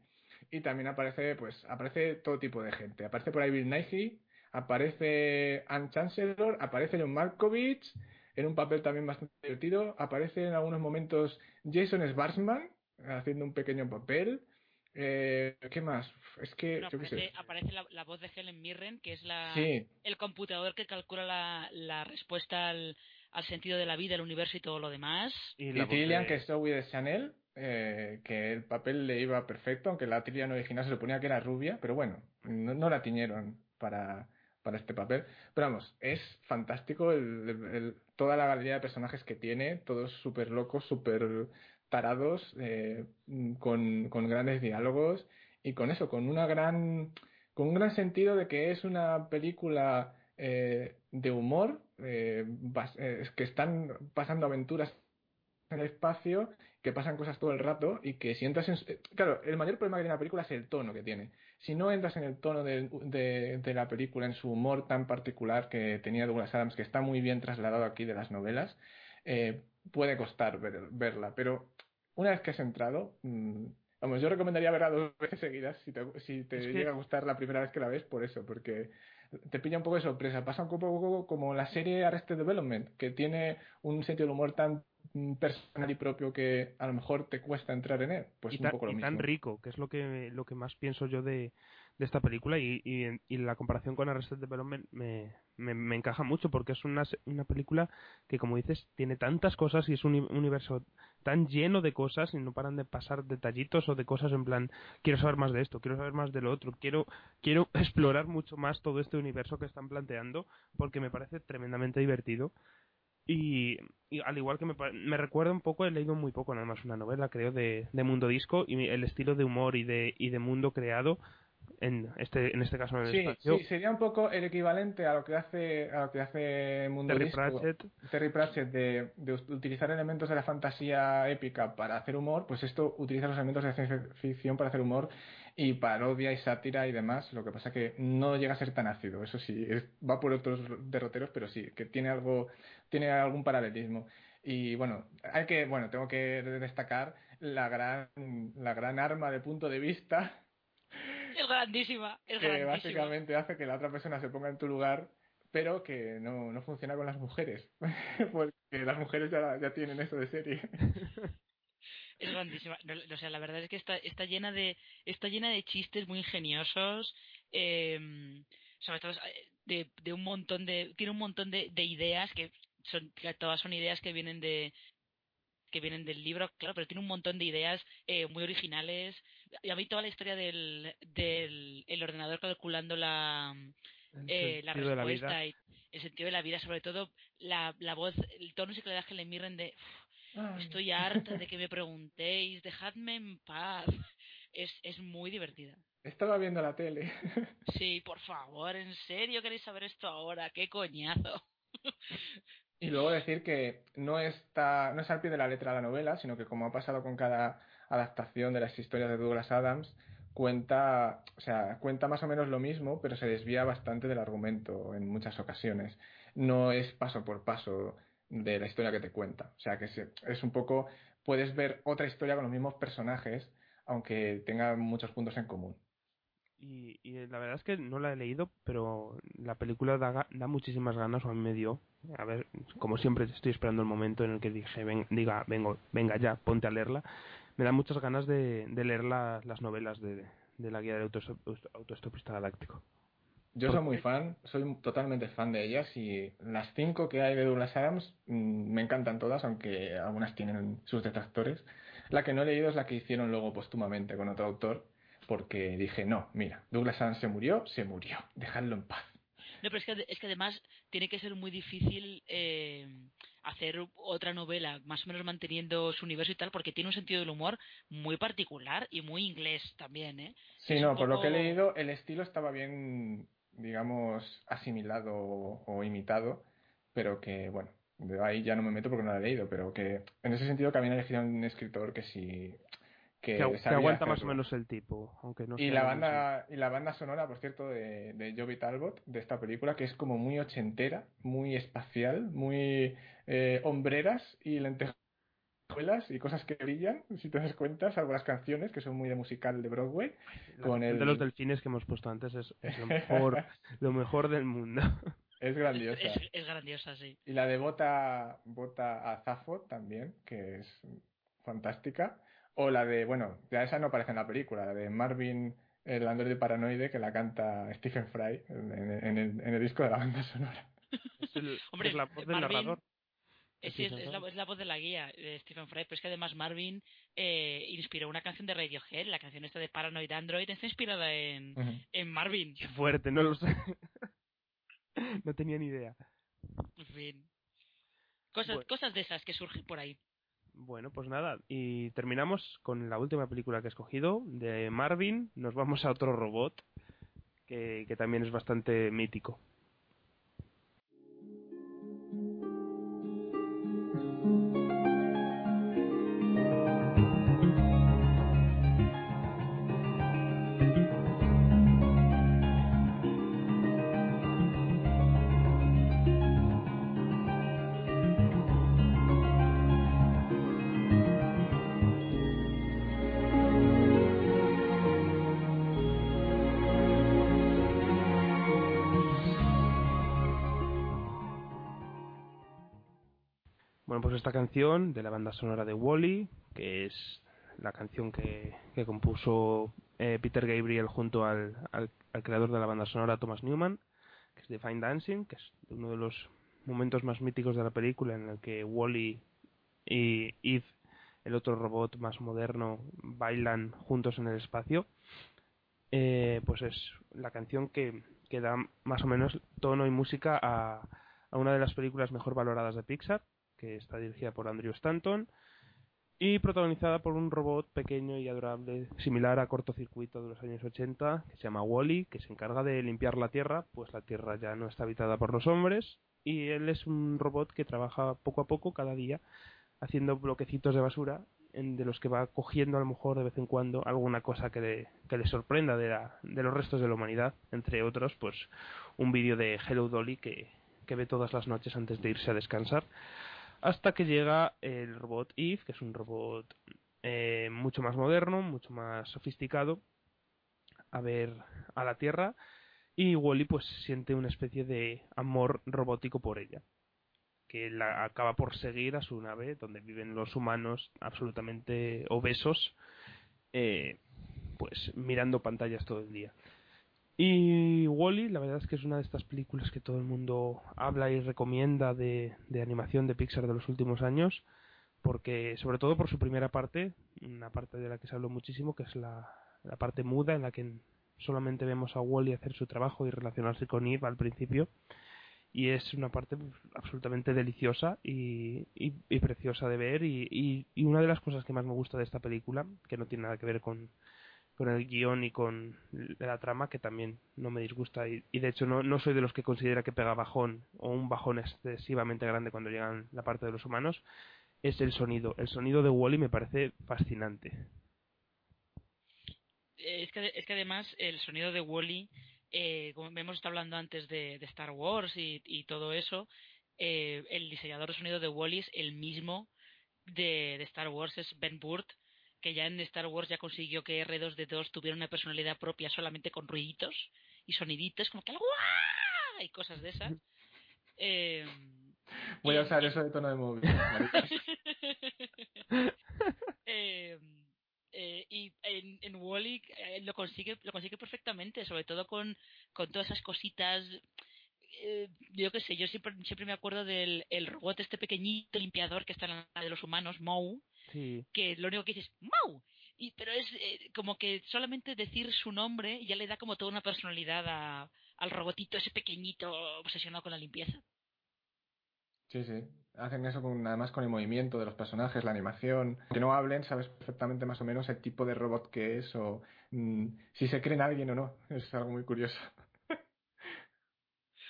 Speaker 3: Y también aparece, pues, aparece todo tipo de gente. Aparece por ahí Bill Nighy, aparece Anne Chancellor, aparece John Malkovich en un papel también bastante divertido, aparece en algunos momentos Jason Schwartzman haciendo un pequeño papel. Eh, ¿Qué más? Es que
Speaker 2: aparece, aparece la, voz de Helen Mirren, que es la, el computador que calcula la, la respuesta al, al, sentido de la vida, el universo y todo lo demás.
Speaker 3: Y, y Tillian, que es Zoe de Chanel, eh, que el papel le iba perfecto, aunque la Tillian original se suponía que era rubia, pero bueno, no la tiñeron para, para este papel. Pero vamos, es fantástico toda la galería de personajes que tiene, todos súper locos, súper tarados, eh, con, grandes diálogos y con eso, con una gran con un gran sentido de que es una película eh, de humor, eh, eh, que están pasando aventuras en el espacio, que pasan cosas todo el rato y que si entras en... Claro, el mayor problema que tiene la película es el tono que tiene. Si no entras en el tono de, de- de la película, en su humor tan particular que tenía Douglas Adams, que está muy bien trasladado aquí de las novelas, eh, puede costar ver- verla. Pero una vez que has entrado, mm, vamos, yo recomendaría verla dos veces seguidas si te, si te
Speaker 1: Es que-
Speaker 3: llega a gustar la primera vez que la ves, por eso, porque te pilla un poco de sorpresa. Pasa un poco como la serie Arrested Development, que tiene un sentido del humor tan personal y propio que a lo mejor te cuesta entrar en él. Pues
Speaker 1: y,
Speaker 3: un
Speaker 1: tan,
Speaker 3: poco lo
Speaker 1: y
Speaker 3: mismo.
Speaker 1: tan rico, que es lo que, lo que más pienso yo de, de esta película y, y, y la comparación con Arrested Development me, me, me encaja mucho porque es una, una película que como dices tiene tantas cosas y es un uni- universo tan lleno de cosas y no paran de pasar detallitos o de cosas en plan quiero saber más de esto, quiero saber más de lo otro, quiero, quiero explorar mucho más todo este universo que están planteando porque me parece tremendamente divertido y, y al igual que me, me recuerda un poco, he leído muy poco nada más una novela, creo, de, de Mundo Disco y el estilo de humor y de, y de mundo creado, en este, en este caso en el
Speaker 3: Sí,
Speaker 1: espacio.
Speaker 3: sí, sería un poco el equivalente a lo que hace a lo que hace Mundo
Speaker 1: Terry
Speaker 3: Disco,
Speaker 1: Pratchett.
Speaker 3: Terry Pratchett de, de ut- utilizar elementos de la fantasía épica para hacer humor, pues esto utiliza los elementos de ciencia ficción para hacer humor y parodia y sátira y demás. Lo que pasa que no llega a ser tan ácido, eso sí, es- va por otros derroteros, pero sí, que tiene algo, tiene algún paralelismo. Y bueno, hay que, bueno, tengo que destacar la gran, la gran arma de punto de vista
Speaker 2: Es grandísima, es
Speaker 3: que
Speaker 2: grandísima.
Speaker 3: básicamente hace que la otra persona se ponga en tu lugar, pero que no, no funciona con las mujeres, porque las mujeres ya, ya tienen eso de serie.
Speaker 2: Es grandísima. O sea, la verdad es que está, está llena de está llena de chistes muy ingeniosos. eh, sobre todo eh, de, de un montón de tiene un montón de, de ideas que son todas son ideas que vienen de que vienen del libro, claro, pero tiene un montón de ideas eh, muy originales. Y a mí toda la historia del, del el ordenador calculando la, eh, la respuesta y el sentido de la vida, sobre todo la, la voz, el tono y que le Mirren de Estoy harta de que me preguntéis, dejadme en paz. Es, es muy divertida.
Speaker 3: Estaba viendo la tele.
Speaker 2: Sí, por favor, ¿en serio queréis saber esto ahora? ¡Qué coñazo!
Speaker 3: Y luego decir que no está, no es al pie de la letra la novela, sino que como ha pasado con cada adaptación de las historias de Douglas Adams, cuenta, o sea, cuenta más o menos lo mismo, pero se desvía bastante del argumento en muchas ocasiones. No es paso por paso de la historia que te cuenta. O sea, que es un poco, puedes ver otra historia con los mismos personajes, aunque tenga muchos puntos en común.
Speaker 1: Y, y la verdad es que no la he leído, pero la película da, da muchísimas ganas, o a mí me dio. A ver, como siempre estoy esperando el momento en el que dije, ven, diga, vengo, venga ya, ponte a leerla. Me da muchas ganas de, de leer la- las novelas de, de la guía del autoestopista galáctico.
Speaker 3: Yo soy muy fan, soy totalmente fan de ellas y las cinco que hay de Douglas Adams mm, me encantan todas, aunque algunas tienen sus detractores. La que no he leído es la que hicieron luego póstumamente con otro autor, porque dije, no, mira, Douglas Adams se murió, se murió, dejadlo en paz.
Speaker 2: No, pero es que, es que además tiene que ser muy difícil eh, hacer otra novela más o menos manteniendo su universo y tal, porque tiene un sentido del humor muy particular y muy inglés también, ¿eh?
Speaker 3: Sí,
Speaker 2: Es
Speaker 3: no, por lo que he leído, el estilo estaba bien, digamos, asimilado o, o imitado, pero que, bueno, de ahí ya no me meto porque no lo he leído, pero que en ese sentido que habían elegido un escritor que sí, que,
Speaker 1: Que, aguanta más o menos el tipo, aunque no
Speaker 3: Y la banda, y la banda sonora, por cierto, de, de Joby Talbot, de esta película, que es como muy ochentera, muy espacial, muy eh, hombreras y lentejuelas y cosas que brillan, si te das cuenta, salvo las canciones, que son muy de musical de Broadway.
Speaker 1: La
Speaker 3: con el-
Speaker 1: de los delfines que hemos puesto antes es, es lo mejor, lo mejor del mundo.
Speaker 3: Es grandiosa.
Speaker 2: Es, es grandiosa, sí.
Speaker 3: Y la de Bota, Bota a Zafo también, que es fantástica. O la de, bueno, ya esa no aparece en la película, la de Marvin, el androide paranoide, que la canta Stephen Fry en, en- en el, en el disco de la banda sonora.
Speaker 1: Es, el-
Speaker 2: Hombre,
Speaker 1: es la voz del
Speaker 2: Marvin-
Speaker 1: narrador.
Speaker 2: Eh, sí, es, es la, es la voz de la guía de Stephen Fry, pero es que además Marvin eh, inspiró una canción de Radiohead, la canción esta de Paranoid Android, está inspirada en, en Marvin.
Speaker 1: Qué fuerte, no lo sé. no tenía ni idea.
Speaker 2: En fin. Cosas,
Speaker 1: Bueno.
Speaker 2: cosas de esas que surgen por ahí.
Speaker 1: Bueno, pues nada, y terminamos con la última película que he escogido, de Marvin, nos vamos a otro robot, que, que también es bastante mítico. Esta canción de la banda sonora de Wally, que es la canción que, compuso eh, Peter Gabriel junto al, al, creador de la banda sonora Thomas Newman, que es de Fine Dancing, que es uno de los momentos más míticos de la película en el que Wally y Eve, el otro robot más moderno, bailan juntos en el espacio. Eh, pues es la canción que, que da más o menos tono y música a, a una de las películas mejor valoradas de Pixar, que está dirigida por Andrew Stanton y protagonizada por un robot pequeño y adorable, similar a cortocircuito de los años 80, que se llama Wally, que se encarga de limpiar la Tierra, pues la Tierra ya no está habitada por los hombres, y él es un robot que trabaja poco a poco, cada día, haciendo bloquecitos de basura, de los que va cogiendo a lo mejor de vez en cuando alguna cosa que le, que le sorprenda de, la, de los restos de la humanidad, entre otros, pues un vídeo de Hello Dolly que, que ve todas las noches antes de irse a descansar hasta que llega el robot Eve, que es un robot eh, mucho más moderno, mucho más sofisticado, a ver a la Tierra, y Wally pues siente una especie de amor robótico por ella, que la acaba por seguir a su nave, donde viven los humanos absolutamente obesos, eh, pues mirando pantallas todo el día. Y Wally, la verdad es que es una de estas películas que todo el mundo habla y recomienda de, de, animación de Pixar de los últimos años, porque sobre todo por su primera parte, una parte de la que se habló muchísimo, que es la, la parte muda en la que solamente vemos a Wally hacer su trabajo y relacionarse con Eve al principio, y es una parte absolutamente deliciosa y, y, y preciosa de ver, y, y una de las cosas que más me gusta de esta película, que no tiene nada que ver con con el guion y con la trama que también no me disgusta. Y, de hecho no, no, soy de los que considera que pega bajón o un bajón excesivamente grande cuando llegan la parte de los humanos. Es el sonido. El sonido de Wally me parece fascinante.
Speaker 2: Es que, es que además el sonido de Wally eh, como hemos estado hablando antes de, Star Wars y, todo eso eh, el diseñador de sonido de Wally es el mismo de, de Star Wars es Ben Burt que ya en Star Wars ya consiguió que R2D2 tuviera una personalidad propia solamente con ruiditos y soniditos, como que ¡guau! y cosas de esas. Eh,
Speaker 3: Voy a usar eso de tono de móvil.
Speaker 2: eh, eh, y en, en Wally -E, lo consigue lo consigue perfectamente, sobre todo con, con todas esas cositas. Eh, yo qué sé, yo siempre, siempre me acuerdo del el robot este pequeñito limpiador que está en la de los humanos, Moe,
Speaker 1: Sí.
Speaker 2: que lo único que dices ¡Mau! Y, pero es eh, como que solamente decir su nombre ya le da como toda una personalidad a, al robotito ese pequeñito obsesionado con la limpieza.
Speaker 3: Sí, sí. Hacen eso con, además con el movimiento de los personajes, la animación. Que no hablen, sabes perfectamente más o menos el tipo de robot que es o mmm, si se creen alguien o no. Es algo muy curioso.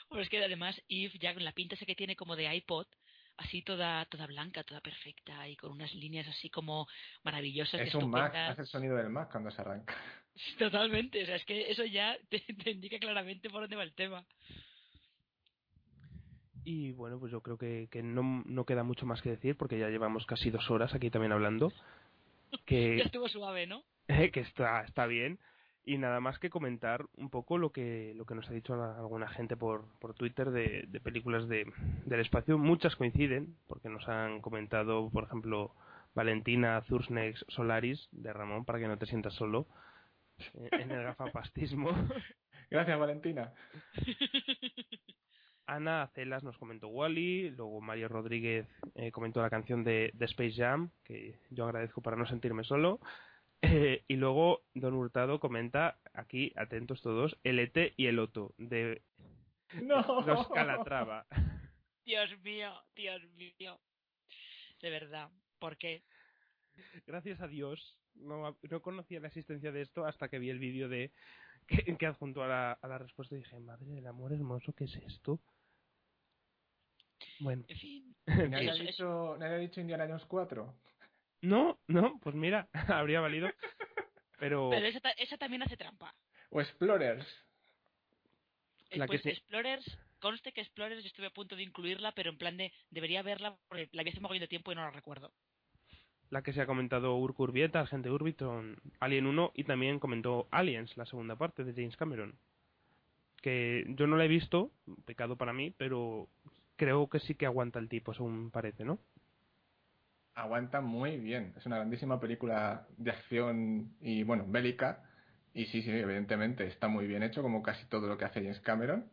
Speaker 2: Bueno, es que además Eve ya con la pinta esa que tiene como de iPod, así toda toda blanca, toda perfecta y con unas líneas así como maravillosas.
Speaker 3: Es un Mac, hace el sonido del Mac cuando se arranca.
Speaker 2: Totalmente, o sea, es que eso ya te, te, indica claramente por dónde va el tema.
Speaker 1: Y bueno, pues yo creo que, que no, no, queda mucho más que decir porque ya llevamos casi dos horas aquí también hablando. Que,
Speaker 2: ya estuvo suave, ¿no?
Speaker 1: que está, está bien. Y nada más que comentar un poco lo que, lo que nos ha dicho alguna gente por, por Twitter de, de películas de, del espacio. Muchas coinciden, porque nos han comentado, por ejemplo, Valentina Zursnex Solaris, de Ramón, para que no te sientas solo, en el gafapastismo.
Speaker 3: Gracias, Valentina.
Speaker 1: Ana Acelas nos comentó Wally, luego Mario Rodríguez eh, comentó la canción de, de Space Jam, que yo agradezco para no sentirme solo. Eh, y luego Don Hurtado comenta, aquí, atentos todos, el ET y el Otto, de
Speaker 3: no.
Speaker 1: los Calatrava.
Speaker 2: Dios mío, Dios mío. De verdad, ¿por qué?
Speaker 1: Gracias a Dios, no, no conocía la existencia de esto hasta que vi el vídeo de que, que adjuntó a la, a la respuesta y dije, madre del amor hermoso, ¿qué es esto? Bueno,
Speaker 2: En fin.
Speaker 3: ¿Nadie ha,
Speaker 2: Eso-
Speaker 3: dicho, ¿Nadie ha dicho Indiana Jones 4?
Speaker 1: No, no, pues mira, habría valido. Pero,
Speaker 2: Pero esa, ta- esa también hace trampa.
Speaker 3: ¿O Explorers?
Speaker 1: La
Speaker 2: Pues
Speaker 1: que se-
Speaker 2: Explorers, conste que Explorers yo estuve a punto de incluirla, pero en plan de debería verla porque la vi hace un mogollón de tiempo y no la recuerdo.
Speaker 1: la que se ha comentado Urk Urbieta, Agente Urbiton, Alien 1 y también comentó Aliens, la segunda parte de James Cameron. Que yo no la he visto, pecado para mí, pero creo que sí que aguanta el tipo, según parece, ¿no?
Speaker 3: Aguanta muy bien. Es una grandísima película de acción y, bueno, bélica. Y sí, sí, evidentemente está muy bien hecho, como casi todo lo que hace James Cameron.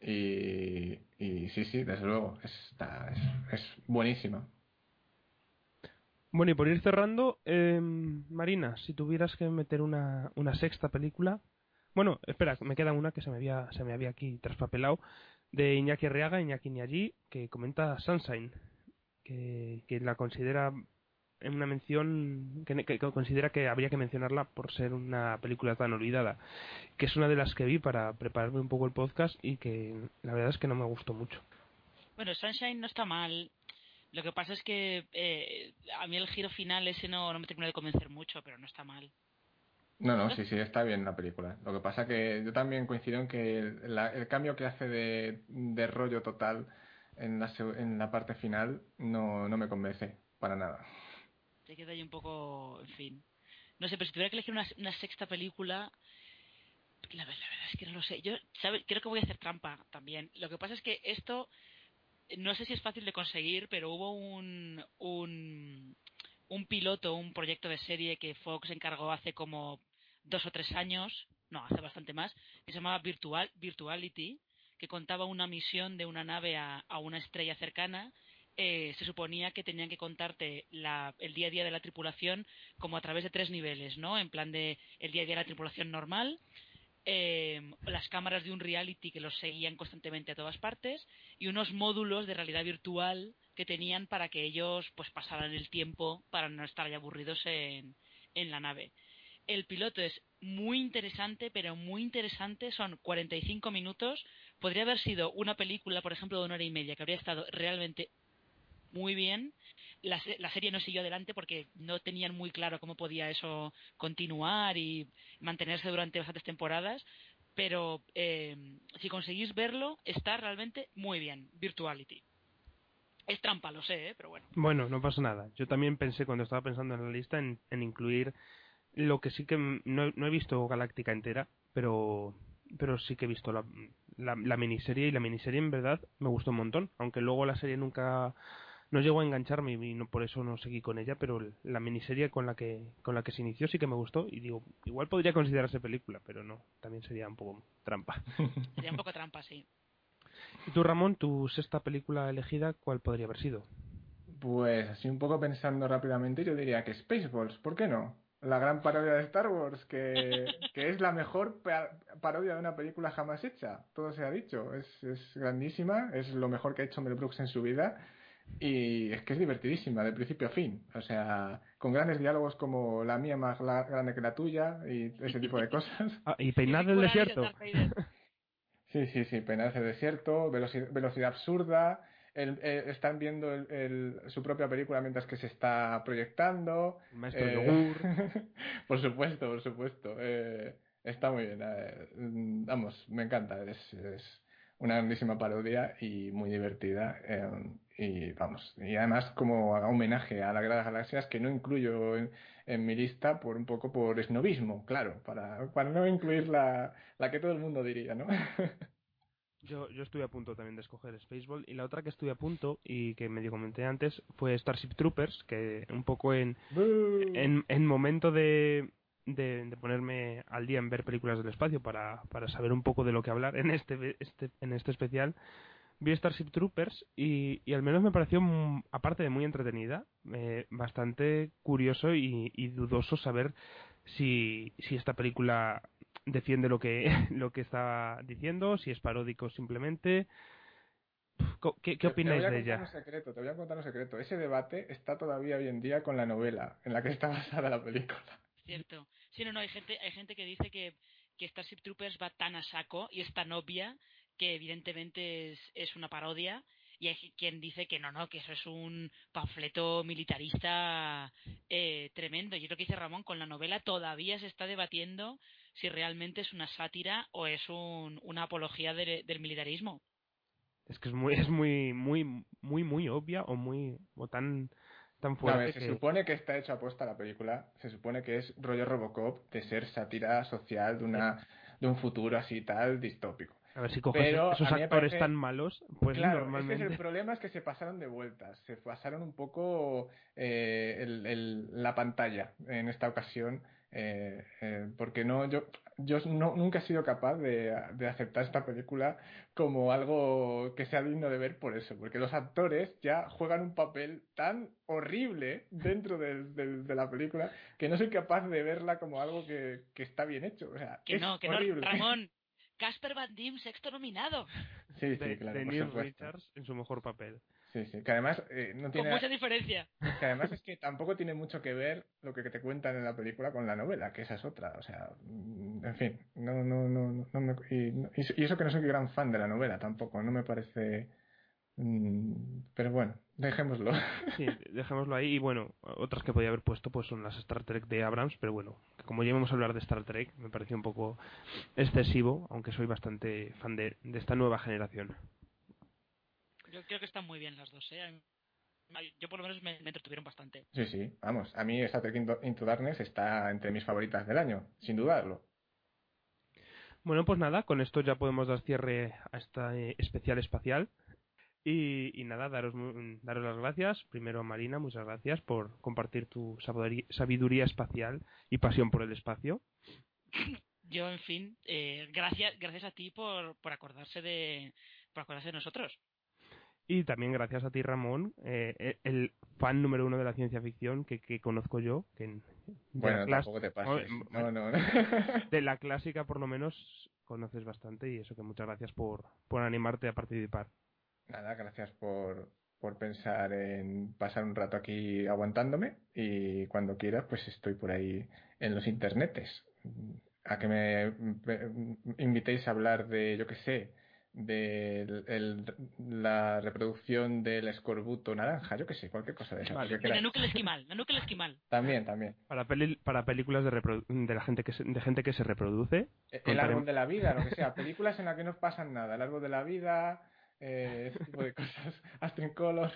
Speaker 3: Y, y sí, sí, desde luego, está, es, buenísima.
Speaker 1: Bueno, y por ir cerrando, eh, Marina, si tuvieras que meter una, una sexta película. Bueno, espera, me queda una que se me había, se me había aquí traspapelado. De Iñaki Arriaga, Iñaki Niallí, que comenta Sunshine. Que, que la considera en una mención. Que, que considera que habría que mencionarla por ser una película tan olvidada. Que es una de las que vi para prepararme un poco el podcast y que la verdad es que no me gustó mucho.
Speaker 2: Bueno, Sunshine no está mal. Lo que pasa es que eh, a mí el giro final ese no, no me terminó de convencer mucho, pero no está mal.
Speaker 3: No, no, sí, sí, está bien la película. Lo que pasa que yo también coincido en que el, la- el cambio que hace de, de rollo total en la, en la parte final no, no me convence para nada.
Speaker 2: Te queda ahí un poco, en fin. No sé, pero si tuviera que elegir una, sexta película, la, la verdad es que no lo sé. Yo creo que voy a hacer trampa también. Lo que pasa es que esto, no sé si es fácil de conseguir, pero hubo un, un, un piloto, un proyecto de serie que Fox encargó hace como dos o tres años, no, hace bastante más, que se llamaba Virtual, Virtuality, contaba una misión de una nave a, a una estrella cercana eh, se suponía que tenían que contarte la, el día a día de la tripulación como a través de tres niveles, ¿no? En plan de el día a día de la tripulación normal, eh, las cámaras de un reality que los seguían constantemente a todas partes y unos módulos de realidad virtual que tenían para que ellos pues pasaran el tiempo para no estar ya aburridos en, en la nave. El piloto es muy interesante, pero muy interesante. Son 45 minutos. Podría haber sido una película, por ejemplo, de una hora y media, que habría estado realmente muy bien. La, la serie no siguió adelante porque no tenían muy claro cómo podía eso continuar y mantenerse durante bastantes temporadas. Pero eh, si conseguís verlo, está realmente muy bien. Virtuality. Es trampa, lo sé, ¿eh? pero bueno.
Speaker 1: Bueno, no pasa nada. Yo también pensé cuando estaba pensando en la lista en, en incluir lo que sí que no, no he visto Galáctica entera, pero pero sí que he visto la, la, la miniserie y la miniserie en verdad me gustó un montón, aunque luego la serie nunca no llegó a engancharme y no, por eso no seguí con ella, pero la miniserie con la que con la que se inició sí que me gustó y digo, igual podría considerarse película, pero no, también sería un poco trampa.
Speaker 2: Sería un poco trampa, sí.
Speaker 1: ¿Y tú, Ramón, tu sexta película elegida, cuál podría haber sido?
Speaker 3: Pues así un poco pensando rápidamente, yo diría que Spaceballs, ¿por qué no? La gran parodia de Star Wars, que, que es la mejor pa- parodia de una película jamás hecha, todo se ha dicho, es, es grandísima, es lo mejor que ha hecho Mel Brooks en su vida y es que es divertidísima de principio a fin, o sea, con grandes diálogos como la mía más la- grande que la tuya y ese tipo de cosas.
Speaker 1: Ah, y Peinar del desierto.
Speaker 3: Sí, sí, sí, penaje de desierto, velocidad, velocidad absurda, el- eh, están viendo el- el- su propia película mientras que se está proyectando.
Speaker 1: Maestro
Speaker 3: Eh,
Speaker 1: yogur.
Speaker 3: por supuesto, por supuesto. eh, está muy bien. eh, vamos, me encanta. Es, es una grandísima parodia y muy divertida. y vamos, y además como homenaje a la Guerra de las Galaxias que no incluyo en, en mi lista por un poco por esnovismo, claro, para, para no incluir la, la que todo el mundo diría, ¿no?
Speaker 1: Yo, yo estuve a punto también de escoger Spaceball y la otra que estuve a punto y que medio comenté antes fue Starship Troopers, que un poco en, en, en momento de, de, de ponerme al día en ver películas del espacio para, para saber un poco de lo que hablar en este, este, en este especial, vi Starship Troopers y, y al menos me pareció, mm, aparte de muy entretenida, eh, bastante curioso y, y dudoso saber si, si esta película defiende lo que, lo que está diciendo, si es paródico simplemente. ¿Qué, qué opináis
Speaker 3: te voy
Speaker 1: de
Speaker 3: a contar
Speaker 1: ella?
Speaker 3: un secreto, te voy a contar un secreto. Ese debate está todavía hoy en día con la novela en la que está basada la película.
Speaker 2: Cierto. Sí, no, no, hay gente, hay gente que dice que, que Starship Troopers va tan a saco y es tan obvia que evidentemente es, es una parodia y hay quien dice que no, no, que eso es un panfleto militarista eh, tremendo. Y lo que dice Ramón, con la novela todavía se está debatiendo si realmente es una sátira o es un, una apología de- del militarismo.
Speaker 1: Es que es muy, es muy, muy, muy, muy obvia o muy, o tan, tan
Speaker 3: No, a
Speaker 1: fuerte
Speaker 3: ver, se
Speaker 1: que-
Speaker 3: supone que está hecho aposta la película. Se supone que es rollo Robocop de ser sátira social de una de un futuro así tal distópico.
Speaker 1: A ver si coges
Speaker 3: Pero
Speaker 1: esos actores
Speaker 3: parece-
Speaker 1: tan malos, pues
Speaker 3: claro,
Speaker 1: normalmente.
Speaker 3: ese es el problema es que se pasaron de vueltas, se pasaron un poco eh, el- el- la pantalla en esta ocasión, eh, eh, porque no yo yo no, nunca he sido capaz de, de aceptar esta película como algo que sea digno de ver por eso, porque los actores ya juegan un papel tan horrible dentro de la película que no soy capaz de verla como algo que, que está bien hecho, o sea,
Speaker 2: Que
Speaker 3: es
Speaker 2: no, que
Speaker 3: horrible.
Speaker 2: no, Ramón. Casper Van Diem, sexto nominado.
Speaker 3: Sí, sí,
Speaker 1: de,
Speaker 3: claro,
Speaker 1: de
Speaker 3: por
Speaker 1: Neil. Richards en su mejor papel.
Speaker 3: Sí, sí, que además eh, no
Speaker 2: Con
Speaker 3: tiene...
Speaker 2: mucha diferencia.
Speaker 3: Que además es que tampoco tiene mucho que ver lo que te cuentan en la película con la novela, que esa es otra. O sea, mm, en fin, no, no, no, no, no me- y, no- y eso- que no soy gran fan de la novela tampoco, no me parece. mm, Pero bueno, dejémoslo.
Speaker 1: Sí, dejémoslo ahí. Y bueno, otras que podía haber puesto pues son las Star Trek de Abrams, pero bueno, como ya íbamos a hablar de Star Trek, me pareció un poco excesivo, aunque soy bastante fan de, de esta nueva generación.
Speaker 2: Yo creo que están muy bien las dos, ¿eh? A Yo por lo menos me, me entretuvieron bastante.
Speaker 3: Sí, sí, vamos, a mí Star Trek Into, Into Darkness está entre mis favoritas del año, sin dudarlo.
Speaker 1: Bueno, pues nada, con esto ya podemos dar cierre a esta eh, especial espacial. Y, y nada, daros, daros las gracias. Primero, Marina, muchas gracias por compartir tu sabiduría, sabiduría espacial y pasión por el espacio.
Speaker 2: Yo, en fin, eh, gracias, gracias a ti por, por acordarse de por acordarse de nosotros.
Speaker 1: Y también gracias a ti, Ramón, eh, el fan número uno de la ciencia ficción que, que conozco yo. Que
Speaker 3: Bueno, tampoco te pases. No, no.
Speaker 1: de la clásica, por lo menos, conoces bastante. Y eso que muchas gracias por, por animarte a participar.
Speaker 3: Nada, gracias por, por pensar en pasar un rato aquí aguantándome y cuando quieras pues estoy por ahí en los internetes. A que me, me- invitéis a hablar de, yo qué sé, de el- el- la reproducción del escorbuto naranja, yo qué sé, cualquier cosa de esa.
Speaker 1: Vale.
Speaker 3: que
Speaker 2: De el esquimal, el esquimal.
Speaker 3: También, también.
Speaker 1: Para, peli- para películas de, de la gente que se, de gente que se reproduce.
Speaker 3: El
Speaker 1: Contaremos-
Speaker 3: árbol de la vida, lo que sea, películas en las que no pasan nada, el árbol de la vida, eh, ese tipo de cosas, Colors.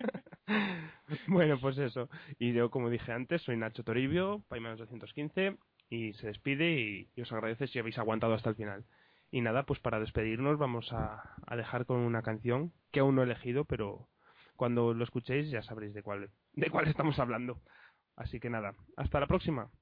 Speaker 1: Bueno, pues eso. Y yo, como dije antes, soy Nacho Toribio, Paimanos 215, y se despide y, y os agradece si habéis aguantado hasta el final. Y nada, pues para despedirnos vamos a, dejar con una canción que aún no he elegido, pero cuando lo escuchéis ya sabréis de cuál, de cuál estamos hablando. Así que nada, hasta la próxima.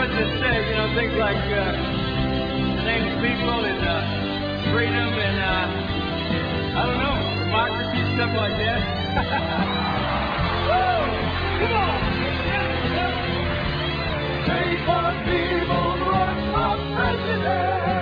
Speaker 6: Richard said, you
Speaker 7: know, things like uh, named people and uh, freedom and, uh, I don't know, democracy, stuff like that. Woo! Come on!
Speaker 6: Take my people, run for president!